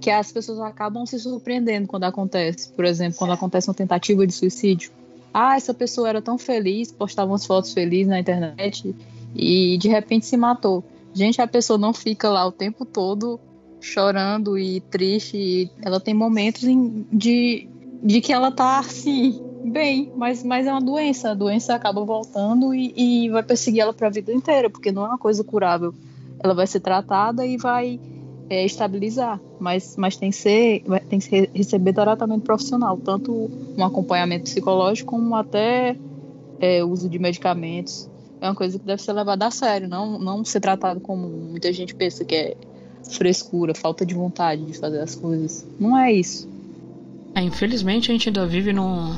que as pessoas acabam se surpreendendo quando acontece. Por exemplo, quando acontece uma tentativa de suicídio. Ah, essa pessoa era tão feliz, postava umas fotos felizes na internet e de repente se matou. Gente, a pessoa não fica lá o tempo todo chorando e triste. Ela tem momentos de, de que ela tá assim, bem, mas, mas é uma doença. A doença acaba voltando e, e vai perseguir ela para a vida inteira, porque não é uma coisa curável. Ela vai ser tratada e vai é, estabilizar, mas, mas tem, que ser, tem que receber tratamento profissional, tanto um acompanhamento psicológico como até é, uso de medicamentos. É uma coisa que deve ser levada a sério, não, não ser tratado como muita gente pensa que é frescura, falta de vontade de fazer as coisas. Não é isso. É, infelizmente a gente ainda vive num,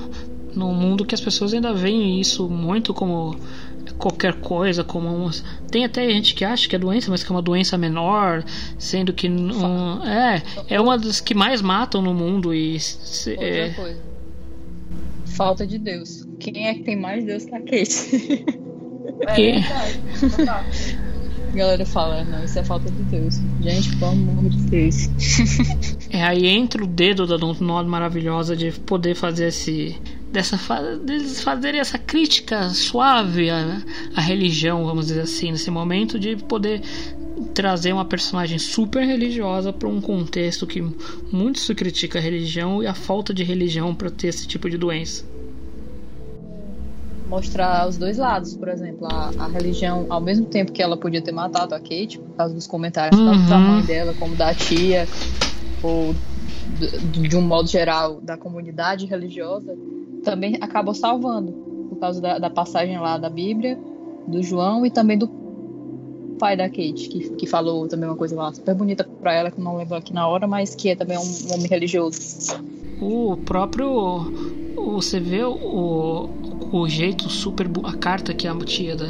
num mundo que as pessoas ainda veem isso muito como qualquer coisa, como um, tem até gente que acha que é doença, mas que é uma doença menor, sendo que não é é uma das que mais matam no mundo e é, coisa. Falta de Deus. Quem é que tem mais Deus que a Kate? É. A galera fala, não, isso é falta de Deus. Gente, pelo amor de Deus. *laughs* é aí entra o dedo da Dontnod maravilhosa de poder fazer esse dessa deles fazerem essa crítica suave à, à religião, vamos dizer assim, nesse momento de poder trazer uma personagem super religiosa para um contexto que muito se critica a religião e a falta de religião para ter esse tipo de doença. Mostrar os dois lados, por exemplo, a, a religião, ao mesmo tempo que ela podia ter matado a Kate, por causa dos comentários, tanto da Uhum. mãe dela como da tia, ou de, um modo geral da comunidade religiosa, também acabou salvando, por causa da, da passagem lá da Bíblia, do João e também do pai da Kate, que, que falou também uma coisa lá super bonita pra ela, que não lembro aqui na hora, mas que é também um homem religioso. O próprio. Você vê o, o jeito super. A carta que a tia da,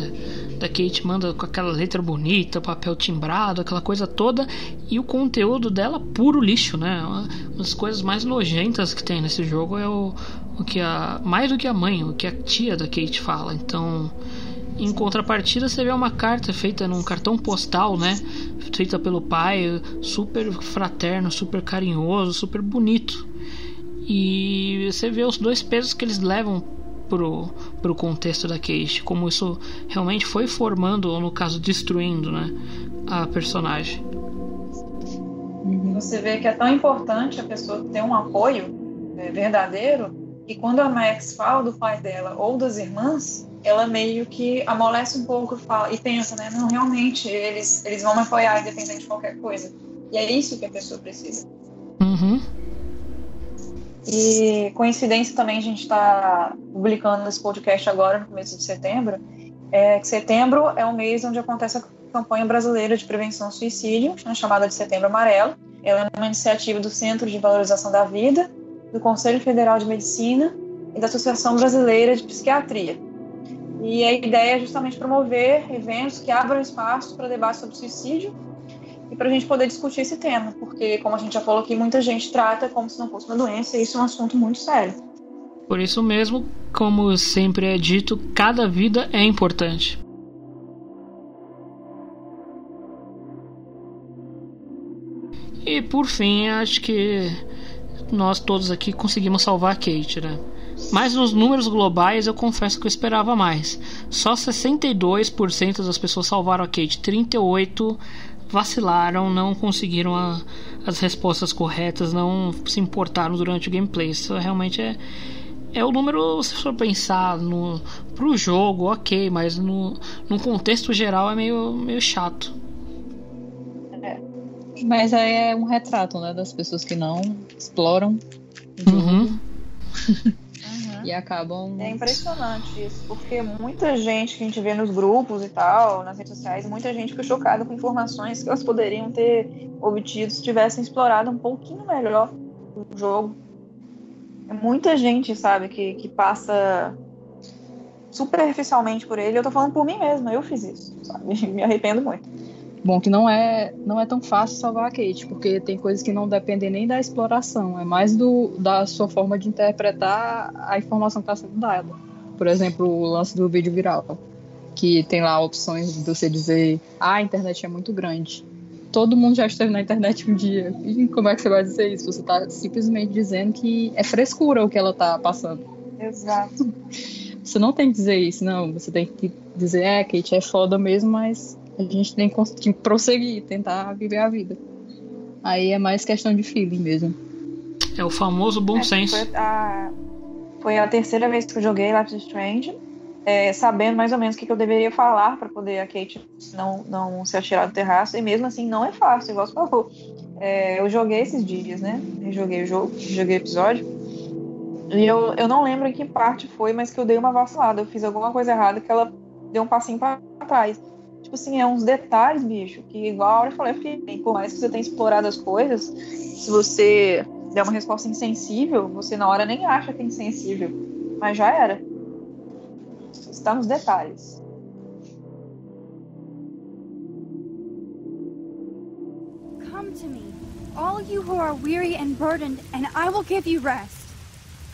da Kate manda com aquela letra bonita, papel timbrado, aquela coisa toda. E o conteúdo dela, puro lixo, né? Uma das coisas mais nojentas que tem nesse jogo é o, o que a. Mais do que a mãe, o que a tia da Kate fala. Então. Em contrapartida, você vê uma carta feita num cartão postal, né? Feita pelo pai, super fraterno, super carinhoso, super bonito. E você vê os dois pesos que eles levam pro, pro contexto da Kate, como isso realmente foi formando, ou no caso, destruindo, né? A personagem. Você vê que é tão importante a pessoa ter um apoio é, verdadeiro que quando a Max fala do pai dela ou das irmãs, ela meio que amolece um pouco e fala- e pensa, né? Não, realmente, eles, eles vão me apoiar independente de qualquer coisa. E é isso que a pessoa precisa. Uhum. E coincidência também a gente está publicando esse podcast agora no começo de setembro. É setembro é o mês onde acontece a campanha brasileira de prevenção ao suicídio, né, chamada de Setembro Amarelo. Ela é uma iniciativa do Centro de Valorização da Vida, do Conselho Federal de Medicina e da Associação Brasileira de Psiquiatria. E a ideia é justamente promover eventos que abram espaço para debate sobre suicídio para a gente poder discutir esse tema, porque, como a gente já falou aqui, muita gente trata como se não fosse uma doença, e isso é um assunto muito sério. Por isso mesmo, como sempre é dito, cada vida é importante. E por fim, acho que nós todos aqui conseguimos salvar a Kate, né? Mas nos números globais eu confesso que eu esperava mais. Só 62% das pessoas salvaram a Kate, 38 vacilaram, não conseguiram a- as respostas corretas, não se importaram durante o gameplay. Isso realmente é é o número, se for pensar no pro jogo, ok, mas no, no contexto geral é meio, meio chato. Mas aí é um retrato, né, das pessoas que não exploram Uhum. *laughs* e acabam. É impressionante isso, porque muita gente que a gente vê nos grupos e tal, nas redes sociais, muita gente ficou chocada com informações que elas poderiam ter obtido se tivessem explorado um pouquinho melhor o jogo. É muita gente, sabe, que, que passa superficialmente por ele. Eu tô falando por mim mesma, eu fiz isso, sabe? *laughs* Me arrependo muito. Bom, que não é, não é tão fácil salvar a Kate, porque tem coisas que não dependem nem da exploração, é mais do, da sua forma de interpretar a informação que está sendo dada. Por exemplo, o lance do vídeo viral, que tem lá opções de você dizer: ah, a internet é muito grande. Todo mundo já esteve na internet um dia. E como é que você vai dizer isso? Você está simplesmente dizendo que é frescura o que ela está passando. Exato. Você não tem que dizer isso, não. Você tem que dizer, é, Kate é foda mesmo, mas a gente tem que prosseguir, tentar viver a vida. Aí é mais questão de feeling mesmo. É o famoso bom É, senso. foi a- Foi a terceira vez que eu joguei Life is Strange, é, sabendo mais ou menos o que, que eu deveria falar para poder a Kate não, não se atirar do terraço, e mesmo assim não é fácil, igual você falou. É, eu joguei esses dias, né? Eu joguei o jogo, joguei o episódio, e eu, eu não lembro em que parte foi, mas que eu dei uma vacilada, eu fiz alguma coisa errada que ela deu um passinho para trás. Tipo assim, é uns detalhes, bicho, que igual a hora eu falei, eu fiquei, por mais que você tenha explorado as coisas, se você der uma resposta insensível, você na hora nem acha que é insensível, mas já era. Está nos detalhes. Come to me, all you who are weary and burdened, and I will give you rest.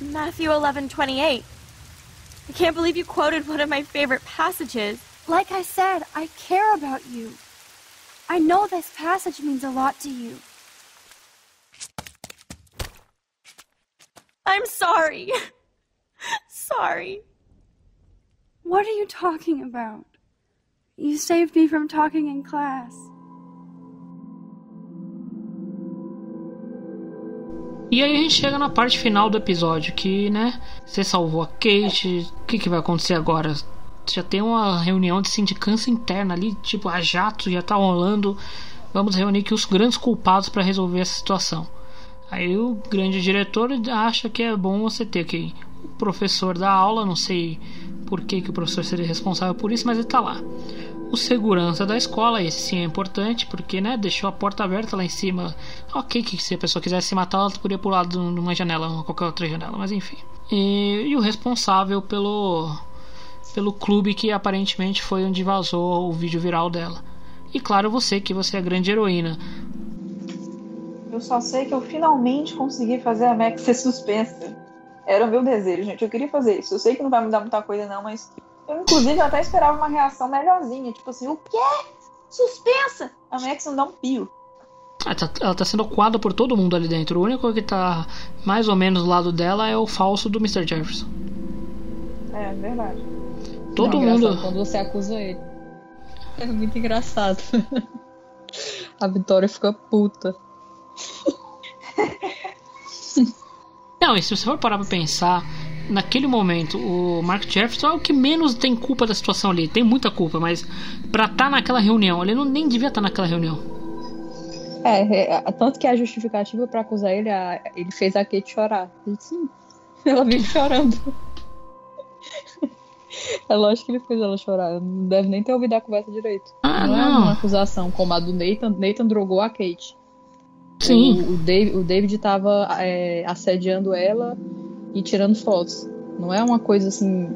Matthew 11:28. I can't believe you quoted one of my favorite passages. Like I said, I care about you. I know this passage means a lot to you. I'm sorry. *laughs* sorry. What are you talking about? You saved me from talking in class. E aí a gente chega na parte final do episódio, que, né, você salvou a Kate, o que, que vai acontecer agora? Já tem uma reunião de sindicância interna ali, tipo, a jato já tá rolando. Vamos reunir aqui os grandes culpados para resolver essa situação. Aí o grande diretor acha que é bom você ter que o professor da aula, não sei por que, que o professor seria responsável por isso, mas ele tá lá. O segurança da escola, esse sim é importante, porque né, deixou a porta aberta lá em cima. Ok, que se a pessoa quisesse se matar, ela poderia pular de uma janela qualquer outra janela, mas enfim. E, e o responsável pelo, pelo clube que aparentemente foi onde vazou o vídeo viral dela. E claro, você, que você é a grande heroína. Eu só sei que eu finalmente consegui fazer a Max ser suspensa. Era o meu desejo, gente. Eu queria fazer isso. Eu sei que não vai mudar muita coisa, não, mas eu, inclusive, até esperava uma reação melhorzinha. Tipo assim, o quê? Suspensa! A Max não dá um pio. Ela tá, ela tá sendo coada por todo mundo ali dentro. O único que tá mais ou menos do lado dela é o falso do Mr. Jefferson. É, verdade. Todo Não, mundo. Quando você acusa ele. *laughs* É muito engraçado. *laughs* A Vitória fica puta. *laughs* Não, e se você for parar pra pensar, naquele momento, o Mark Jefferson é o que menos tem culpa da situação ali. Tem muita culpa, mas pra estar naquela reunião, ele não nem devia estar naquela reunião. É, é, tanto que a justificativa pra acusar ele, a- ele fez a Kate chorar. Eu disse, Sim, ela vive chorando. É lógico que ele fez ela chorar. Não deve nem ter ouvido a conversa direito. Ah, não, é não. uma acusação como a do Nathan. Nathan drogou a Kate. Sim. O, o, Dave, o David tava é, assediando ela e tirando fotos. Não é uma coisa assim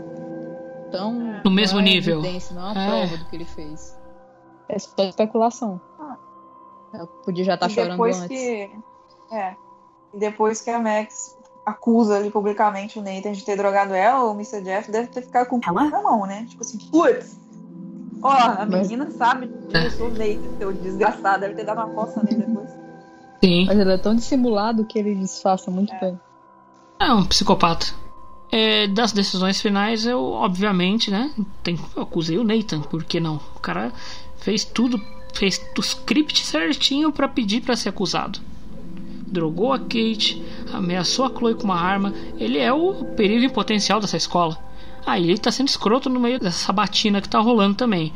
tão. No mesmo é nível. evidência, não é uma É. prova do que ele fez. É só especulação. Ela podia já estar E chorando depois antes. que. É. E depois que a Max acusa ali publicamente o Nathan de ter drogado ela, o Mr. Jeff deve ter ficado com o cu na mão, né? Tipo assim, putz! Ó, a Mas- menina sabe que eu sou o Nathan, seu desgraçado, deve ter dado uma coça nele depois. Sim. Mas ele é tão dissimulado que ele disfarça muito bem. É um psicopata. É, das decisões finais, eu, obviamente, né? Tem, eu acusei o Nathan, por que não? O cara fez tudo, fez o script certinho pra pedir pra ser acusado. Drogou a Kate, ameaçou a Chloe com uma arma. Ele é o perigo em potencial dessa escola. Aí ele tá sendo escroto no meio dessa sabatina que tá rolando também.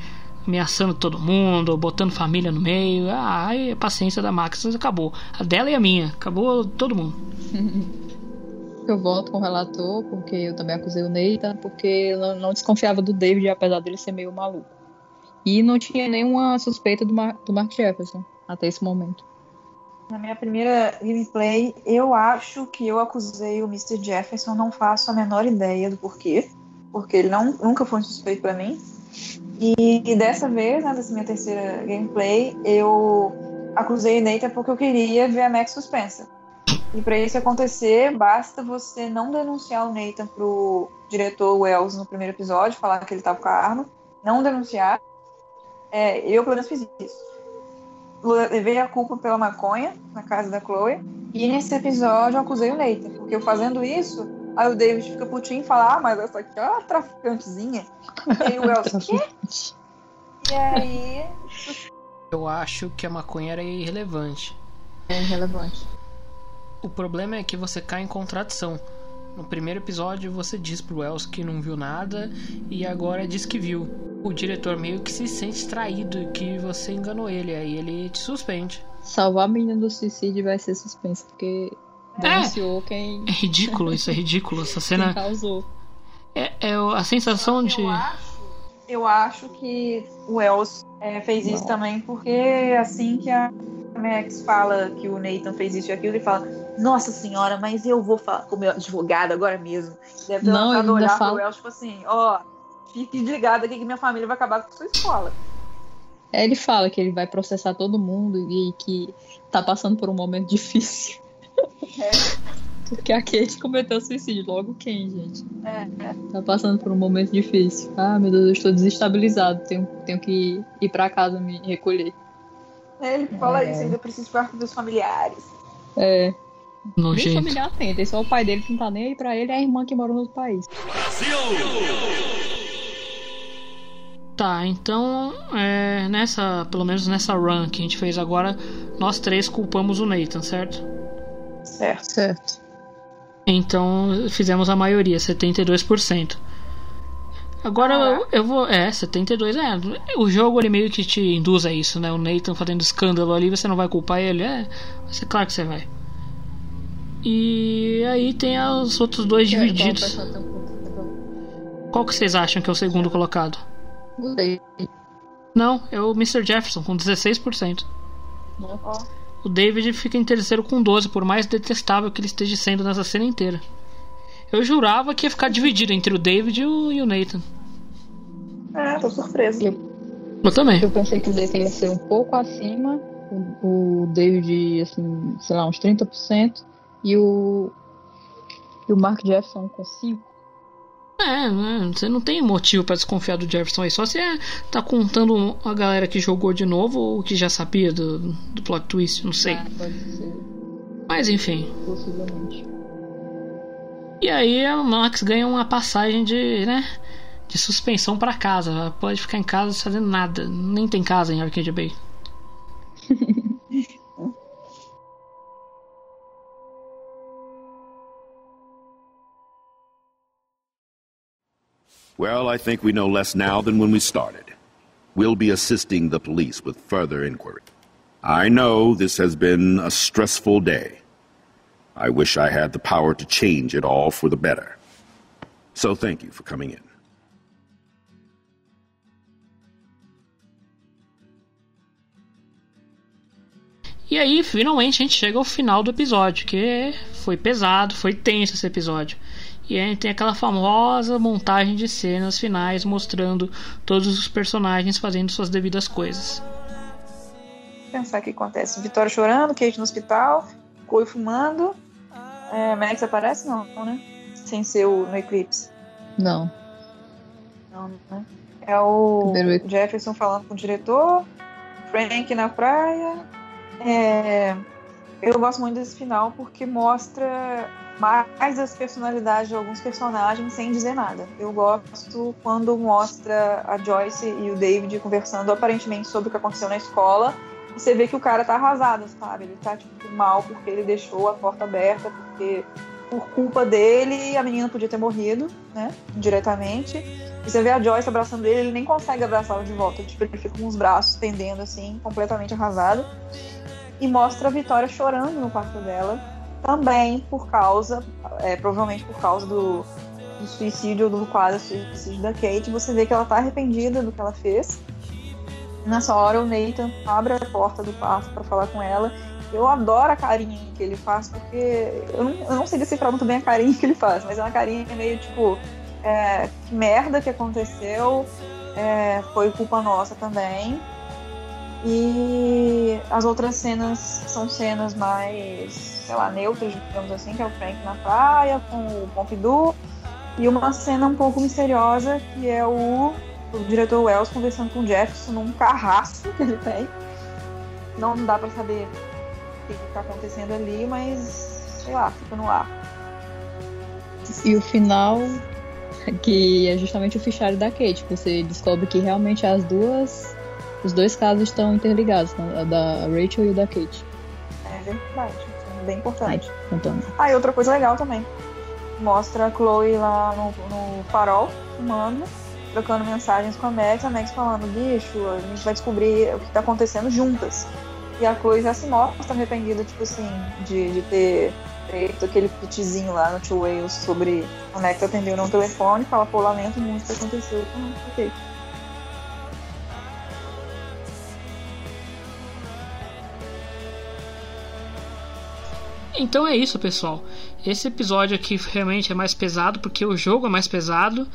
Ameaçando todo mundo, botando família no meio. Ah, a paciência da Max acabou. A dela e a minha. Acabou todo mundo. *laughs* Eu volto com o relator, porque eu também acusei o Nathan, porque eu não, não desconfiava do David, apesar dele ser meio maluco. E não tinha nenhuma suspeita do, Mar do Mark Jefferson até esse momento. Na minha primeira gameplay, eu acho que eu acusei o Mr. Jefferson, não faço a menor ideia do porquê, porque ele não, nunca foi um suspeito pra mim. E, e dessa vez, né, minha terceira gameplay, eu acusei o Nathan porque eu queria ver a Max suspensa. E pra isso acontecer, basta você não denunciar o Nathan pro diretor Wells no primeiro episódio, falar que ele tava com a arma, não denunciar. É, eu, pelo menos, fiz isso levei a culpa pela maconha na casa da Chloe. E nesse episódio eu acusei o Nathan, porque eu fazendo isso, aí o David fica putinho e fala: Ah, mas essa aqui é uma traficantezinha. E aí o Elson, quê? *laughs* E aí. Eu acho que a maconha era irrelevante. É irrelevante. O problema é que você cai em contradição. No primeiro episódio você diz pro Wells que não viu nada e agora diz que viu. O diretor meio que se sente traído que você enganou ele, aí ele te suspende. Salvar a menina do suicídio vai ser suspenso, porque denunciou quem, É ridículo, isso é ridículo. Essa quem cena causou. é, é a sensação de. Eu acho, eu acho que o Els é, fez isso também porque assim que a Max fala que o Nathan fez isso e aquilo, ele fala: Nossa senhora, mas eu vou falar com o meu advogado agora mesmo. Deve ter Não, lançado olhar fala- pro tipo assim: Ó, fique ligado aqui que minha família vai acabar com sua escola. É, Ele fala que ele vai processar todo mundo e que tá passando por um momento difícil. Porque a Kate cometeu suicídio. Logo quem, gente? É, é. Tá passando por um momento difícil. Ah, meu Deus, eu estou desestabilizado. Tenho, tenho que ir pra casa me recolher. É, Ele fala É. isso, ainda preciso falar com meus familiares. É. Nem Nojento. familiar tem, tem só o pai dele que não tá nem aí pra ele e a irmã que mora no outro país. Tá, então, é, nessa, pelo menos nessa run que a gente fez agora, nós três culpamos o Nathan, certo? Certo. Certo. Então fizemos a maioria, 72%. Agora eu, eu vou. É, 72 é. O jogo ele meio que te induz a isso, né? O Nathan fazendo escândalo ali, você não vai culpar ele? É, mas é claro que você vai. E aí tem os outros dois divididos. Qual que vocês acham que é o segundo colocado? Gostei. Não, é o Mr. Jefferson com 16%. Ó, O David fica em terceiro com 12, por mais detestável que ele esteja sendo nessa cena inteira. Eu jurava que ia ficar dividido entre o David e o, e o Nathan. é, tô surpresa. Eu também. Eu pensei que o Nathan ia ser um pouco acima, o, o David, assim, sei lá, uns 30%, e o, e o Mark Jefferson com 5%. É, né, você não tem motivo pra desconfiar do Jefferson aí. Só se é, tá contando a galera que jogou de novo ou que já sabia do, do plot twist, não sei. Ah, pode ser, Mas enfim. possivelmente. E aí a Max ganha uma passagem de, né, de suspensão pra casa. Ela pode ficar em casa fazendo nada. Nem tem casa em Arcade Bay. *laughs* Well, I think we know less now than when we started. We'll be assisting the police with further inquiry. I know this has been a stressful day. I wish I had the power to change it all for the better. So thank you for coming in. E aí, finalmente, a gente chega ao final do episódio, que foi pesado, foi tenso esse episódio. E a gente tem aquela famosa montagem de cenas finais mostrando todos os personagens fazendo suas devidas coisas. Pensar o que acontece. Vitória chorando, Kate no hospital, Coi fumando. É, Max aparece? Não, não, né? Sem ser o, no Eclipse. Não. Não, né? É o Primeiro- Jefferson falando com o diretor, Frank na praia. É, eu gosto muito desse final porque mostra mais as personalidades de alguns personagens sem dizer nada. Eu gosto quando mostra a Joyce e o David conversando aparentemente sobre o que aconteceu na escola. E você vê que o cara tá arrasado, sabe? Ele tá tipo mal porque ele deixou a porta aberta, porque por culpa dele a menina podia ter morrido, né? Diretamente. E você vê a Joyce abraçando ele, ele nem consegue abraçá-la de volta. Tipo, ele fica com os braços pendendo assim, completamente arrasado. E mostra a Vitória chorando no quarto dela, também por causa, é, provavelmente por causa do, do suicídio, do quase suicídio da Kate. Você vê que ela tá arrependida do que ela fez. Nessa hora, o Nathan abre a porta do quarto para falar com ela. Eu adoro a carinha que ele faz, porque eu não, eu não sei decifrar muito bem a carinha que ele faz, mas é uma carinha meio tipo: é, que merda que aconteceu, é, foi culpa nossa também. E as outras cenas são cenas mais, sei lá, neutras, digamos assim, que é o Frank na praia com o Pompidou. E uma cena um pouco misteriosa, que é o, o diretor Wells conversando com o Jefferson num carrasco que ele tem. Não dá pra saber o que, que tá acontecendo ali, mas sei lá, fica no ar. E o final, que é justamente o fichário da Kate, você descobre que realmente as duas. Os dois casos estão interligados, né? a da Rachel e o da Kate. É verdade, bem importante. Ah, e outra coisa legal também. Mostra a Chloe lá no, no farol, fumando, trocando mensagens com a Max, a Max falando, bicho, a gente vai descobrir o que tá acontecendo juntas. E a Chloe já se mostra arrependida, tipo assim, de, de ter feito aquele pitzinho lá no Two Wales sobre a Max atendeu no telefone, fala, pô, lamento muito o que aconteceu. Ah, ok. Então é isso, pessoal. Esse episódio aqui realmente é mais pesado porque o jogo é mais pesado,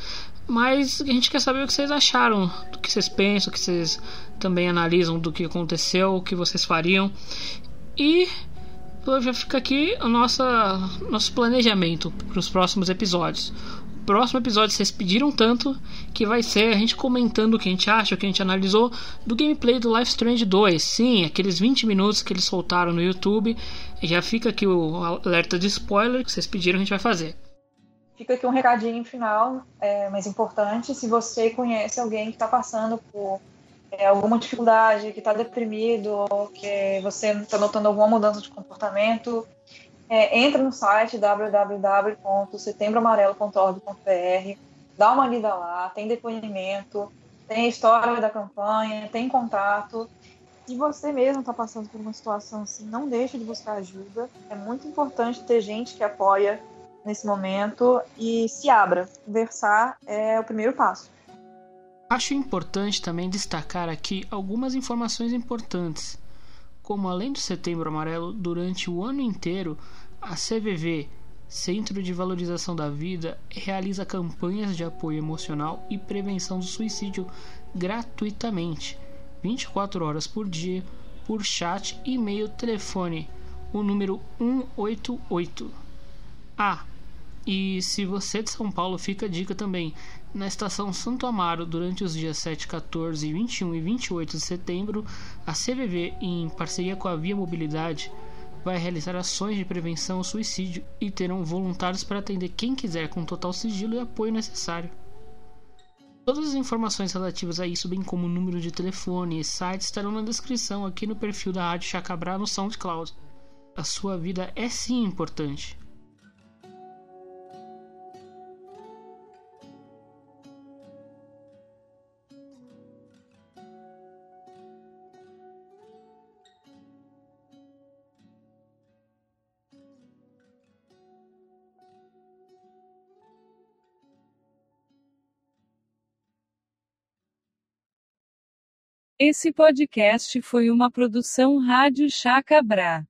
mas a gente quer saber o que vocês acharam, do que vocês pensam, o que vocês também analisam do que aconteceu, o que vocês fariam. E já fica aqui o nosso, nosso planejamento para os próximos episódios. Próximo episódio vocês pediram tanto que vai ser a gente comentando o que a gente acha, o que a gente analisou do gameplay do Life Strange 2. Sim, aqueles 20 minutos que eles soltaram no YouTube. Já fica aqui o alerta de spoiler que vocês pediram, a gente vai fazer. Fica aqui um recadinho final, é, mais importante. Se você conhece alguém que está passando por é, alguma dificuldade, que está deprimido, que você está notando alguma mudança de comportamento, é, entra no site www.setembroamarelo.org.br, dá uma lida lá, tem depoimento, tem história da campanha, tem contato. Se você mesmo está passando por uma situação assim, não deixe de buscar ajuda. É muito importante ter gente que apoia nesse momento e se abra. Conversar é o primeiro passo. Acho importante também destacar aqui algumas informações importantes, como além do Setembro Amarelo, durante o ano inteiro, a CVV, Centro de Valorização da Vida, realiza campanhas de apoio emocional e prevenção do suicídio gratuitamente, 24 horas por dia, por chat, e-mail, telefone, o número 188. Ah, e se você é de São Paulo, fica a dica também. Na estação Santo Amaro, durante os dias 7, 14, 21 e 28 de setembro, a CVV, em parceria com a Via Mobilidade, vai realizar ações de prevenção ao suicídio e terão voluntários para atender quem quiser com total sigilo e apoio necessário. Todas as informações relativas a isso, bem como o número de telefone e site, estarão na descrição aqui no perfil da Rádio Chacabra no SoundCloud. A sua vida é sim importante. Esse podcast foi uma produção Rádio Chacabra.